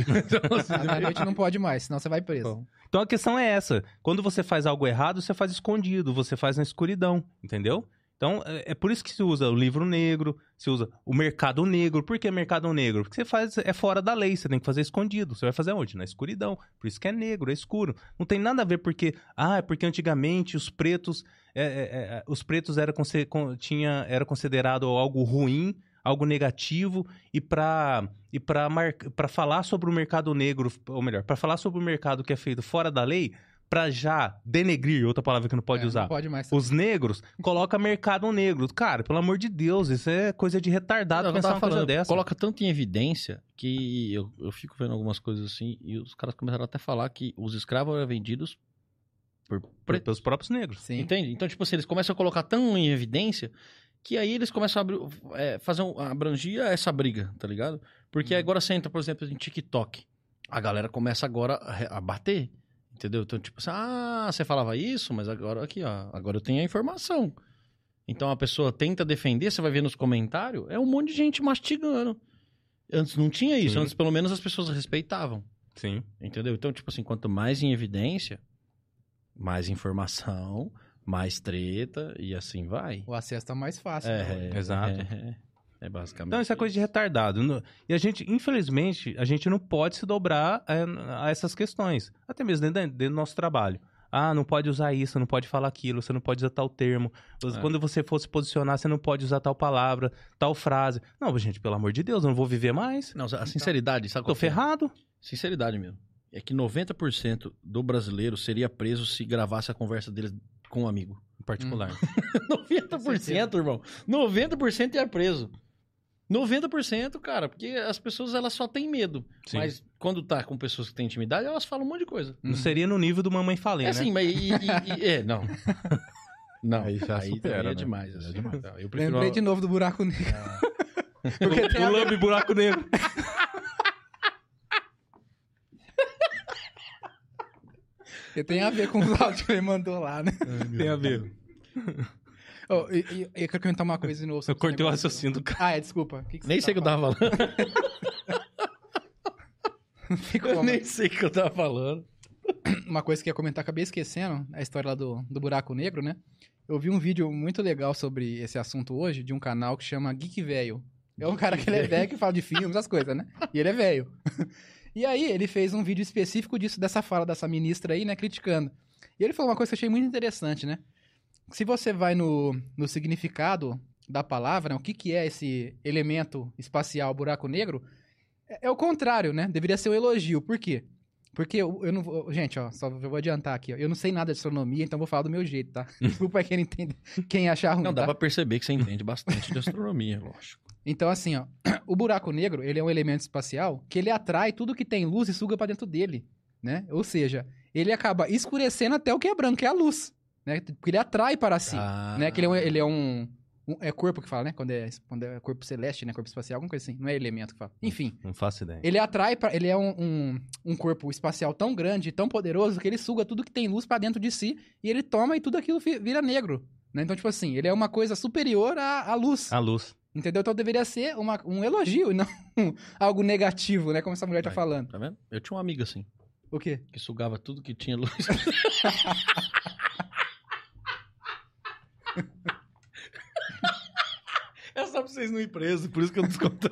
À noite não pode mais, senão você vai preso. Bom. Então a questão é essa: quando você faz algo errado, você faz escondido, você faz na escuridão, entendeu? Então é é por isso que se usa o livro negro, se usa o mercado negro. Por que mercado negro? Porque você faz é fora da lei, você tem que fazer escondido. Você vai fazer onde? Na escuridão. Por isso que é negro, é escuro. Não tem nada a ver porque ah, é porque antigamente os pretos é, é, é, os pretos era tinha era considerado algo ruim, algo negativo e para e para falar sobre o mercado negro, ou melhor, para falar sobre o mercado que é feito fora da lei, para já denegrir, outra palavra que não pode É, usar. Não pode mais. Os negros, coloca mercado negro. Cara, pelo amor de Deus, isso é coisa de retardado Eu pensar tava uma coisa falando, dessa. Coloca tanto em evidência que eu, eu fico vendo algumas coisas assim e os caras começaram até a falar que os escravos eram vendidos por Por- pelos próprios negros. Sim. Entende? Então, tipo assim, eles começam a colocar tão em evidência que aí eles começam a abrir, é, fazer um, abrangir essa briga, tá ligado? Porque agora você entra, por exemplo, em TikTok. A galera começa agora a bater. Entendeu? Então, tipo assim, ah, você falava isso, mas agora aqui, ó, agora eu tenho a informação. Então a pessoa tenta defender, você vai ver nos comentários, é um monte de gente mastigando. Antes não tinha isso, Sim. antes pelo menos as pessoas respeitavam. Sim. Entendeu? Então, tipo assim, quanto mais em evidência, mais informação, mais treta e assim vai. O acesso tá mais fácil. É, né? é, Exato. É, é basicamente. Então isso é coisa de retardado. E a gente, infelizmente, a gente não pode se dobrar é, a essas questões. Até mesmo dentro, do nosso trabalho. Ah, não pode usar isso, não pode falar aquilo, você não pode usar tal termo. É. Quando você for se posicionar, você não pode usar tal palavra, tal frase. Não, gente, pelo amor de Deus, eu não vou viver mais. Não, a sinceridade, sabe Tô é? ferrado. Sinceridade mesmo. É que 90% do brasileiro seria preso se gravasse a conversa deles com um amigo. Em particular. [LAUGHS] 90%, irmão. 90% é preso. 90%, cara, porque as pessoas elas só têm medo. Sim. Mas quando tá com pessoas que têm intimidade, elas falam um monte de coisa. Não seria no nível do Mamãe Falei, é né? assim, mas e, e- e- é, não. [LAUGHS] Não, Aí já supera, também é né? demais. É assim. demais. Não, Eu prefiro Lembrei uma- de novo do buraco negro. [LAUGHS] Porque tem O a ver- lambe buraco negro. porque tem a ver com os áudios que ele mandou lá, né? Tem a ver. Oh, e, e- eu quero comentar uma coisa de novo. Eu cortei o raciocínio do cara. Ah, é, desculpa. que que Nem você sei o que eu tava falando. Ficou [LAUGHS] Eu nem sei o que eu tava falando. uma coisa que eu ia comentar, acabei esquecendo, a história lá do, do buraco negro, né? Eu vi um vídeo muito legal sobre esse assunto hoje, de um canal que chama Geek Velho. É um cara que ele é velho que fala de filmes, as coisas, né? E ele é velho. [LAUGHS] E aí, ele fez um vídeo específico disso, dessa fala dessa ministra aí, né, criticando. E ele falou uma coisa que eu achei muito interessante, né? Se você vai no, no significado da palavra, né, o que, que é esse elemento espacial buraco negro, é, é o contrário, né? Deveria ser um elogio. Por quê? Porque eu, eu não vou. Gente, ó, só eu vou adiantar aqui, ó. Eu não sei nada de astronomia, então vou falar do meu jeito, tá? [LAUGHS] Desculpa quem entende, quem achar ruim. Não, dá tá? pra perceber que você entende bastante de astronomia, [LAUGHS] lógico. Então, assim, ó, [CLEARS THROAT] o buraco negro, ele é um elemento espacial que ele atrai tudo que tem luz e suga pra dentro dele, né? Ou seja, ele acaba escurecendo até o que é branco, que é a luz, né? Porque ele atrai para si, Ah. né? Que ele é um, ele é um, é corpo que fala, né? Quando é, quando é corpo celeste, né? Corpo espacial, alguma coisa assim. Não é elemento que fala. Enfim, Não faço ideia. ele atrai, pra, ele é um, um, um corpo espacial tão grande, tão poderoso, que ele suga tudo que tem luz pra dentro de si e ele toma e tudo aquilo vira negro. Né? Então, tipo assim, ele é uma coisa superior à, à luz. A luz. Entendeu? Então deveria ser uma- um elogio e não [LAUGHS] algo negativo, né? Como essa mulher tá Vai. falando. Tá vendo? Eu tinha um amigo assim, O quê? que sugava tudo que tinha luz. [LAUGHS] [LAUGHS] É só pra vocês não ir presos, por isso que eu não desconto.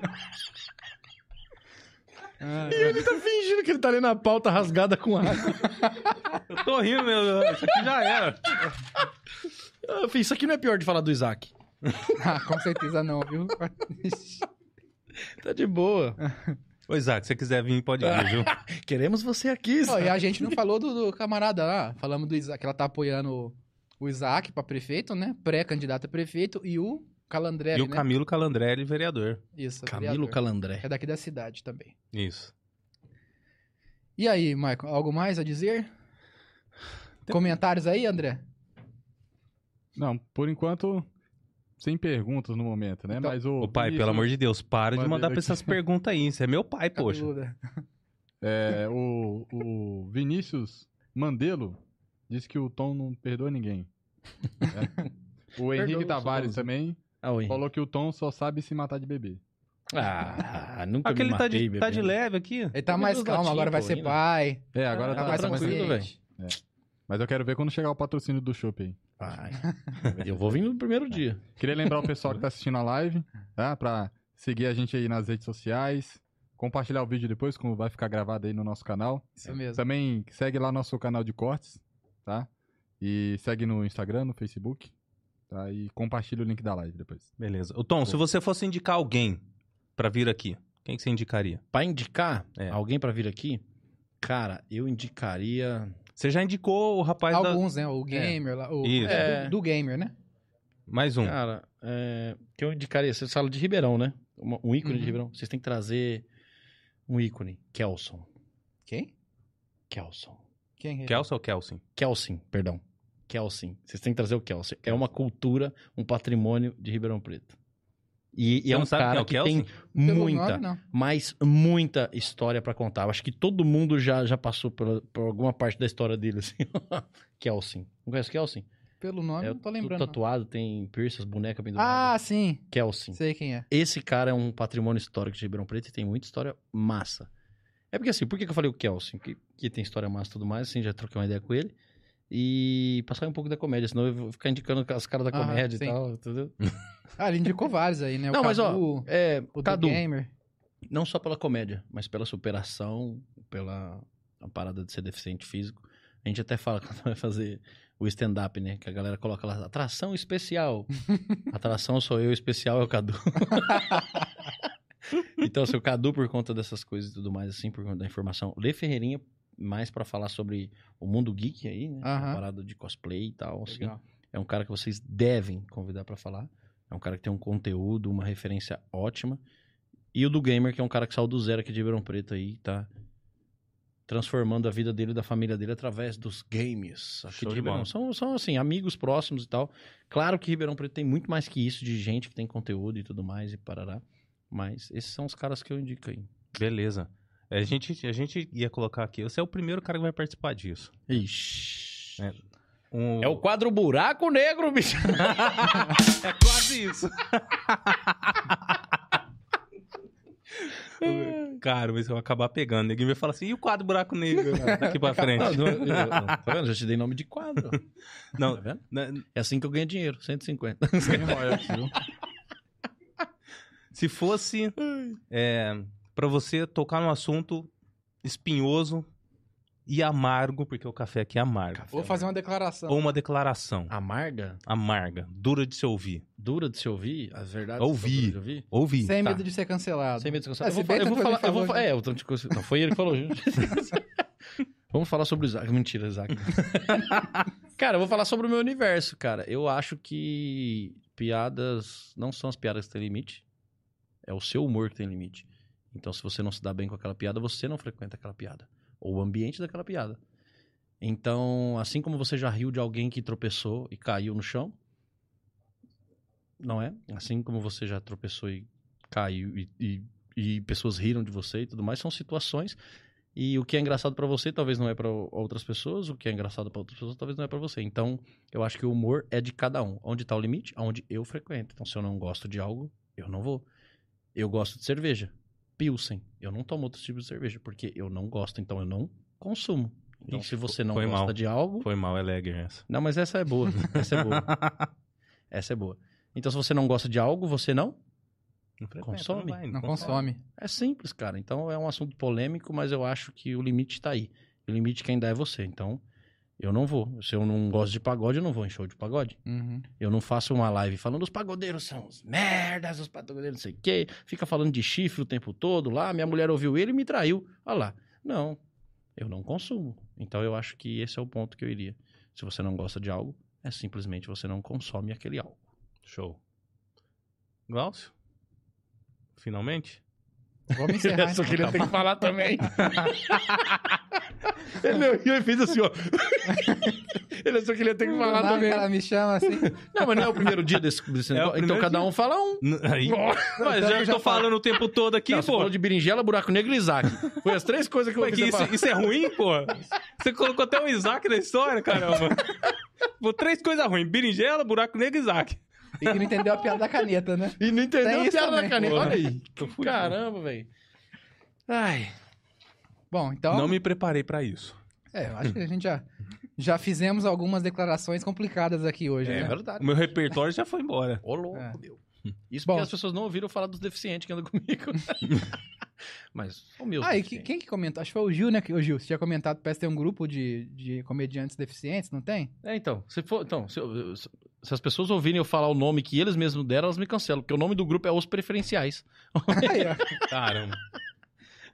Ah, E ele tá fingindo que ele tá ali na pauta rasgada com água. Eu tô rindo, meu. Isso aqui já era. Ah, filho, isso aqui não é pior de falar do Isaac. Ah, com certeza não, viu? Tá de boa. Ô, Isaac, se você quiser vir, pode vir, viu? [LAUGHS] Queremos você aqui, Ó, e a gente não falou do, do camarada lá. Falamos do Isaac, que ela tá apoiando o- Isaac pra prefeito, né? Pré-candidato a prefeito. E o Calandrelli, E o né? Camilo Calandrelli, vereador. Isso, Camilo vereador. Calandré. É daqui da cidade também. Isso. E aí, Michael, algo mais a dizer? Comentários aí, André? Não, por enquanto, sem perguntas no momento, né? Então, Mas o. Ô, pai, pelo amor de Deus, para de mandar pra essas perguntas aí. Você é meu pai, poxa. É, o, o Vinícius Mandelo disse que o Tom não perdoa ninguém. [LAUGHS] É. O Henrique Perdoa, Tavares também Ah, oi. falou que o Tom só sabe se matar de bebê. Ah, nunca Aquele me tá matei, de, tá de leve aqui. Ele tá mais calmo, agora vai ser ainda. pai. É, agora Ah, tá, mais tá mais tranquilo, velho. Mas eu quero ver quando chegar o patrocínio do Chopp aí. Vai. Eu vou vir no primeiro dia. Queria lembrar o pessoal que tá assistindo a live, tá? Pra seguir a gente aí nas redes sociais. Compartilhar o vídeo depois, como vai ficar gravado aí no nosso canal. Isso mesmo. Também segue lá nosso canal de cortes, tá? E segue no Instagram, no Facebook, tá? E compartilha o link da live depois. Beleza. Ô, Tom, se você fosse indicar alguém pra vir aqui, quem que você indicaria? Pra indicar É. alguém pra vir aqui, cara, eu indicaria. Você já indicou o rapaz da... Alguns, né? O gamer lá. O, Isso. é, É. do, do gamer, né? Mais um. Cara, é, que eu indicaria. Você fala de Ribeirão, né? Um ícone Uhum. de Ribeirão. Vocês têm que trazer um ícone. Kelson. Quem? Kelson. Quem é? Kelson ou Kelsin? Kelsin, perdão. Kelsin. Vocês têm que trazer o Kelsin. É uma cultura, um patrimônio de Ribeirão Preto. E, e é um sabe cara é o que tem muita, nome, mas muita história pra contar. Eu acho que todo mundo já, já passou por, por alguma parte da história dele, assim. [LAUGHS] Kelsin. Não conhece Kelsin? Pelo nome, É não tô lembrando. não. tatuado, tem piercing, as bonecas Ah, sim. Kelsin. Sei quem é. Esse cara é um patrimônio histórico de Ribeirão Preto e tem muita história massa. É porque assim, por que eu falei o Kelsin? Que, que tem história massa e tudo mais, assim, já troquei uma ideia com ele. E passar um pouco da comédia, senão eu vou ficar indicando as caras da Aham, comédia sim. e tal, entendeu? [LAUGHS] Ah, ele indicou vários aí, né? O Não, mas ó, Cadu, é, o Cadu, gamer. não só pela comédia, mas pela superação, pela a parada de ser deficiente físico. A gente até fala [LAUGHS] quando vai fazer o stand-up, né? Que a galera coloca lá, atração especial. [LAUGHS] atração sou eu, especial é o Cadu. [LAUGHS] então, assim, o Cadu, por conta dessas coisas e tudo mais, assim, por conta da informação, Lê Ferreirinha, mais pra falar sobre o mundo geek aí, né? A parada de cosplay e tal, assim. Legal. É um cara que vocês devem convidar pra falar. É um cara que tem um conteúdo, uma referência ótima. E o do Gamer, que é um cara que saiu do zero aqui de Ribeirão Preto aí, tá transformando a vida dele e da família dele através dos games. Aqui Show de de Ribeirão. bola. São, são, assim, amigos próximos e tal. Claro que Ribeirão Preto tem muito mais que isso de gente que tem conteúdo e tudo mais e parará. Mas esses são os caras que eu indico aí. Beleza. A gente, a gente ia colocar aqui. Você é o primeiro cara que vai participar disso. Ixi. É. Um- É o quadro Buraco Negro, bicho. [LAUGHS] É quase isso. [LAUGHS] Cara, mas eu vou acabar pegando. Ninguém vai falar assim, e o quadro buraco negro daqui pra frente? Não, não, não, [LAUGHS] tá vendo? Já te dei nome de quadro. Não, Tá vendo? né, É assim que eu ganho dinheiro, 150. Sem royalties, viu? Se fosse é, para você tocar num assunto espinhoso e amargo, porque o café aqui é amargo, Vou fazer uma declaração. ou uma declaração Amarga, amarga, dura de se ouvir. dura de se ouvir, as verdades Ouvir. ouvir. Ouvir. Sem tá. medo de ser cancelado. Sem medo de Ah, descansar. se eu vou, falar- eu vou eu falar. Eu vou, é, coisa- Não, foi ele que falou, gente. [LAUGHS] Vamos falar sobre o Isaac. Mentira, Isaac. [LAUGHS] cara, eu vou falar sobre o meu universo, cara. Eu acho que piadas não são as piadas que têm limite. É o seu humor que tem limite. Então, se você não se dá bem com aquela piada, você não frequenta aquela piada. Ou o ambiente daquela piada. Então, assim como você já riu de alguém que tropeçou e caiu no chão, não é? Assim como você já tropeçou e caiu e, e, e pessoas riram de você e tudo mais, são situações. E o que é engraçado pra você talvez não é pra outras pessoas, o que é engraçado pra outras pessoas talvez não é pra você. Então, eu acho que o humor é de cada um. Onde tá o limite? Onde eu frequento. Então, se eu não gosto de algo, eu não vou. Eu gosto de cerveja. Pilsen. Eu não tomo outros tipos de cerveja, porque eu não gosto, então eu não consumo. Então, Ixi, se você não gosta mal. de algo, Foi mal, é Legger essa. não, mas essa é boa. Essa é boa. [LAUGHS] essa é boa. Então, se você não gosta de algo, você não. Não Consome? vai, Não consome. É simples, cara. Então, é um assunto polêmico, mas eu acho que o limite tá aí. O limite quem dá é você. Então, Eu não vou. Se eu não gosto de pagode, eu não vou em show de pagode. Uhum. Eu não faço uma live falando os pagodeiros são os merdas, os pagodeiros não sei o quê. Fica falando de chifre o tempo todo lá. Minha mulher ouviu ele e me traiu. Olha lá. Não, eu não consumo. Então eu acho que esse é o ponto que eu iria. Se você não gosta de algo, é simplesmente você não consome aquele algo. Show. Glaucio? Finalmente? Vamos encerrar. [LAUGHS] Eu só queria ter que falar também. [LAUGHS] ele olhou e fez assim, ó. [LAUGHS] ele só queria ter que falar Nada que também. ela me chama assim. Não, mas não é o primeiro dia desse, desse É negócio. Então cada dia. um fala um. Aí, mas Então já eu tô falando o tempo todo aqui, Não, você pô. falou de berinjela, buraco negro e Isaac. Foi as três coisas que eu Ué, fiz que isso, isso é ruim, pô? Você colocou até o Isaac na história, caramba. Pô, três coisas ruins: berinjela, buraco negro e Isaac. E que não entendeu a piada da caneta, né? E não entendeu Tem a isso piada da também, caneta. Olha aí. Caramba, velho. Ai. Bom, então. Não me preparei pra isso. É, eu acho que a gente já, já fizemos algumas declarações complicadas aqui hoje, É né? verdade. O meu repertório já foi embora. Ô, louco, É. meu. Isso Bom. porque as pessoas não ouviram falar dos deficientes que andam comigo. [LAUGHS] Mas, o meu. Ah, e que- quem que comentou? Acho que foi o Gil, né? que- O Gil, você tinha comentado que parece ter um grupo de, de comediantes deficientes, não tem? É, então, se for, então, se, se- se as pessoas ouvirem eu falar o nome que eles mesmos deram, elas me cancelam, porque o nome do grupo é Os Preferenciais. Caramba.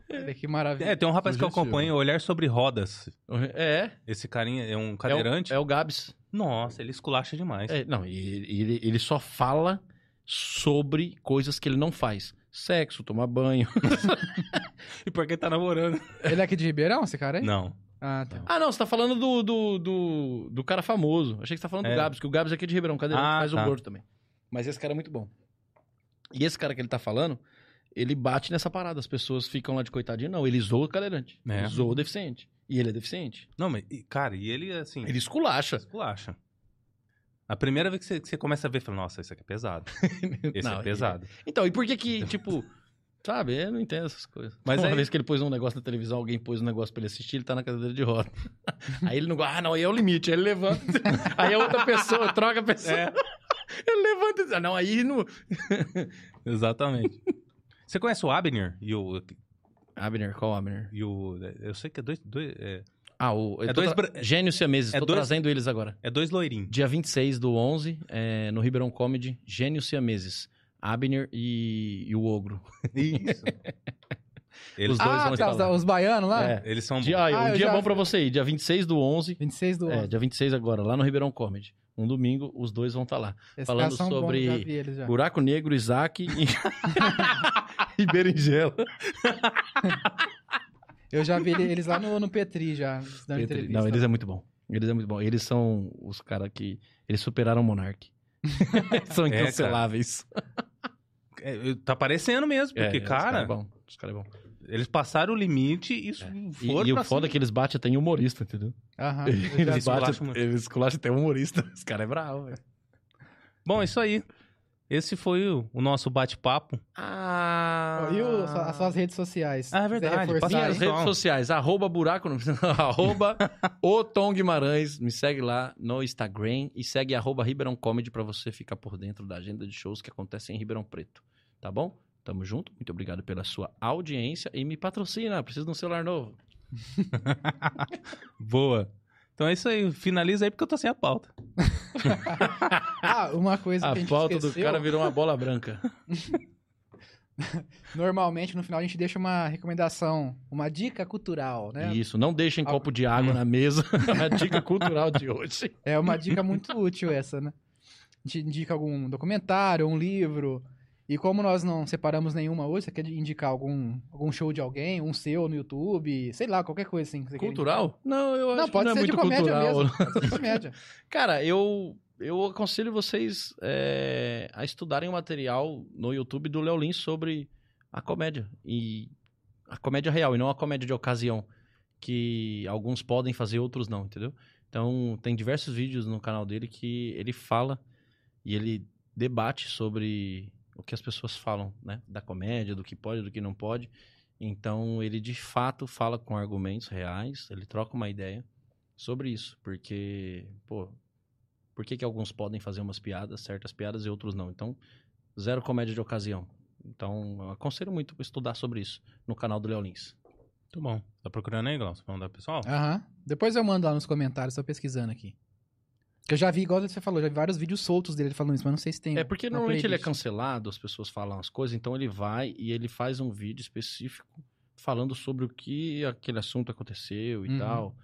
Olha que maravilha. É, tem um rapaz que eu Sugestivo. acompanho, Olhar Sobre Rodas. É. Esse carinha é um É o, cadeirante. é o Gabs. Nossa, ele esculacha demais. É, não, ele, ele, ele só fala sobre coisas que ele não faz. Sexo, tomar banho. [LAUGHS] E por que tá namorando? Ele é aqui de Ribeirão, esse cara aí? Não. Ah, tá. Ah, não, você tá falando do, do, do, do cara famoso. Achei que você tá falando É. do Gabs, que o Gabs é aqui de Ribeirão, cadê? Ah, faz tá. o gordo também. Mas esse cara é muito bom. E esse cara que ele tá falando, ele bate nessa parada. As pessoas ficam lá de coitadinho. Não, ele zoa o cadeirante. É. Ele zoa o deficiente. E ele é deficiente. Não, mas, cara, e ele, assim, Ele esculacha. esculacha. A primeira vez que você, que você começa a ver, fala, nossa, isso aqui é pesado. [LAUGHS] Esse Não, é pesado. Então, e por que que, tipo... Sabe, eu não entendo essas coisas. Mas Mas uma aí- vez que ele pôs um negócio na televisão, alguém pôs um negócio pra ele assistir, ele tá na cadeira de roda. [LAUGHS] Aí ele não gosta, ah, não, aí é o limite. Aí ele levanta. [LAUGHS] Aí a outra pessoa troca a pessoa. É, Ele levanta e diz, ah, não, aí não. exatamente. Você conhece o Abner e o, Abner, qual Abner? e o... Eu sei que é dois... dois é, Ah, o. É dois tra- Gênios siameses, é tô dois- trazendo eles agora. é dois loirinhos. Dia 26 do 11, é, no Ribeirão Comedy, Gênios siameses. Abner e, e o Ogro. [LAUGHS] Isso. [LAUGHS] Eles Os dois ah, vão tá, estar os, lá. os baianos lá? É. Eles são Dia, bons. ah, um Ah, eu dia já- bom pra você ir, dia 26 do 11. 26 do É, ano. dia 26 agora, lá no Ribeirão Comedy. Um domingo, os dois vão estar lá. Esses falando bons, sobre já vi eles já. Buraco Negro, Isaac e, [LAUGHS] e Berinjela. [LAUGHS] Eu já vi ele- eles lá no, no Petri já. Petri. entrevista. Não, eles é muito bom. Eles é muito bom. Eles são os caras que. Eles superaram o Monark. [LAUGHS] são É, incanceláveis. É, tá parecendo mesmo, porque, É, Os cara, caras é bom. Os caras é bom. Eles passaram o limite e isso E, foram e pra o foda é que eles batem até em humorista, entendeu? Aham. [LAUGHS] Eles batem, eles esculacham até humorista. Os caras é bravo, velho. Bom, é isso aí. Esse foi o, o nosso bate-papo. Ah. E o- as suas redes sociais? Ah, é Quiser verdade, reforçar passa aí. aí? redes sociais, arroba buraco, no... [LAUGHS] arroba [LAUGHS] o Tom Guimarães, me segue lá no Instagram e segue arroba Ribeirão Comedy pra você ficar por dentro da agenda de shows que acontecem em Ribeirão Preto, tá bom? Tamo junto, muito obrigado pela sua audiência e me patrocina, preciso de um celular novo. [LAUGHS] Boa. Então é isso aí. Finaliza aí porque eu tô sem a pauta. [LAUGHS] Ah, uma coisa A que a gente pauta do esqueceu, cara virou uma bola branca. [LAUGHS] Normalmente, no final, a gente deixa uma recomendação, uma dica cultural, né? Isso, não deixem Ah, copo de água na mesa, a dica cultural de hoje. É uma dica muito útil essa, né? A gente indica algum documentário, um livro. E como nós não separamos nenhuma hoje, você quer indicar algum, algum show de alguém, um seu no YouTube, sei lá, qualquer coisa assim. que Cultural? Não, eu acho Não, que não é muito comédia cultural. mesmo. Pode ser [LAUGHS] comédia. Cara, eu, eu aconselho vocês é, a estudarem o material no YouTube do Léo Lins sobre a comédia. E a comédia real, e não a comédia de ocasião. Que alguns podem fazer, outros não, entendeu? Então, tem diversos vídeos no canal dele que ele fala e ele debate sobre o que as pessoas falam, né? Da comédia, do que pode, do que não pode. Então, ele de fato fala com argumentos reais, ele troca uma ideia sobre isso, porque, pô, por que, que alguns podem fazer umas piadas, certas piadas, e outros não? Então, zero comédia de ocasião. Então, eu aconselho muito estudar sobre isso no canal do Léo Lins. Muito bom. Tá procurando aí, Glaucio? Pra mandar pro pessoal? Aham. Depois eu mando lá nos comentários, tô pesquisando aqui. Que eu já vi, igual você falou, já vi vários vídeos soltos dele falando isso, mas não sei se tem. É porque normalmente ele é playlist. cancelado, as pessoas falam as coisas, então ele vai e ele faz um vídeo específico falando sobre o que aquele assunto aconteceu e Uhum. tal,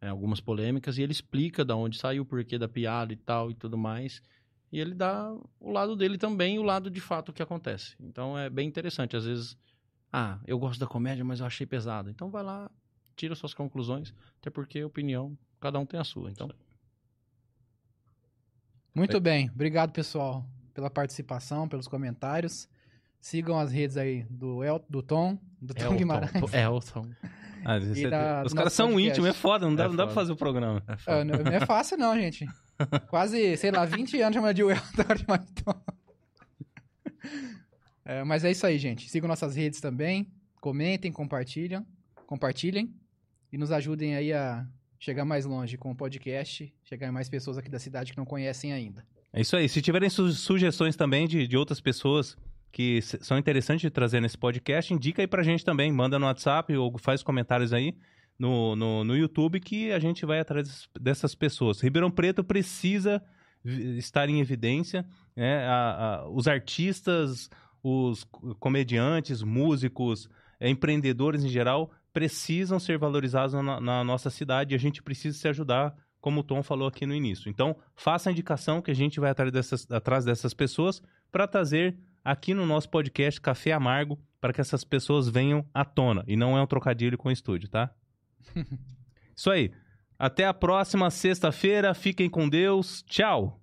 é, algumas polêmicas, e ele explica da onde saiu, o porquê da piada e tal e tudo mais. E ele dá o lado dele também e o lado de fato que acontece. Então é bem interessante. Às vezes, ah, eu gosto da comédia, mas eu achei pesado. Então vai lá, tira suas conclusões, até porque opinião, cada um tem a sua. Então, Muito bem. Obrigado, pessoal, pela participação, pelos comentários. Sigam as redes aí do, El, do Tom, do Tom Guimarães. Elton. Ah, você- da- os do caras são podcast. íntimos, é foda, não dá, É não dá pra fazer o programa. É Ah, foda. não, não é fácil não, gente. [LAUGHS] Quase, sei lá, 20 anos chamando de Elton de mais Tom. É, mas é isso aí, gente. Sigam nossas redes também. Comentem, compartilhem, compartilhem e nos ajudem aí a chegar mais longe com o podcast, chegar em mais pessoas aqui da cidade que não conhecem ainda. É isso aí. Se tiverem su- sugestões também de, de outras pessoas que são interessantes de trazer nesse podcast, indica aí pra gente também. Manda no WhatsApp ou faz comentários aí no, no, no YouTube que a gente vai atrás des- dessas pessoas. Ribeirão Preto precisa estar em evidência. Né? A- a- os artistas, os co- comediantes, músicos, eh, empreendedores em geral precisam ser valorizados na, na nossa cidade e a gente precisa se ajudar como o Tom falou aqui no início. Então, faça a indicação que a gente vai atrás dessas, atrás dessas pessoas para trazer aqui no nosso podcast Café Amargo para que essas pessoas venham à tona. E não é um trocadilho com o estúdio, tá? [LAUGHS] Isso aí. Até a próxima sexta-feira. Fiquem com Deus. Tchau.